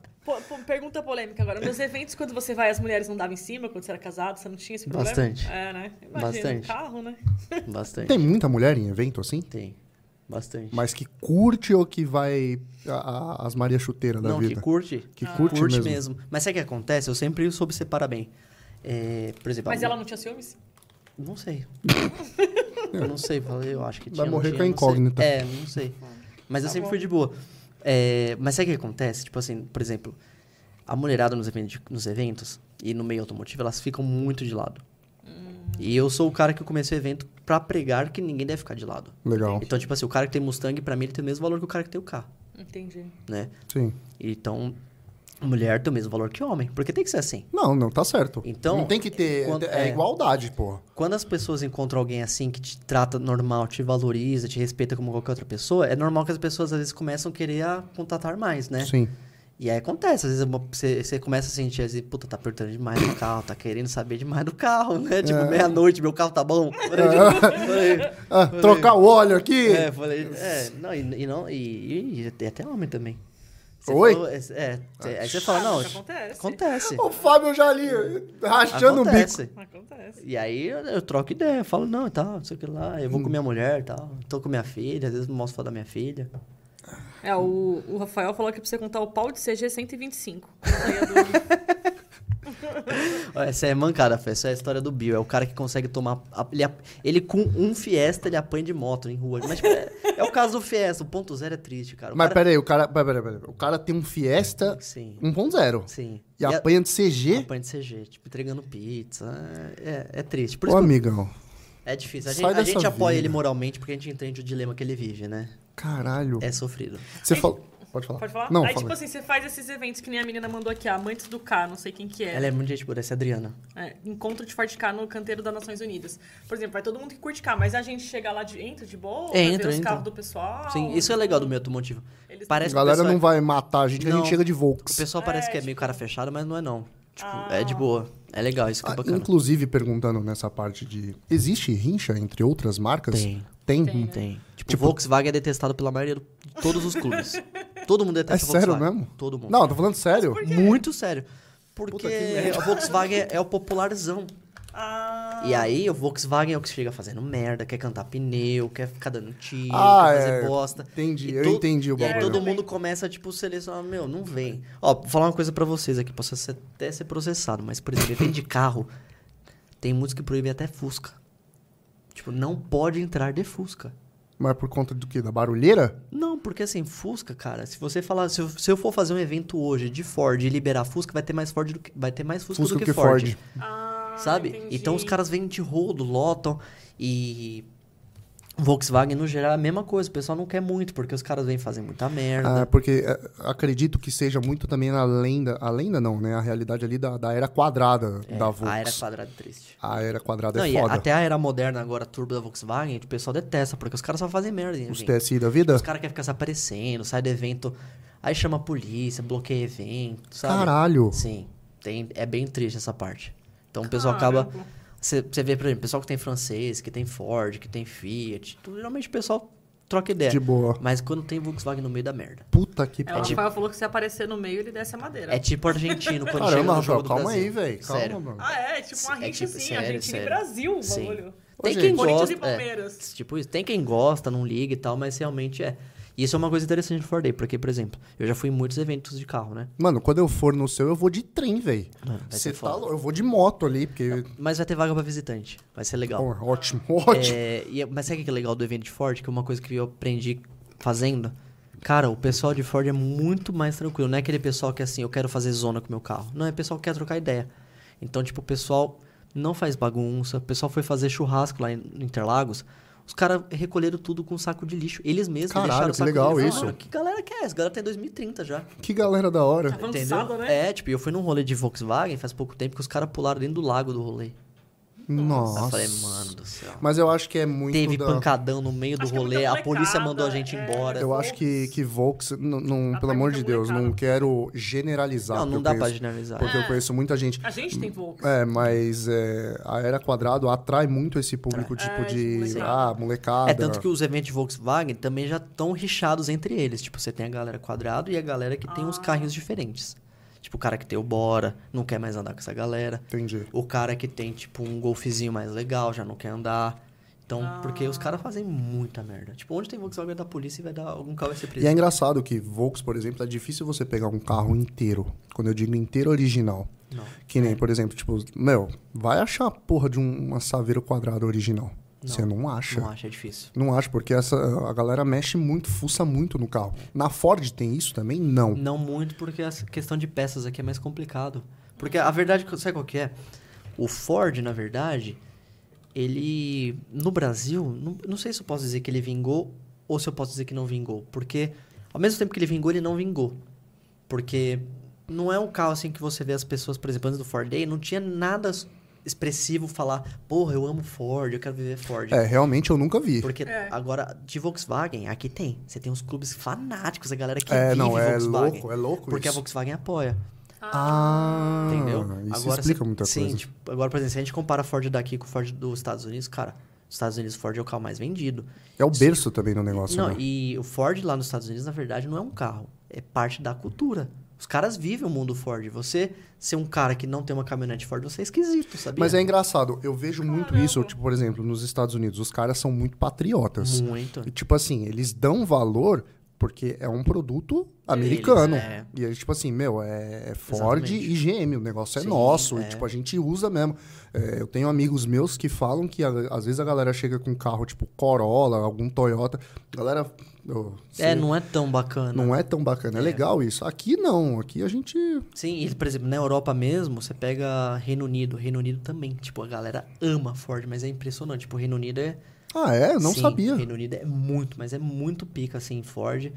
Pergunta polêmica agora. Nos eventos, quando você vai, as mulheres não davam em cima quando você era casado? Você não tinha esse problema? Bastante. É, né? Imagina, Bastante. carro, né? Bastante. Tem muita mulher em evento assim? Tem. Bastante. Mas que curte ou que vai a- a- as Maria Chuteira da Não, vida? que curte. Que Ah. curte, Curte mesmo. mesmo. Mas sabe o que acontece? Eu sempre soube separar bem. É, por exemplo, Mas a- ela não tinha ciúmes? Não sei. eu não sei, falei, eu acho que tinha. Vai não morrer tinha, com a não sei. incógnita. É, não sei. Mas eu Tá sempre bom. fui de boa. É, mas sabe o que acontece? Tipo assim, por exemplo, a mulherada nos eventos, nos eventos e no meio automotivo, elas ficam muito de lado. Hum. E eu sou o cara que comecei o evento pra pregar que ninguém deve ficar de lado. Legal. Então, tipo assim, o cara que tem Mustang, pra mim, ele tem o mesmo valor que o cara que tem o carro, Entendi. né? Sim. Então, mulher tem o mesmo valor que homem. Porque tem que ser assim. Não, não, tá certo. Então, não tem que ter. quando- é, é. igualdade, porra. Quando as pessoas encontram alguém assim que te trata normal, te valoriza, te respeita como qualquer outra pessoa, é normal que as pessoas às vezes começam a querer a contatar mais, né? Sim. E aí acontece, às vezes você, você começa a sentir assim, puta, tá apertando demais no carro, tá querendo saber demais do carro, né? Tipo, É. meia-noite, meu carro tá bom. Falei, Ah, trocar o óleo aqui. é, falei, é, não, e, e não, e, e- e até homem também. Você Oi? falou, é, é, aí você fala, não, acontece. acontece. O Fábio já ali, rachando o bico. Acontece. Acontece. E aí eu, eu troco ideia, falo, não, e tal, não sei o que lá, eu vou com minha mulher e tal, tô com minha filha, às vezes mostro foto da minha filha. É, o, o Rafael falou que pra você contar o pau de CG 125. Essa é mancada, Fê, essa é a história do Bill, é o cara que consegue tomar, ele, ele com um Fiesta, ele apanha de moto em rua, mas tipo, é, é o caso do Fiesta, o ponto zero é triste, cara. O Mas cara, peraí, o cara. Peraí, peraí, peraí. O cara tem um Fiesta Sim, 1.0 sim. e a- apanha de CG. apanha de CG, tipo, entregando pizza, é, é triste. Por Ô, amigão. é difícil, a gente, a gente apoia vida. ele moralmente porque a gente entende o dilema que ele vive, né? Caralho. É sofrido. Você falou. Pode falar. Pode falar? Não, Aí, fala. tipo assim, você faz esses eventos que nem a menina mandou aqui, a Amantes do K, não sei quem que é. Ela é muito gente boa, essa é a Adriana. É, encontro de Ford K no canteiro das Nações Unidas. Por exemplo, vai todo mundo que curte K, mas a gente chega lá de entra de boa, É, entra, ver os carros do pessoal. Sim, isso é legal do meu automotivo. Eles- Parece a galera que o pessoal, não vai matar a gente, que a gente Não. chega de o Volks. pessoal parece É, que é meio tipo- cara fechado, mas não é não. Tipo, Ah. é de boa. É legal, isso que é Ah, bacana. inclusive, perguntando nessa parte de. Existe rincha entre outras marcas? Tem, Tem? Tem, né? tem. Tipo, Tipo- Volkswagen é detestado pela maioria de todos os clubes. Todo mundo É detesta sério Volkswagen. mesmo? Todo mundo. Não, tô falando sério. Muito sério. Porque a Volkswagen é o popularzão. Ah, E aí, o Volkswagen é o que chega fazendo merda, quer cantar pneu, quer ficar dando tiro, Ah, quer fazer é. bosta. Entendi, eu entendi o E aí bagulho. todo mundo começa, tipo, selecionar, meu, não vem. Ó, vou falar uma coisa pra vocês aqui, posso ser- até ser processado, mas, por exemplo, depende de carro, tem muitos que proíbem até Fusca. Tipo, não pode entrar de Fusca. Mas por conta do quê? Da barulheira? Não, porque assim, Fusca, cara, se você falar, se eu, se eu for fazer um evento hoje de Ford e liberar Fusca, vai ter mais Ford do que, vai ter mais Fusca, Fusca do que, que Ford. Ford. ah, Sabe? entendi. Então os caras vêm de rodo, lotam e Volkswagen no geral é a mesma coisa. O pessoal não quer muito porque os caras vêm fazer muita merda. Ah, porque é, acredito que seja muito também a lenda, a lenda não, né? A realidade ali da, da era quadrada É, da a Volks. era quadrada é triste. A era quadrada Não, é e foda. até a era moderna agora, turbo da Volkswagen, o pessoal detesta, porque os caras só fazem merda. hein, Os gente? TSI da vida? Os caras querem ficar se aparecendo, sai do evento, aí chama a polícia, bloqueia evento, sabe? Caralho. Sim, tem, é bem triste essa parte. Então o pessoal acaba. Você vê, por exemplo, pessoal que tem francês, que tem Ford, que tem Fiat, tudo, geralmente o pessoal troca ideia. De boa. Mas quando tem Volkswagen no meio da merda. Puta que É, o pariu. Rafael falou que se aparecer no meio, ele desce a madeira. É tipo argentino quando chega Caramba, no jogo Rafael, do calma Brasil. aí, velho. Calma, Sério. mano. Ah, é, tipo uma É tipo- sério, Argentina e sério. Brasil, o Sim. bagulho. Tem Ô, quem. Corinthians e gosta. é, Palmeiras. tipo isso. Tem quem gosta, não liga e tal, mas realmente é. E isso é uma coisa interessante do Ford Day, porque, por exemplo, eu já fui em muitos eventos de carro, né? Mano, quando eu for no seu, eu vou de trem, velho. Você tá louco? Eu vou de moto ali, porque. Mas vai ter vaga pra visitante. Vai ser legal. Pô, ótimo, ótimo. É, e- mas sabe o que é legal do evento de Ford? Que é uma coisa que eu aprendi fazendo. Cara, o pessoal de Ford é muito mais tranquilo. Não é aquele pessoal que assim, eu quero fazer zona com o meu carro. Não, é pessoal que quer trocar ideia. Então, tipo, o pessoal não faz bagunça. O pessoal foi fazer churrasco lá em Interlagos. Os caras recolheram tudo com um saco de lixo. Eles mesmos Caralho, deixaram o que saco legal de lixo. isso. Mano, que galera que é essa? galera tem 2030 já. Que galera da hora. Avançado, entendeu? né? É, tipo, eu fui num rolê de Volkswagen faz pouco tempo que os caras pularam dentro do lago do rolê. Nossa. Eu falei, mano do céu. Mas eu acho que é muito. Teve da... pancadão no meio do Acho é rolê, muita a polícia mandou a gente é. embora. Eu acho que, que Volks, não, não- pelo pra amor de Deus, não molecada. quero generalizar. Não, não dá pra conheço- generalizar. Porque eu conheço muita gente. A gente tem Volks. É, mas é, a Era Quadrado atrai muito esse público, tipo, É, de. de ah, molecada. É tanto que os eventos de Volkswagen também já estão richados entre eles. Tipo, você tem a galera quadrado e a galera que tem Ah. os carrinhos diferentes. Tipo, o cara que tem o Bora, não quer mais andar com essa galera. Entendi. O cara que tem, tipo, um golfezinho mais legal, já não quer andar. Então, porque Ah. os caras fazem muita merda. Tipo, onde tem Volkswagen vai dar polícia e vai dar algum carro vai ser preso. E é engraçado que Volks, por exemplo, é difícil você pegar um carro inteiro. Quando eu digo inteiro original. Não. Que nem, por exemplo, tipo, meu, vai achar a porra de um, uma Saveiro quadrado original. Você não acha. Não acho, é difícil. Não acho, porque essa, a galera mexe muito, fuça muito no carro. Na Ford tem isso também? Não. Não muito, porque essa questão de peças aqui é mais complicado. Porque a verdade, sabe qual que é? O Ford, na verdade, ele. No Brasil, não, não sei se eu posso dizer que ele vingou ou se eu posso dizer que não vingou. Porque ao mesmo tempo que ele vingou, ele não vingou. Porque não é um carro assim que você vê as pessoas, por exemplo, antes do Ford Day, não tinha nada expressivo falar, porra, eu amo Ford, eu quero viver Ford. É, realmente eu nunca vi. Porque É. agora, de Volkswagen, aqui tem. Você tem uns clubes fanáticos, a galera que É, vive não, é Volkswagen. louco, é louco Porque a isso. Volkswagen apoia, Ah, entendeu? isso agora, explica cê- muita sim, coisa. tipo, agora, por exemplo, se a gente compara a Ford daqui com o Ford dos Estados Unidos, cara, os Estados Unidos, Ford é o carro mais vendido. É o berço também no negócio, não, né? e o Ford lá nos Estados Unidos, na verdade, não é um carro. É parte da cultura. Os caras vivem o mundo Ford. Você ser um cara que não tem uma caminhonete Ford, você é esquisito, sabia? Mas é engraçado, eu vejo muito isso, tipo, por exemplo, nos Estados Unidos, os caras são muito patriotas. Muito. E, tipo assim, eles dão valor porque é um produto americano. é. E aí, tipo assim, meu, é, é Ford Exatamente. e GM, o negócio é Sim, nosso. é. E, tipo, a gente usa mesmo. É, eu tenho amigos meus que falam que a- às vezes a galera chega com um carro tipo Corolla, algum Toyota. Galera. Ô, É, não é tão bacana. não é tão bacana. É. É. legal isso. Aqui não. Aqui a gente. Sim, e, por exemplo, na Europa mesmo, você pega Reino Unido. Reino Unido também. Tipo, a galera ama Ford, mas é impressionante. Tipo, o Reino Unido é. Ah, é? Eu não Sim, sabia. Reino Unido é muito, mas é muito pica, assim, Ford.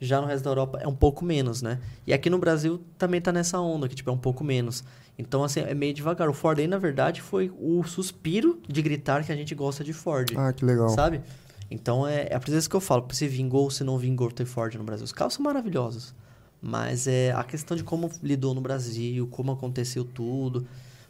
Já no resto da Europa é um pouco menos, né? E aqui no Brasil também tá nessa onda, que, tipo, é um pouco menos. Então, assim, é meio devagar. O Ford aí, na verdade, foi o suspiro de gritar que a gente gosta de Ford. Ah, que legal. Sabe? Então é, é por isso que eu falo, se vingou ou se não vingou ter Ford no Brasil. Os carros são maravilhosos. Mas é a questão de como lidou no Brasil, como aconteceu tudo.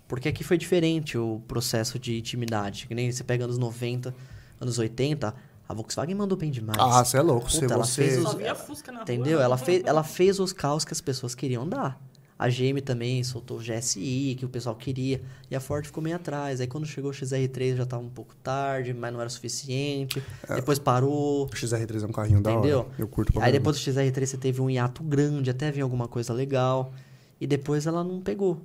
Porque aqui foi diferente o processo de intimidade. Que nem você pega anos 90, anos 80, a Volkswagen mandou bem demais. Ah, você é louco. Puta, Se ela você. fez Só os- via Fusca na rua. Entendeu? Ela fez, ela fez os carros que as pessoas queriam dar. A GM também soltou o GSI, que o pessoal queria. E a Ford ficou meio atrás. Aí quando chegou o XR3 já tava um pouco tarde, mas não era suficiente. Depois parou. O XR3 é um carrinho da Entendeu? hora. Eu curto Aí depois do XR3 você teve um hiato grande, até vir alguma coisa legal. E depois ela não pegou.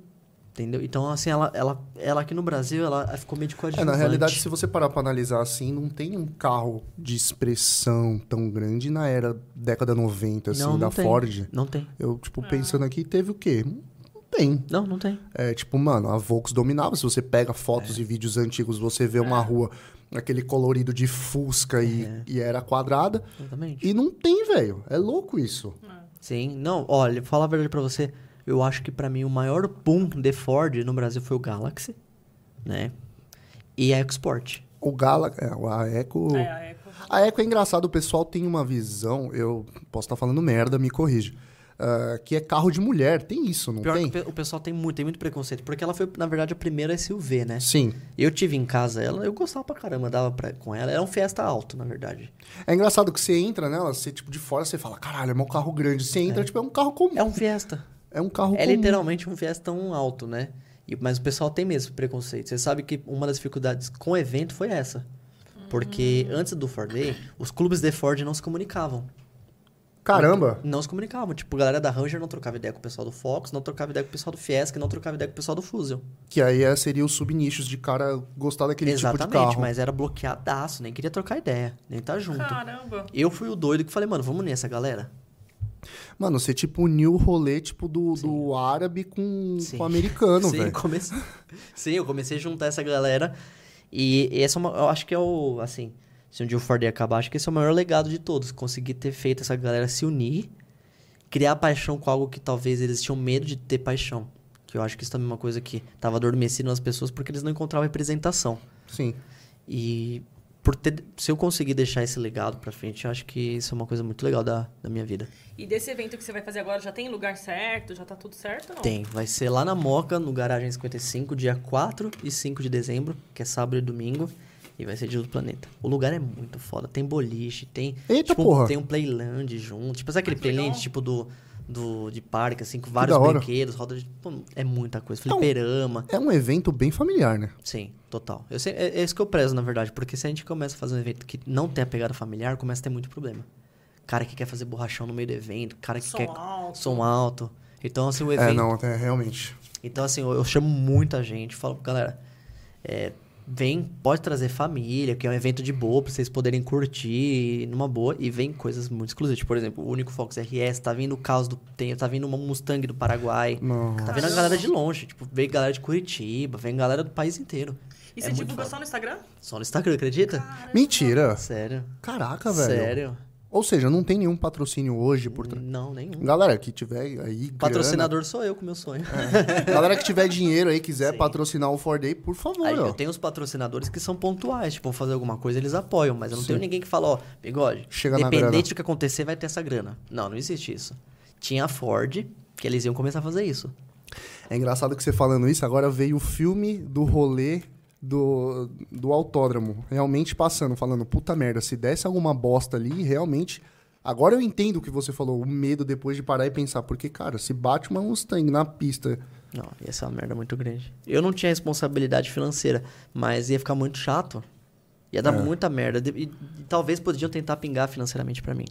Entendeu? Então, assim, ela, ela, ela aqui no Brasil, ela ficou meio de É, coadjuvante. na realidade, se você parar pra analisar assim, não tem um carro de expressão tão grande na era década 90, assim, Não, não da tem. Ford. Não tem. Eu, tipo, pensando aqui, teve o quê? Não tem. Não, não tem. É, tipo, mano, a Volks dominava. Se você pega fotos É. e vídeos antigos, você vê uma rua, aquele colorido de fusca e, É. e era quadrada. Exatamente. E não tem, velho. É louco isso. Sim. Não, olha, falar a verdade pra você, eu acho que pra mim o maior boom de Ford no Brasil foi o Galaxy, né? E a EcoSport. O Gala, é, a Eco... É, a Eco. A Eco é engraçado, o pessoal tem uma visão, eu posso estar falando merda, me corrige, ah, que é carro de mulher. Tem isso, não Pior tem? que o pe- o pessoal tem muito, tem muito preconceito, porque ela foi, na verdade, a primeira SUV, né? Sim. Eu tive em casa ela, eu gostava pra caramba, dava pra, com ela. Era um Fiesta alto, na verdade. É engraçado que você entra nela, você, tipo, de fora, você fala, caralho, é meu carro grande. Você entra, tipo, é um carro comum. É um Fiesta. É um carro É comum. literalmente um Fiesta tão alto, né? E- mas o pessoal tem mesmo preconceito. Você sabe que uma das dificuldades com o evento foi essa. Porque antes do Ford Day, os clubes de Ford não se comunicavam. Caramba. Não se comunicavam. Tipo, a galera da Ranger não trocava ideia com o pessoal do Fox, não trocava ideia com o pessoal do Fiesta, não trocava ideia com o pessoal do Fusion. Que aí é, seria os subnichos de cara gostar daquele tipo de Exatamente, carro. mas era bloqueadaço, nem queria trocar ideia, nem tá junto. Caramba. Eu fui o doido que falei, mano, vamos unir essa galera? Mano, você, tipo, uniu o rolê, tipo, do, do árabe com, Sim. com o americano, velho. eu comecei... Sim, eu comecei a juntar essa galera. E essa é uma, eu acho que é o, assim, se um dia o Ford acabar, acho que esse é o maior legado de todos. Conseguir ter feito essa galera se unir, criar paixão com algo que talvez eles tinham medo de ter paixão. Que eu acho que isso também é uma coisa que tava adormecido nas pessoas porque eles não encontravam representação. Sim. E por ter, se eu conseguir deixar esse legado pra frente, eu acho que isso é uma coisa muito legal da, da minha vida. E desse evento que você vai fazer agora, já tem lugar certo? Já tá tudo certo ou não? Tem, vai ser lá na Moca, no Garagem 55, dia 4 e 5 de dezembro, que é sábado e domingo, e vai ser Dia do Planeta. O lugar é muito foda, tem boliche, tem, Eita, tipo, porra. tem um playland junto, tipo, sabe aquele Ah, legal. playland tipo do, do de parque, assim, com vários brinquedos, roda de, pô, é muita coisa, Então- fliperama, É um evento bem familiar, né? sim, total. Eu sei, é, é isso que eu prezo, na verdade, porque se a gente começa a fazer um evento que não tem a pegada familiar, começa a ter muito problema. Cara que quer fazer borrachão no meio do evento, cara que Som quer alto. som alto. Então, assim, o evento... É, não, é, realmente. Então, assim, eu, eu chamo muita gente, falo, galera, é, vem, pode trazer família, que é um evento de boa, pra vocês poderem curtir numa boa, e vem coisas muito exclusivas. Tipo, por exemplo, o único Fox RS, tá vindo o Caos do tem, tá vindo uma Mustang do Paraguai, Não. tá vindo a galera de longe, tipo, vem galera de Curitiba, vem galera do país inteiro. E É você muito divulga foda. só no Instagram? Só no Instagram, acredita? Mentira. Sério. Caraca, velho. Sério. Ou seja, não tem nenhum patrocínio hoje por trás. Não, nenhum. Galera que tiver aí. Patrocinador sou eu com meu sonho. grana, galera que tiver dinheiro aí, quiser Sim. patrocinar o Ford Day, por favor, Aí, eu tenho os patrocinadores que são pontuais, tipo, vão fazer alguma coisa, eles apoiam, mas eu não Sim. tenho ninguém que fala, ó, bigode, Chega na grana. independente do que acontecer, vai ter essa grana. Não, não existe isso. Tinha a Ford, que eles iam começar a fazer isso. É engraçado que você falando isso, agora veio o filme do rolê do, do autódromo. Realmente passando, falando, puta merda, se desse alguma bosta ali, realmente. Agora eu entendo o que você falou, o medo depois de parar e pensar. Porque, cara, se bate uma Mustang na pista. Não, ia ser uma merda muito grande. Eu não tinha responsabilidade financeira, mas ia ficar muito chato. Ia dar É. muita merda. E, e talvez podiam tentar pingar financeiramente pra mim.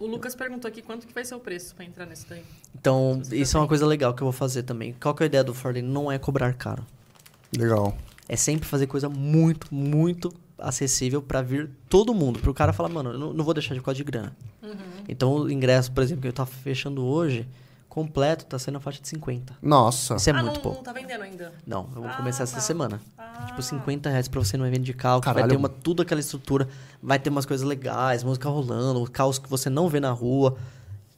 O Lucas perguntou aqui quanto que vai ser o preço pra entrar nesse daí. Então, isso é uma coisa legal que eu vou fazer também. Qual que é a ideia do Ford? Não é cobrar caro. Legal. É sempre fazer coisa muito, muito acessível pra vir todo mundo. Pro cara falar, mano, eu não, não vou deixar de causa de grana. Então, o ingresso, por exemplo, que eu tava fechando hoje, completo, tá sendo a faixa de 50. Nossa. Isso é ah, muito não, pouco. não tá vendendo ainda. Não, eu vou Ah, começar essa tá. semana. Ah, Tipo, 50 reais pra você no evento de carro, que vai Caralho. ter uma, tudo aquela estrutura, vai ter umas coisas legais, música rolando, carros que você não vê na rua.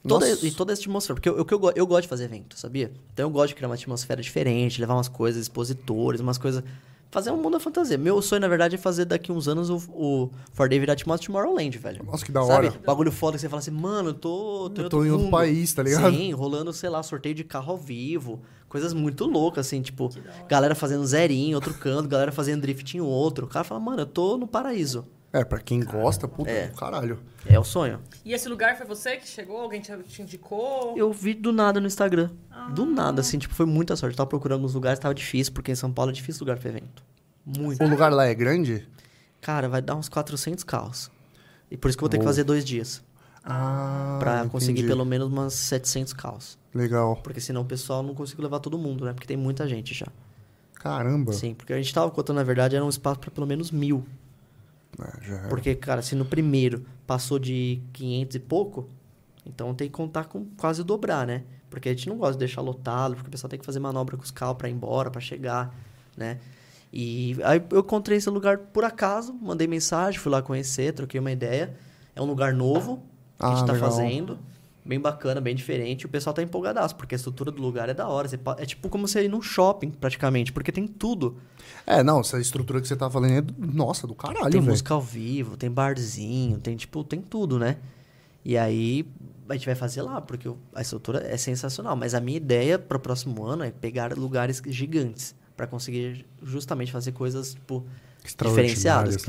Toda, e toda essa atmosfera. Porque eu, eu, eu gosto de fazer evento, sabia? Então eu gosto de criar uma atmosfera diferente, levar umas coisas, expositores, umas coisas. Fazer um mundo da fantasia. Meu sonho, na verdade, é fazer daqui uns anos o, o Ford Day virar tipo uma Tomorrowland, velho. Nossa, que da Sabe? hora. Bagulho foda que você fala assim, mano, eu tô, tô, Eu tô em outro mundo. país, tá ligado? Sim, rolando, sei lá, sorteio de carro ao vivo. Coisas muito loucas, assim, tipo, galera fazendo zerinho em outro canto, galera fazendo drift em outro. O cara fala, mano, eu tô no paraíso. É, pra quem gosta, puta, É. caralho. É o sonho. E esse lugar foi você que chegou? Alguém te, te indicou? Eu vi do nada no Instagram. Do Ah. nada, assim, tipo, foi muita sorte. Eu tava procurando alguns lugares, tava difícil, porque em São Paulo é difícil lugar pra evento. Muito. O lugar lá é grande? Cara, vai dar uns 400 carros. E por isso que eu vou ter que fazer dois dias. Ah, Pra conseguir entendi. pelo menos umas 700 carros. Legal. Porque senão o pessoal não consigo levar todo mundo, né? Porque tem muita gente já. Caramba. Sim, porque a gente tava contando, na verdade, era um espaço pra pelo menos mil. É, era. Porque, cara, se no primeiro passou de 500 e pouco, então tem que contar com quase dobrar, né? Porque a gente não gosta de deixar lotado, porque o pessoal tem que fazer manobra com os carros pra ir embora, pra chegar, né? E aí eu encontrei esse lugar por acaso, mandei mensagem, fui lá conhecer, troquei uma ideia. É um lugar novo que a Ah, gente tá legal. fazendo. Bem bacana, bem diferente. O pessoal tá empolgadaço, porque a estrutura do lugar é da hora. É tipo como você ir num shopping, praticamente, porque tem tudo. É, não, essa estrutura que você tá falando é, do- nossa, do caralho, Tem velho. música ao vivo, tem barzinho, tem tipo, tem tudo, né? E aí a gente vai fazer lá, porque a estrutura é sensacional. Mas a minha ideia para o próximo ano é pegar lugares gigantes para conseguir justamente fazer coisas tipo que tá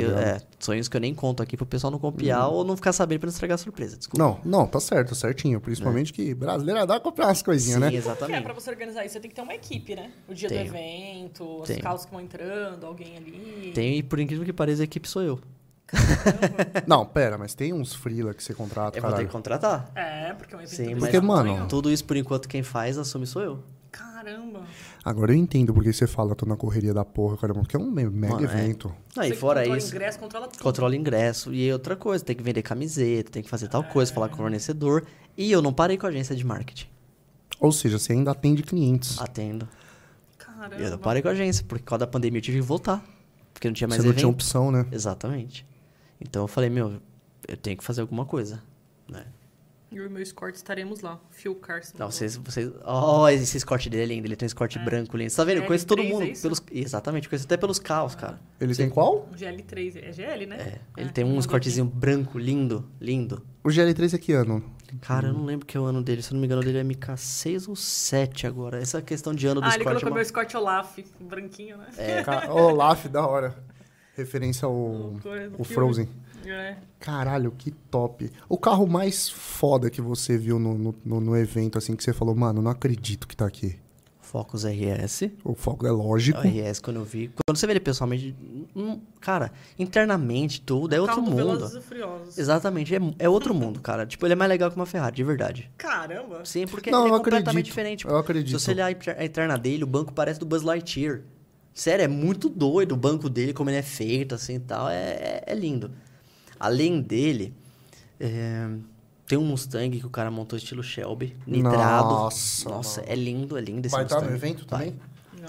eu- ligado? é, sonhos que eu nem conto aqui pro pessoal não copiar ou não ficar sabendo para não estragar a surpresa. Desculpa. Não, não, tá certo, certinho. Principalmente que brasileiro dá pra comprar umas coisinhas, Sim, né? Que é exatamente. pra você organizar isso? Você tem que ter uma equipe, né? O dia Tenho. do evento, os Tenho. carros que vão entrando, alguém ali. Tem, e por incrível que pareça, a equipe sou eu. Não, pera, mas tem uns freela que você contrata, Eu vou ter caralho. que contratar. É, porque é um evento Sim, mas- Porque, mano. Tudo isso, por enquanto, quem faz, assume sou eu. Caramba. Agora eu entendo porque você fala, tô na correria da porra, caramba, porque é um me- mega Mano, é. evento. Não, Você e fora controla isso, ingresso, controla tudo. controla ingresso. E outra coisa, tem que vender camiseta, tem que fazer tal coisa, falar com o fornecedor. E eu não parei com a agência de marketing. Ou seja, você ainda atende clientes. Atendo. Caramba. Eu não parei com a agência, porque por causa da pandemia eu tive que voltar. Porque não tinha mais você não evento. tinha opção, né? Exatamente. Então eu falei, meu, eu tenho que fazer alguma coisa. Né? Eu e meu escort estaremos lá. Phil Carson. Não, vocês. vocês oh, esse escorte dele é lindo. Ele tem um escorte branco lindo. Você tá vendo? Eu conheço todo L3, mundo. é pelos, exatamente, conheço até pelos carros, cara. Ele Sim. tem qual? Um GL3. É GL, né? É. Ele É, tem um mandou escortezinho branco, lindo, lindo. O GL3 é que ano? Cara, eu não lembro que é o ano dele. Se eu não me engano, dele é MK6 ou 7 agora. Essa questão de ano do Ah, ele escorte é colocou uma... meu escort Olaf, branquinho, né? É. Olaf, da hora. Referência ao o filme. Frozen. É. Caralho, que top. O carro mais foda que você viu no, no, no- no evento, assim, que você falou, mano, não acredito que tá aqui. Focus RS. O foco é lógico. O RS, quando eu vi. Quando você vê ele pessoalmente, hum, cara, internamente tudo é outro mundo. E. Exatamente, é, é outro mundo, cara. Tipo, ele é mais legal que uma Ferrari, de verdade. Caramba. Sim, porque Não, ele é completamente acredito. diferente. Eu acredito. Se você olhar a interna dele, o banco parece do Buzz Lightyear. Sério, é muito doido o banco dele, como ele é feito, assim e tal. É, é, é lindo. Além dele, é, tem um Mustang que o cara montou estilo Shelby, nitrado. Nossa, Nossa, mano. é lindo, é lindo esse Vai estar Mustang. no evento Vai. também?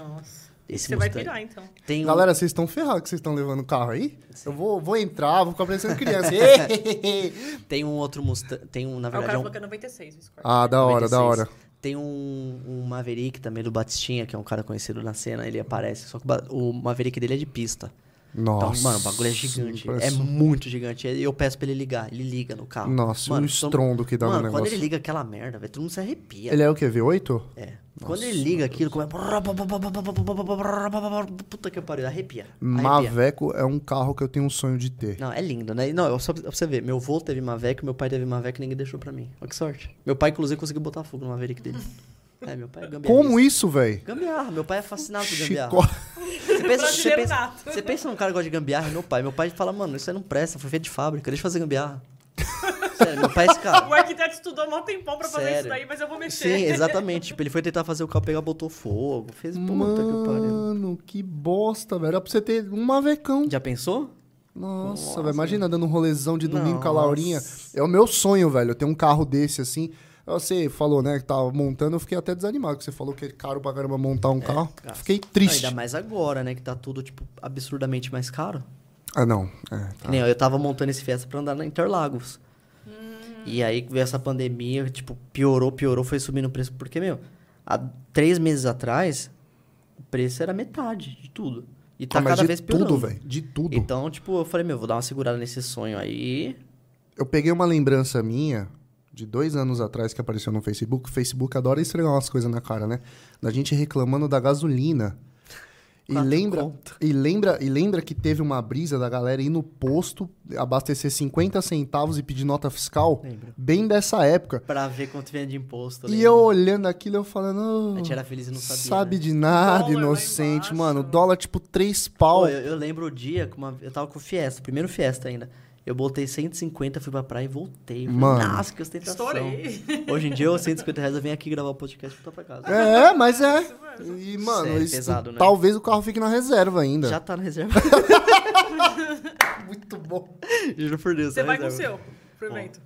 Nossa. Esse Você vai Mustang. pirar, então. Tem um- Galera, vocês estão ferrados que vocês estão levando o carro aí? Eu vou, vou entrar, vou ficar parecendo criança. Tem um outro Mustang. Tem um, na Ah, o verdade, cara é um, é 96 o escort. ah, da hora, da 96. hora. Tem um, um Maverick também do Batistinha, que é um cara conhecido na cena, ele aparece. Só que o o Maverick dele é de pista. Nossa. Então, mano, o bagulho é gigante. É muito gigante. E eu peço pra ele ligar. Ele liga no carro. Nossa, Mano, o estrondo que dá Mano, no quando negócio. ele liga aquela merda, velho, todo mundo se arrepia. Ele é o quê? V8? É. quando ele liga aquilo, começa. Puta que pariu, arrepia. arrepia. Maveco é um carro que eu tenho um sonho de ter. Não, é lindo, né? Não, só pra você ver, meu avô teve Mavic, meu pai teve Mavic e ninguém deixou pra mim. Olha que sorte. Meu pai, inclusive, conseguiu botar fogo no Maverick dele. É, meu pai é gambiarra. Como isso, velho? Gambiarra, meu pai é fascinado por gambiarra. Chico... Você pensa, você, pensa, você pensa num cara que gosta de gambiarra, meu pai. Meu pai fala, mano, isso aí não presta, foi feito de fábrica, deixa eu fazer gambiarra. Sério, meu pai é esse cara. O arquiteto estudou um tempão pra fazer Sério. isso daí, mas eu vou mexer. Sim, exatamente. Tipo, ele foi tentar fazer o carro pegar, botou fogo. Fez puta que pariu. Mano, que bosta, velho. Era pra você ter um Mavecão. Já pensou? Nossa, Nossa. velho. Imagina dando um rolezão de domingo com a Nossa. Laurinha. É o meu sonho, velho. Eu ter um carro desse assim. Você falou, né, que tava montando, eu fiquei até desanimado, que você falou que é caro pra caramba montar um carro. cara. Fiquei Não, triste. ainda mais agora, né? Que tá tudo, tipo, absurdamente mais caro. Ah, não. É, tá. nem eu, tava montando esse Fiesta pra andar na Interlagos. E aí veio essa pandemia, tipo, piorou, piorou, foi subindo o preço. Porque, meu, há três meses atrás, o preço era metade de tudo. E tá Ah, cada de vez piorando. tudo, velho. De tudo. Então, tipo, eu falei, meu, vou dar uma segurada nesse sonho aí. Eu peguei uma lembrança minha de dois anos atrás que apareceu no Facebook. O Facebook adora esfregar umas coisas na cara, né? Da gente reclamando da gasolina. E Quatro lembra, conto. e, lembra, e lembra que teve uma brisa da galera ir no posto, abastecer 50 centavos e pedir nota fiscal? Lembro. Bem dessa época. Pra ver quanto vinha de imposto. E eu olhando aquilo, eu falando. A "Oh, gente era feliz e não sabia. Sabe né? de nada, Dólar inocente, mano. Dólar tipo 3 pau. Pô, eu, eu lembro o dia que uma- eu tava com o Fiesta, primeiro Fiesta ainda. Eu botei 150, fui pra praia e voltei. Falei, Mano. Nossa, que ostentação. Estourei. Hoje em dia, eu 150 reais, eu venho aqui gravar o podcast e voltar pra casa. É, mas é. E, mano, Sério, isso, pesado, né? talvez o carro fique na reserva ainda. Já tá na reserva. Muito bom. Juro por Deus. Você tá vai com o reserva. seu pro evento.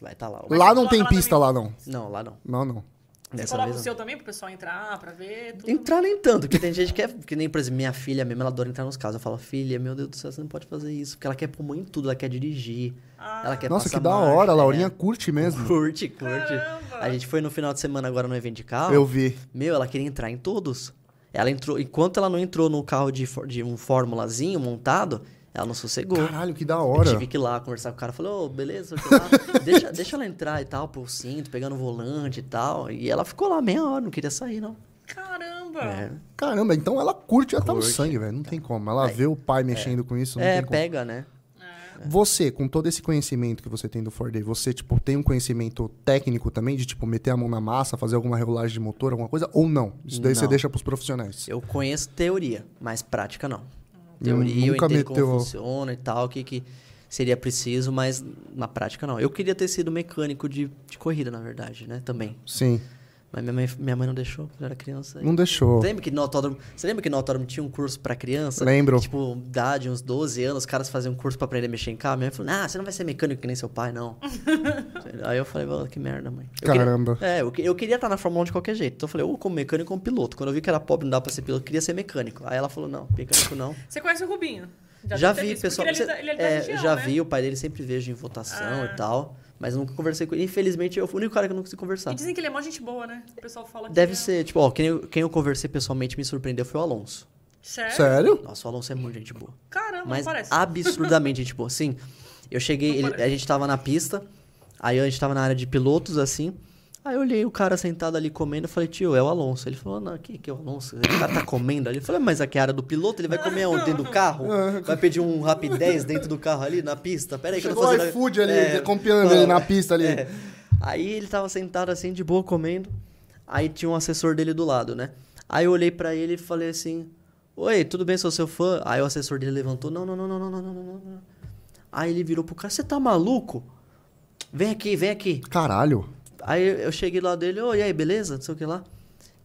Vai estar lá. Lá não tem pista, lá não. Não, lá não. Não, não. Você coloca o seu também pro pessoal entrar, pra ver tudo. Entrar nem tanto, porque tem gente que é. Que nem, por exemplo, minha filha mesmo, ela adora entrar nos carros. Eu falo, filha, meu Deus do céu, você não pode fazer isso. Porque ela quer pôr mão em tudo, ela quer dirigir. Ah, ela quer Nossa, que da marcha, hora. A Laurinha é. curte mesmo. Curte, curte. Caramba! A gente foi no final de semana agora no evento de carro. Eu vi. Meu, ela queria entrar em todos. Ela entrou. Enquanto ela não entrou no carro de, de um formulazinho montado, ela não sossegou. Caralho, que da Eu hora. tive que ir lá conversar com o cara. Falei, ô, beleza, sei lá. deixa, deixa ela entrar e tal, pô, cinto, pegando o volante e tal. E ela ficou lá meia hora, não queria sair, não. Caramba! É, Caramba, então ela curte, já tá no Curte. sangue, velho. Não tem como. Ela Aí- vê o pai mexendo com isso, não é tem como. pega, né? Você, com todo esse conhecimento que você tem do Ford Day, você, tipo, tem um conhecimento técnico também de, tipo, meter a mão na massa, fazer alguma regulagem de motor, alguma coisa? Ou não? Isso daí você Não. deixa pros profissionais. Eu conheço teoria, mas prática não. Teoria, eu entendo meteu- como funciona e tal, o que, que seria preciso, mas na prática não. Eu queria ter sido mecânico de, de corrida, na verdade, né? Também. Sim. Mas minha mãe, minha mãe não deixou, quando eu era criança. Não deixou. Você lembra que no autódromo, você lembra que no autódromo tinha um curso pra criança? Lembro. Tipo, idade, uns 12 anos, os caras faziam um curso pra aprender a mexer em carro. Minha mãe falou, ah, você não vai ser mecânico que nem seu pai, não. Aí eu falei, "Pô, que merda, mãe. Eu queria- Caramba. é, eu, que- eu queria estar na Fórmula 1 de qualquer jeito. Então eu falei, ou como mecânico ou como piloto. Quando eu vi que era pobre, não dava pra ser piloto, eu queria ser mecânico. Aí ela falou, não, mecânico não. Você conhece o Rubinho? Já, ter vi, pessoal. porque Ele, é ele é da é, região, já né? vi, o pai dele sempre vejo em votação Ah. e tal. Mas nunca conversei com ele. Infelizmente, eu fui o único cara que eu não consegui conversar. E dizem que ele é mó gente boa, né? O pessoal fala que Deve é- ser, tipo, ó, quem eu, quem eu conversei pessoalmente me surpreendeu foi o Alonso. Sério? Sério? Nossa, o Alonso é muito gente boa. Caramba, Mas não parece. absurdamente gente boa. Sim, eu cheguei, ele- a gente tava na pista, aí a gente tava na área de pilotos, assim. Aí eu olhei o cara sentado ali comendo, eu falei, tio, é o Alonso. Ele falou, não, que, que é o Alonso? O cara tá comendo ali. Eu falei, mas aqui é a área do piloto, ele vai comer onde? Dentro do carro? Vai pedir um rapidez dentro do carro ali, na pista? Pera aí que eu tô Chegou fazendo... iFood ali, É, acompanhando ele na pista ali. é. Aí ele tava sentado assim, de boa, comendo. Aí tinha um assessor dele do lado, né? Aí eu olhei pra ele e falei assim: Oi, tudo bem, sou seu fã? Aí o assessor dele levantou: Não, não, não, não, não, não, não, não, não. Aí ele virou pro cara: Você tá maluco? Vem aqui, vem aqui. Caralho. Aí eu cheguei lá dele: Oi, e aí, beleza? Não sei o que lá.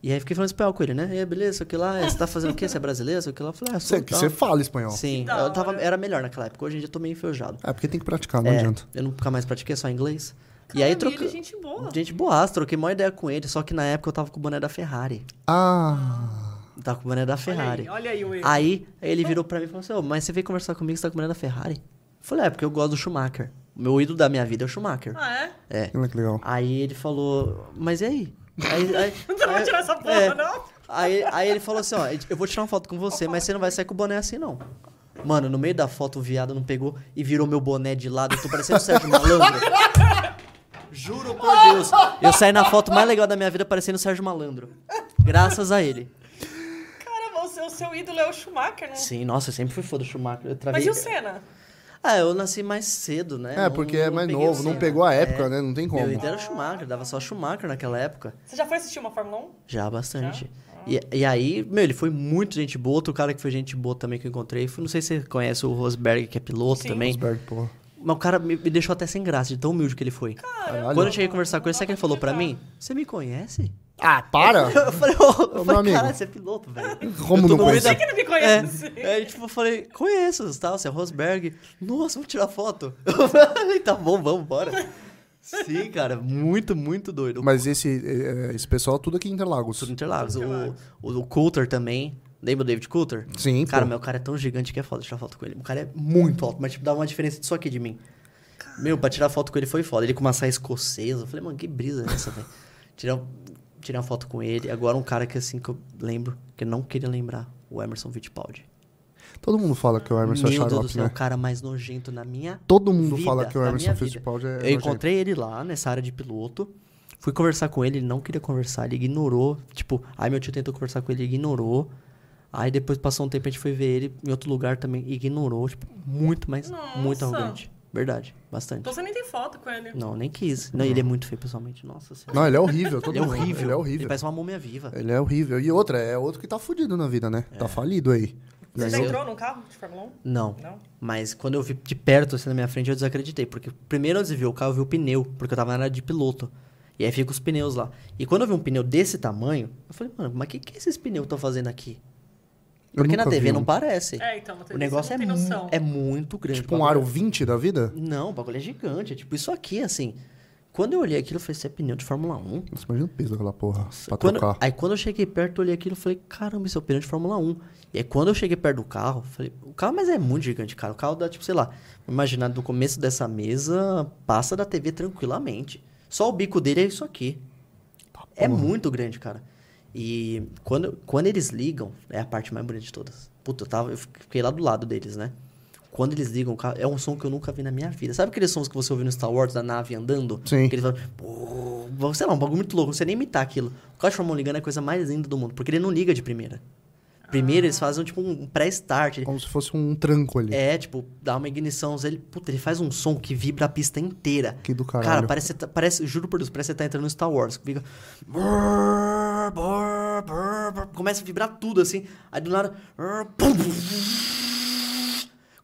E aí fiquei falando espanhol com ele, né? E aí, beleza? Sei o que lá. Você tá fazendo o quê? Você é brasileiro? Sei o que lá. Eu falei: Ah, sou. Você, que tal." você fala espanhol. Sim, eu tava, era melhor naquela época. Hoje em dia eu tô meio enferrujado. É, porque tem que praticar, não É, adianta. eu nunca mais pratiquei, só inglês. e aí ele é gente boa. Gente boaça, troquei uma ideia com ele, só que na época eu tava com o boné da Ferrari. Ah. Eu tava com o boné da Olha Ferrari. aí, olha aí o erro. Aí, ele virou pra mim e falou assim, "Ô, mas você veio conversar comigo, você tá com o boné da Ferrari? Eu falei, é, porque eu gosto do Schumacher. Meu ídolo da minha vida é o Schumacher. Ah, é? Olha que legal. Aí ele falou, mas e aí? Aí, aí, Não vai tirar essa porra, é. não? Aí, aí ele falou assim, ó, eu vou tirar uma foto com você, mas você não vai sair com o boné assim, não. Mano, no meio da foto o viado não pegou e virou meu boné de lado, eu tô parecendo o Sérgio Malandro. Juro por Deus. Eu saí na foto mais legal da minha vida parecendo o Sérgio Malandro. Graças a ele. Caramba, o seu, o seu ídolo é o Schumacher, não? Sim, nossa, eu sempre fui fã do Schumacher. Eu travei... Mas e o Senna? Ah, eu nasci mais cedo, né? É, Não- porque é mais novo, não pegou a época, É. né? Não tem Meu como. ídolo era o Schumacher, dava só Schumacher naquela época. Você já foi assistir uma Fórmula 1? Já, bastante. E, e aí, meu, ele foi muito gente boa. Outro cara que foi gente boa também que eu encontrei. Foi, não sei se você conhece o Rosberg, que é piloto Sim. também. Rosberg, porra. Mas o cara me, me deixou até sem graça, de tão humilde que ele foi. Caralho. Quando eu cheguei a conversar com ele, sabe o que ele falou pra mim? Você me conhece? Ah, para! Eu falei, ô, eu meu falei, amigo. cara, você é piloto, velho. Como não conhece? Você que não me É, conhece. é, tipo, eu falei, conheço, tal, você é Rosberg. Nossa, vamos tirar foto. Eu falei, tá bom, vamos, bora. Sim, cara, muito, muito doido. Mas esse, eh, esse pessoal tudo aqui em Interlagos. Tudo Interlagos. Tudo O, Interlagos. o, o Coulter também. Lembra o David Coulter? Sim, Cara, pô. meu cara é tão gigante que é foda tirar foto com ele. O cara é muito alto, mas tipo, dá uma diferença disso aqui de mim. Meu, pra tirar foto com ele foi foda. Ele com uma saia escocesa. Eu falei, mano, que brisa é essa, velho? Tirar, tirar uma foto com ele. Agora um cara que assim que eu lembro, que eu não queria lembrar, o Emerson Fittipaldi. Todo mundo fala que o Emerson é Meu Deus do xarope, o né? cara mais nojento na minha Todo mundo vida, fala que o Emerson. Fittipaldi é Eu nojento. encontrei ele lá, nessa área de piloto. Fui conversar com ele, ele não queria conversar, ele ignorou. Tipo, aí meu tio tentou conversar com ele, ele ignorou. Aí depois passou um tempo, a gente foi ver ele em outro lugar também. Ignorou, tipo, muito, mas muito Nossa. arrogante. Verdade, bastante. Então você nem tem foto com ele. Não, nem quis. Não, ele é muito feio pessoalmente. Nossa senhora. Não, ele é horrível. Todo Ele é mundo. horrível. Ele é horrível. Ele parece uma múmia viva. Ele é horrível. E outra, é outro que tá fudido na vida, né? Tá falido aí. Você já entrou num carro de Fórmula 1? Não. Não? Mas quando eu vi de perto, assim, na minha frente, eu desacreditei. Porque primeiro antes de ver o carro, eu vi o pneu. Porque eu tava na área de piloto. E aí fica os pneus lá. E quando eu vi um pneu desse tamanho, eu falei, mano, mas o que, que esses pneus estão fazendo aqui? Eu Porque na TV vi não parece. É, então, na o TV negócio você é, não tem mu noção. é muito grande. Tipo o um bagulho. aro 20 da vida? Não, o bagulho é gigante. É tipo isso aqui, assim. Quando eu olhei aquilo, eu falei, isso é pneu de Fórmula 1? Nossa, imagina o peso daquela porra. Pra Quando- trocar. aí quando eu cheguei perto, eu olhei aquilo e falei, caramba, isso é o pneu de Fórmula 1. E aí quando eu cheguei perto do carro, eu falei, o carro, mas é muito gigante, cara. O carro dá, tipo, sei lá, imaginar do começo dessa mesa, passa da TV tranquilamente. Só o bico dele é isso aqui. É porra. muito grande, cara. E quando, quando eles ligam, é a parte mais bonita de todas. Puta, eu, tava, eu fiquei lá do lado deles, né? Quando eles ligam é um som que eu nunca vi na minha vida. Sabe aqueles sons que você ouviu no Star Wars, da nave andando? Sim. Que eles falam, sei lá, um bagulho muito louco. Você nem imitar aquilo. O 1 ligando é a coisa mais linda do mundo, porque ele não liga de primeira. Primeiro eles fazem tipo um pré-start. Como se fosse um tranco ali. É, tipo, dá uma ignição. Ele, puta, ele faz um som que vibra a pista inteira. Que do caralho. Cara, parece, parece, juro por Deus, parece que você tá entrando no Star Wars. que Fica. Começa a vibrar tudo assim. Aí do nada.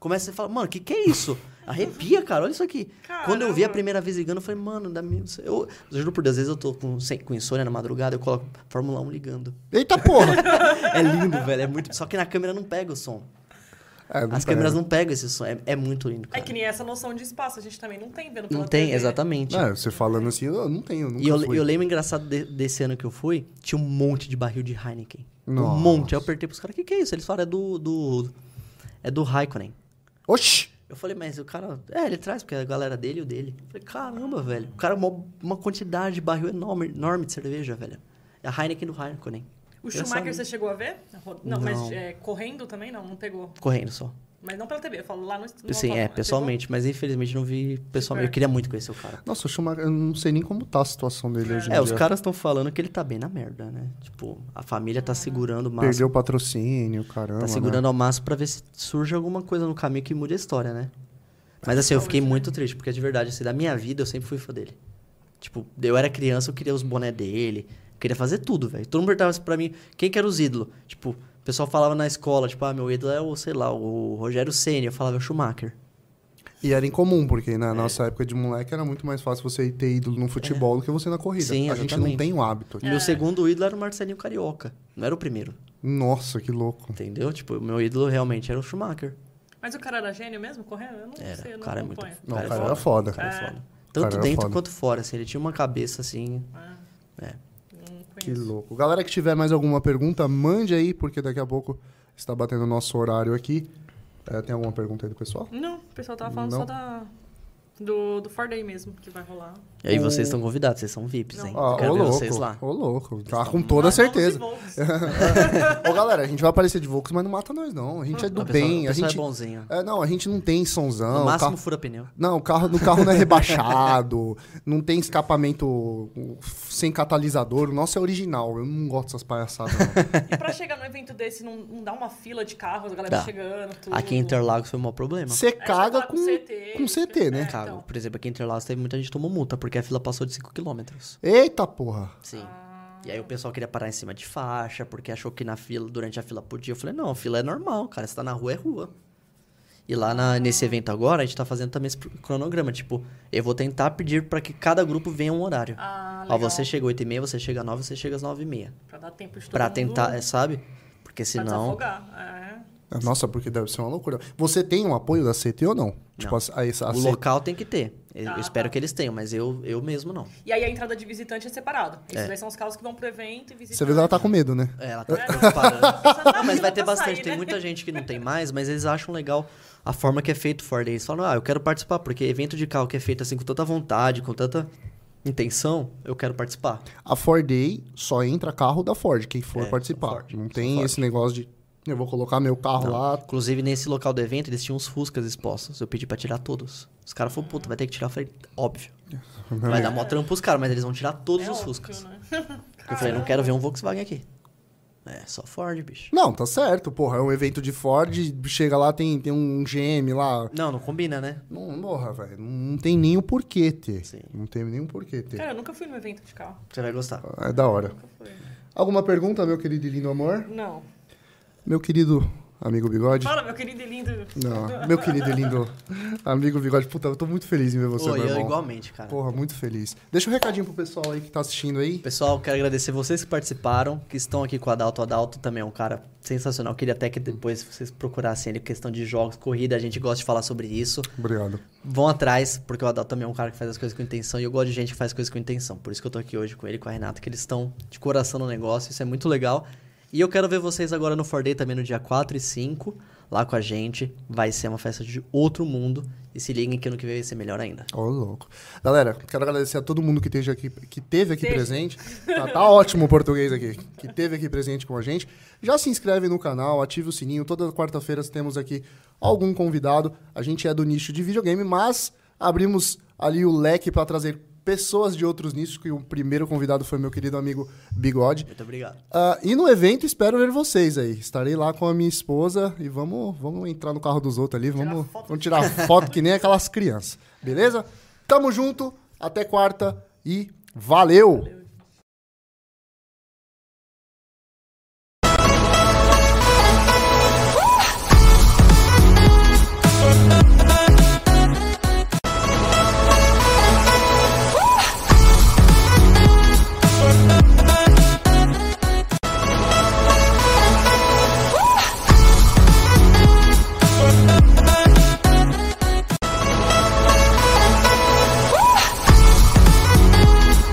Começa a falar, mano, o que, que é isso? Arrepia, cara, olha isso aqui. Quando eu vi a Caramba. primeira vez ligando, eu falei, mano, dá minha... eu, eu juro por Deus, às vezes eu tô com, sem, com insônia na madrugada, eu coloco Fórmula 1 ligando. Eita porra! É lindo, velho, é muito. Só que na câmera não pega o som. É, As pega. câmeras não pegam esse som. É, é muito lindo, É cara. que nem essa noção de espaço, a gente também não tem vendo pela Não tem, TV. exatamente. É, você falando assim, eu não tenho, nunca E eu, fui. eu lembro engraçado de- desse ano que eu fui, tinha um monte de barril de Heineken. Nossa. Um monte. Aí eu apertei pros caras, o que, que é isso? Eles falaram, é do, do. É do Raikkonen. Oxi! Eu falei, mas o cara. É, ele traz, porque é a galera dele e o dele. Eu falei, caramba, velho. O cara, uma, uma quantidade de barril enorme, enorme de cerveja, velho. É a Heineken do Raikkonen. O Schumacher você chegou a ver? Não, mas Não. é, correndo também não, não pegou. Correndo só. Mas não pela TV, eu falo lá no, no Sim, autódromo. é, pessoalmente. Mas infelizmente não vi pessoalmente. Eu queria muito conhecer o cara. Nossa, o Schumacher, eu não sei nem como tá a situação dele hoje em É, os dia. caras estão falando que ele tá bem na merda, né? Tipo, a família tá segurando o máximo. Perdeu o patrocínio, caramba. Tá né? segurando ao máximo pra ver se surge alguma coisa no caminho que mude a história, né? Mas assim, eu fiquei Saúde, né? muito triste, porque de verdade, assim, da minha vida eu sempre fui fã dele. Tipo, eu era criança, eu queria os boné dele, eu queria fazer tudo, velho. Todo mundo perguntava pra mim, quem que era os ídolos? Tipo, o pessoal falava na escola, tipo, ah, meu ídolo é o, sei lá, o Rogério Senna, eu falava é o Schumacher. E era incomum, porque É. na nossa época de moleque era muito mais fácil você ter ídolo no futebol do que você na corrida. Sim, a gente não exatamente. tem o hábito. Meu segundo ídolo era o Marcelinho Carioca, não era o primeiro, Nossa, que louco. entendeu? Tipo, o meu ídolo realmente era o Schumacher. Mas o cara era gênio mesmo, correndo? Eu não Era, sei, eu o não cara é muito. Não, Cara, o é cara foda. era foda. Cara, é É. foda. Tanto era dentro foda. quanto fora, assim, ele tinha uma cabeça assim. Não Que louco. Galera que tiver mais alguma pergunta, mande aí, porque daqui a pouco está batendo o nosso horário aqui. É, tem alguma pergunta aí do pessoal? Não, o pessoal tava falando Não? só da, do, do Ford Day mesmo, que vai rolar. E aí vocês estão convidados, vocês são VIPs, hein? Ah, Quero ô ver louco, vocês lá. ô louco. Tá com toda certeza. Ô galera, a gente vai aparecer de Volks, mas não mata nós não. A gente é do pessoal, bem. A pessoal gente, é bonzinho. é, não, a gente não tem sonzão. No máximo carro- fura pneu. Não, o carro, no carro não é rebaixado, não tem escapamento sem catalisador. O nosso é original. Eu não gosto dessas palhaçadas, não. E pra chegar no evento desse, não, não dá uma fila de carros, a galera Dá. chegando, tudo. Aqui em Interlagos foi o maior problema. Você É, caga com, fala CT. com CT, né? É. então. Por exemplo, aqui em Interlagos teve muita gente que tomou multa, porque a fila passou de 5 km. Eita porra. Sim. Ah, E aí o pessoal queria parar em cima de faixa, porque achou que na fila, durante a fila podia. Eu falei, não, a fila é normal, cara. Você tá na rua, é rua. E lá na- nesse evento agora, a gente tá fazendo também esse cronograma. Tipo, eu vou tentar pedir pra que cada grupo venha um horário. Ah, Ó, legal. você chega 8 e meia, você chega 9, você chega às 9 e meia. Pra dar tempo de todo Pra mundo tentar, é, sabe? Porque pra senão... desafogar. É. Nossa, porque deve ser uma loucura. Você tem um apoio da CT ou não? Tipo, Não. a, a, a O local tem que ter. Eu Ah, espero tá. que eles tenham, mas eu, eu mesmo não. E aí a entrada de visitante é separada. Esses É. daí são os carros que vão pro evento e visitante. Você vê que ela tá com medo, né? É, ela tá preocupada. Não, mas vai ter pra bastante. sair, Tem né? muita gente que não tem mais, mas eles acham legal a forma que é feito o Ford. Eles falam, ah, eu quero participar, porque evento de carro que é feito assim com tanta vontade, com tanta intenção, eu quero participar. A Ford Day só entra carro da Ford, quem for É, participar. Ford, não tem Ford. esse negócio de eu vou colocar meu carro Não. lá. Inclusive, nesse local do evento, eles tinham uns Fuscas expostos. Eu pedi pra tirar todos. Os caras falaram, puta, vai ter que tirar. Eu falei, óbvio. Vai dar mó trampo pros caras, mas eles vão tirar todos É os óbvio, Fuscas. né? Eu falei, não quero ver um Volkswagen aqui. É, só Ford, bicho. Não, tá certo, porra. É um evento de Ford, chega lá, tem, tem um GM lá. Não, não combina, né? Não, porra, velho. Não tem nem o porquê ter. Sim. Não tem nem o porquê ter. Cara, eu nunca fui num evento de carro. Você vai gostar. É da hora. Nunca fui. Alguma pergunta, meu querido e lindo amor? Não. Meu querido amigo Bigode? Fala, meu querido e lindo. Não, meu querido e lindo amigo Bigode. Puta, eu tô muito feliz em ver você, Pô, meu eu irmão. igualmente, cara. Porra, muito feliz. Deixa um recadinho pro pessoal aí que tá assistindo aí. Pessoal, quero agradecer vocês que participaram, que estão aqui com o Adalto. O Adalto também é um cara sensacional. Queria até que depois vocês procurassem ele, questão de jogos, corrida, a gente gosta de falar sobre isso. Obrigado. Vão atrás, porque o Adalto também é um cara que faz as coisas com intenção e eu gosto de gente que faz coisas com intenção. Por isso que eu tô aqui hoje com ele e com a Renata, que eles estão de coração no negócio, isso é muito legal. E eu quero ver vocês agora no For Day também no dia 4 e 5, lá com a gente. Vai ser uma festa de outro mundo. E se liguem que ano que vem vai ser melhor ainda. Ô, louco. Galera, quero agradecer a todo mundo que, esteja aqui, que teve aqui presente. Tá, tá ótimo o português aqui. Que teve aqui presente com a gente. Já se inscreve no canal, ative o sininho. Toda quarta-feira temos aqui algum convidado. A gente é do nicho de videogame, mas abrimos ali o leque para trazer pessoas de outros nichos, que o primeiro convidado foi meu querido amigo Bigode. Muito obrigado. Ah, e no evento espero ver vocês aí. Estarei lá com a minha esposa e vamos, vamos entrar no carro dos outros ali. Tirar Vamos, foto. vamos tirar foto que nem aquelas crianças. Beleza? Tamo junto. Até quarta e valeu! Valeu,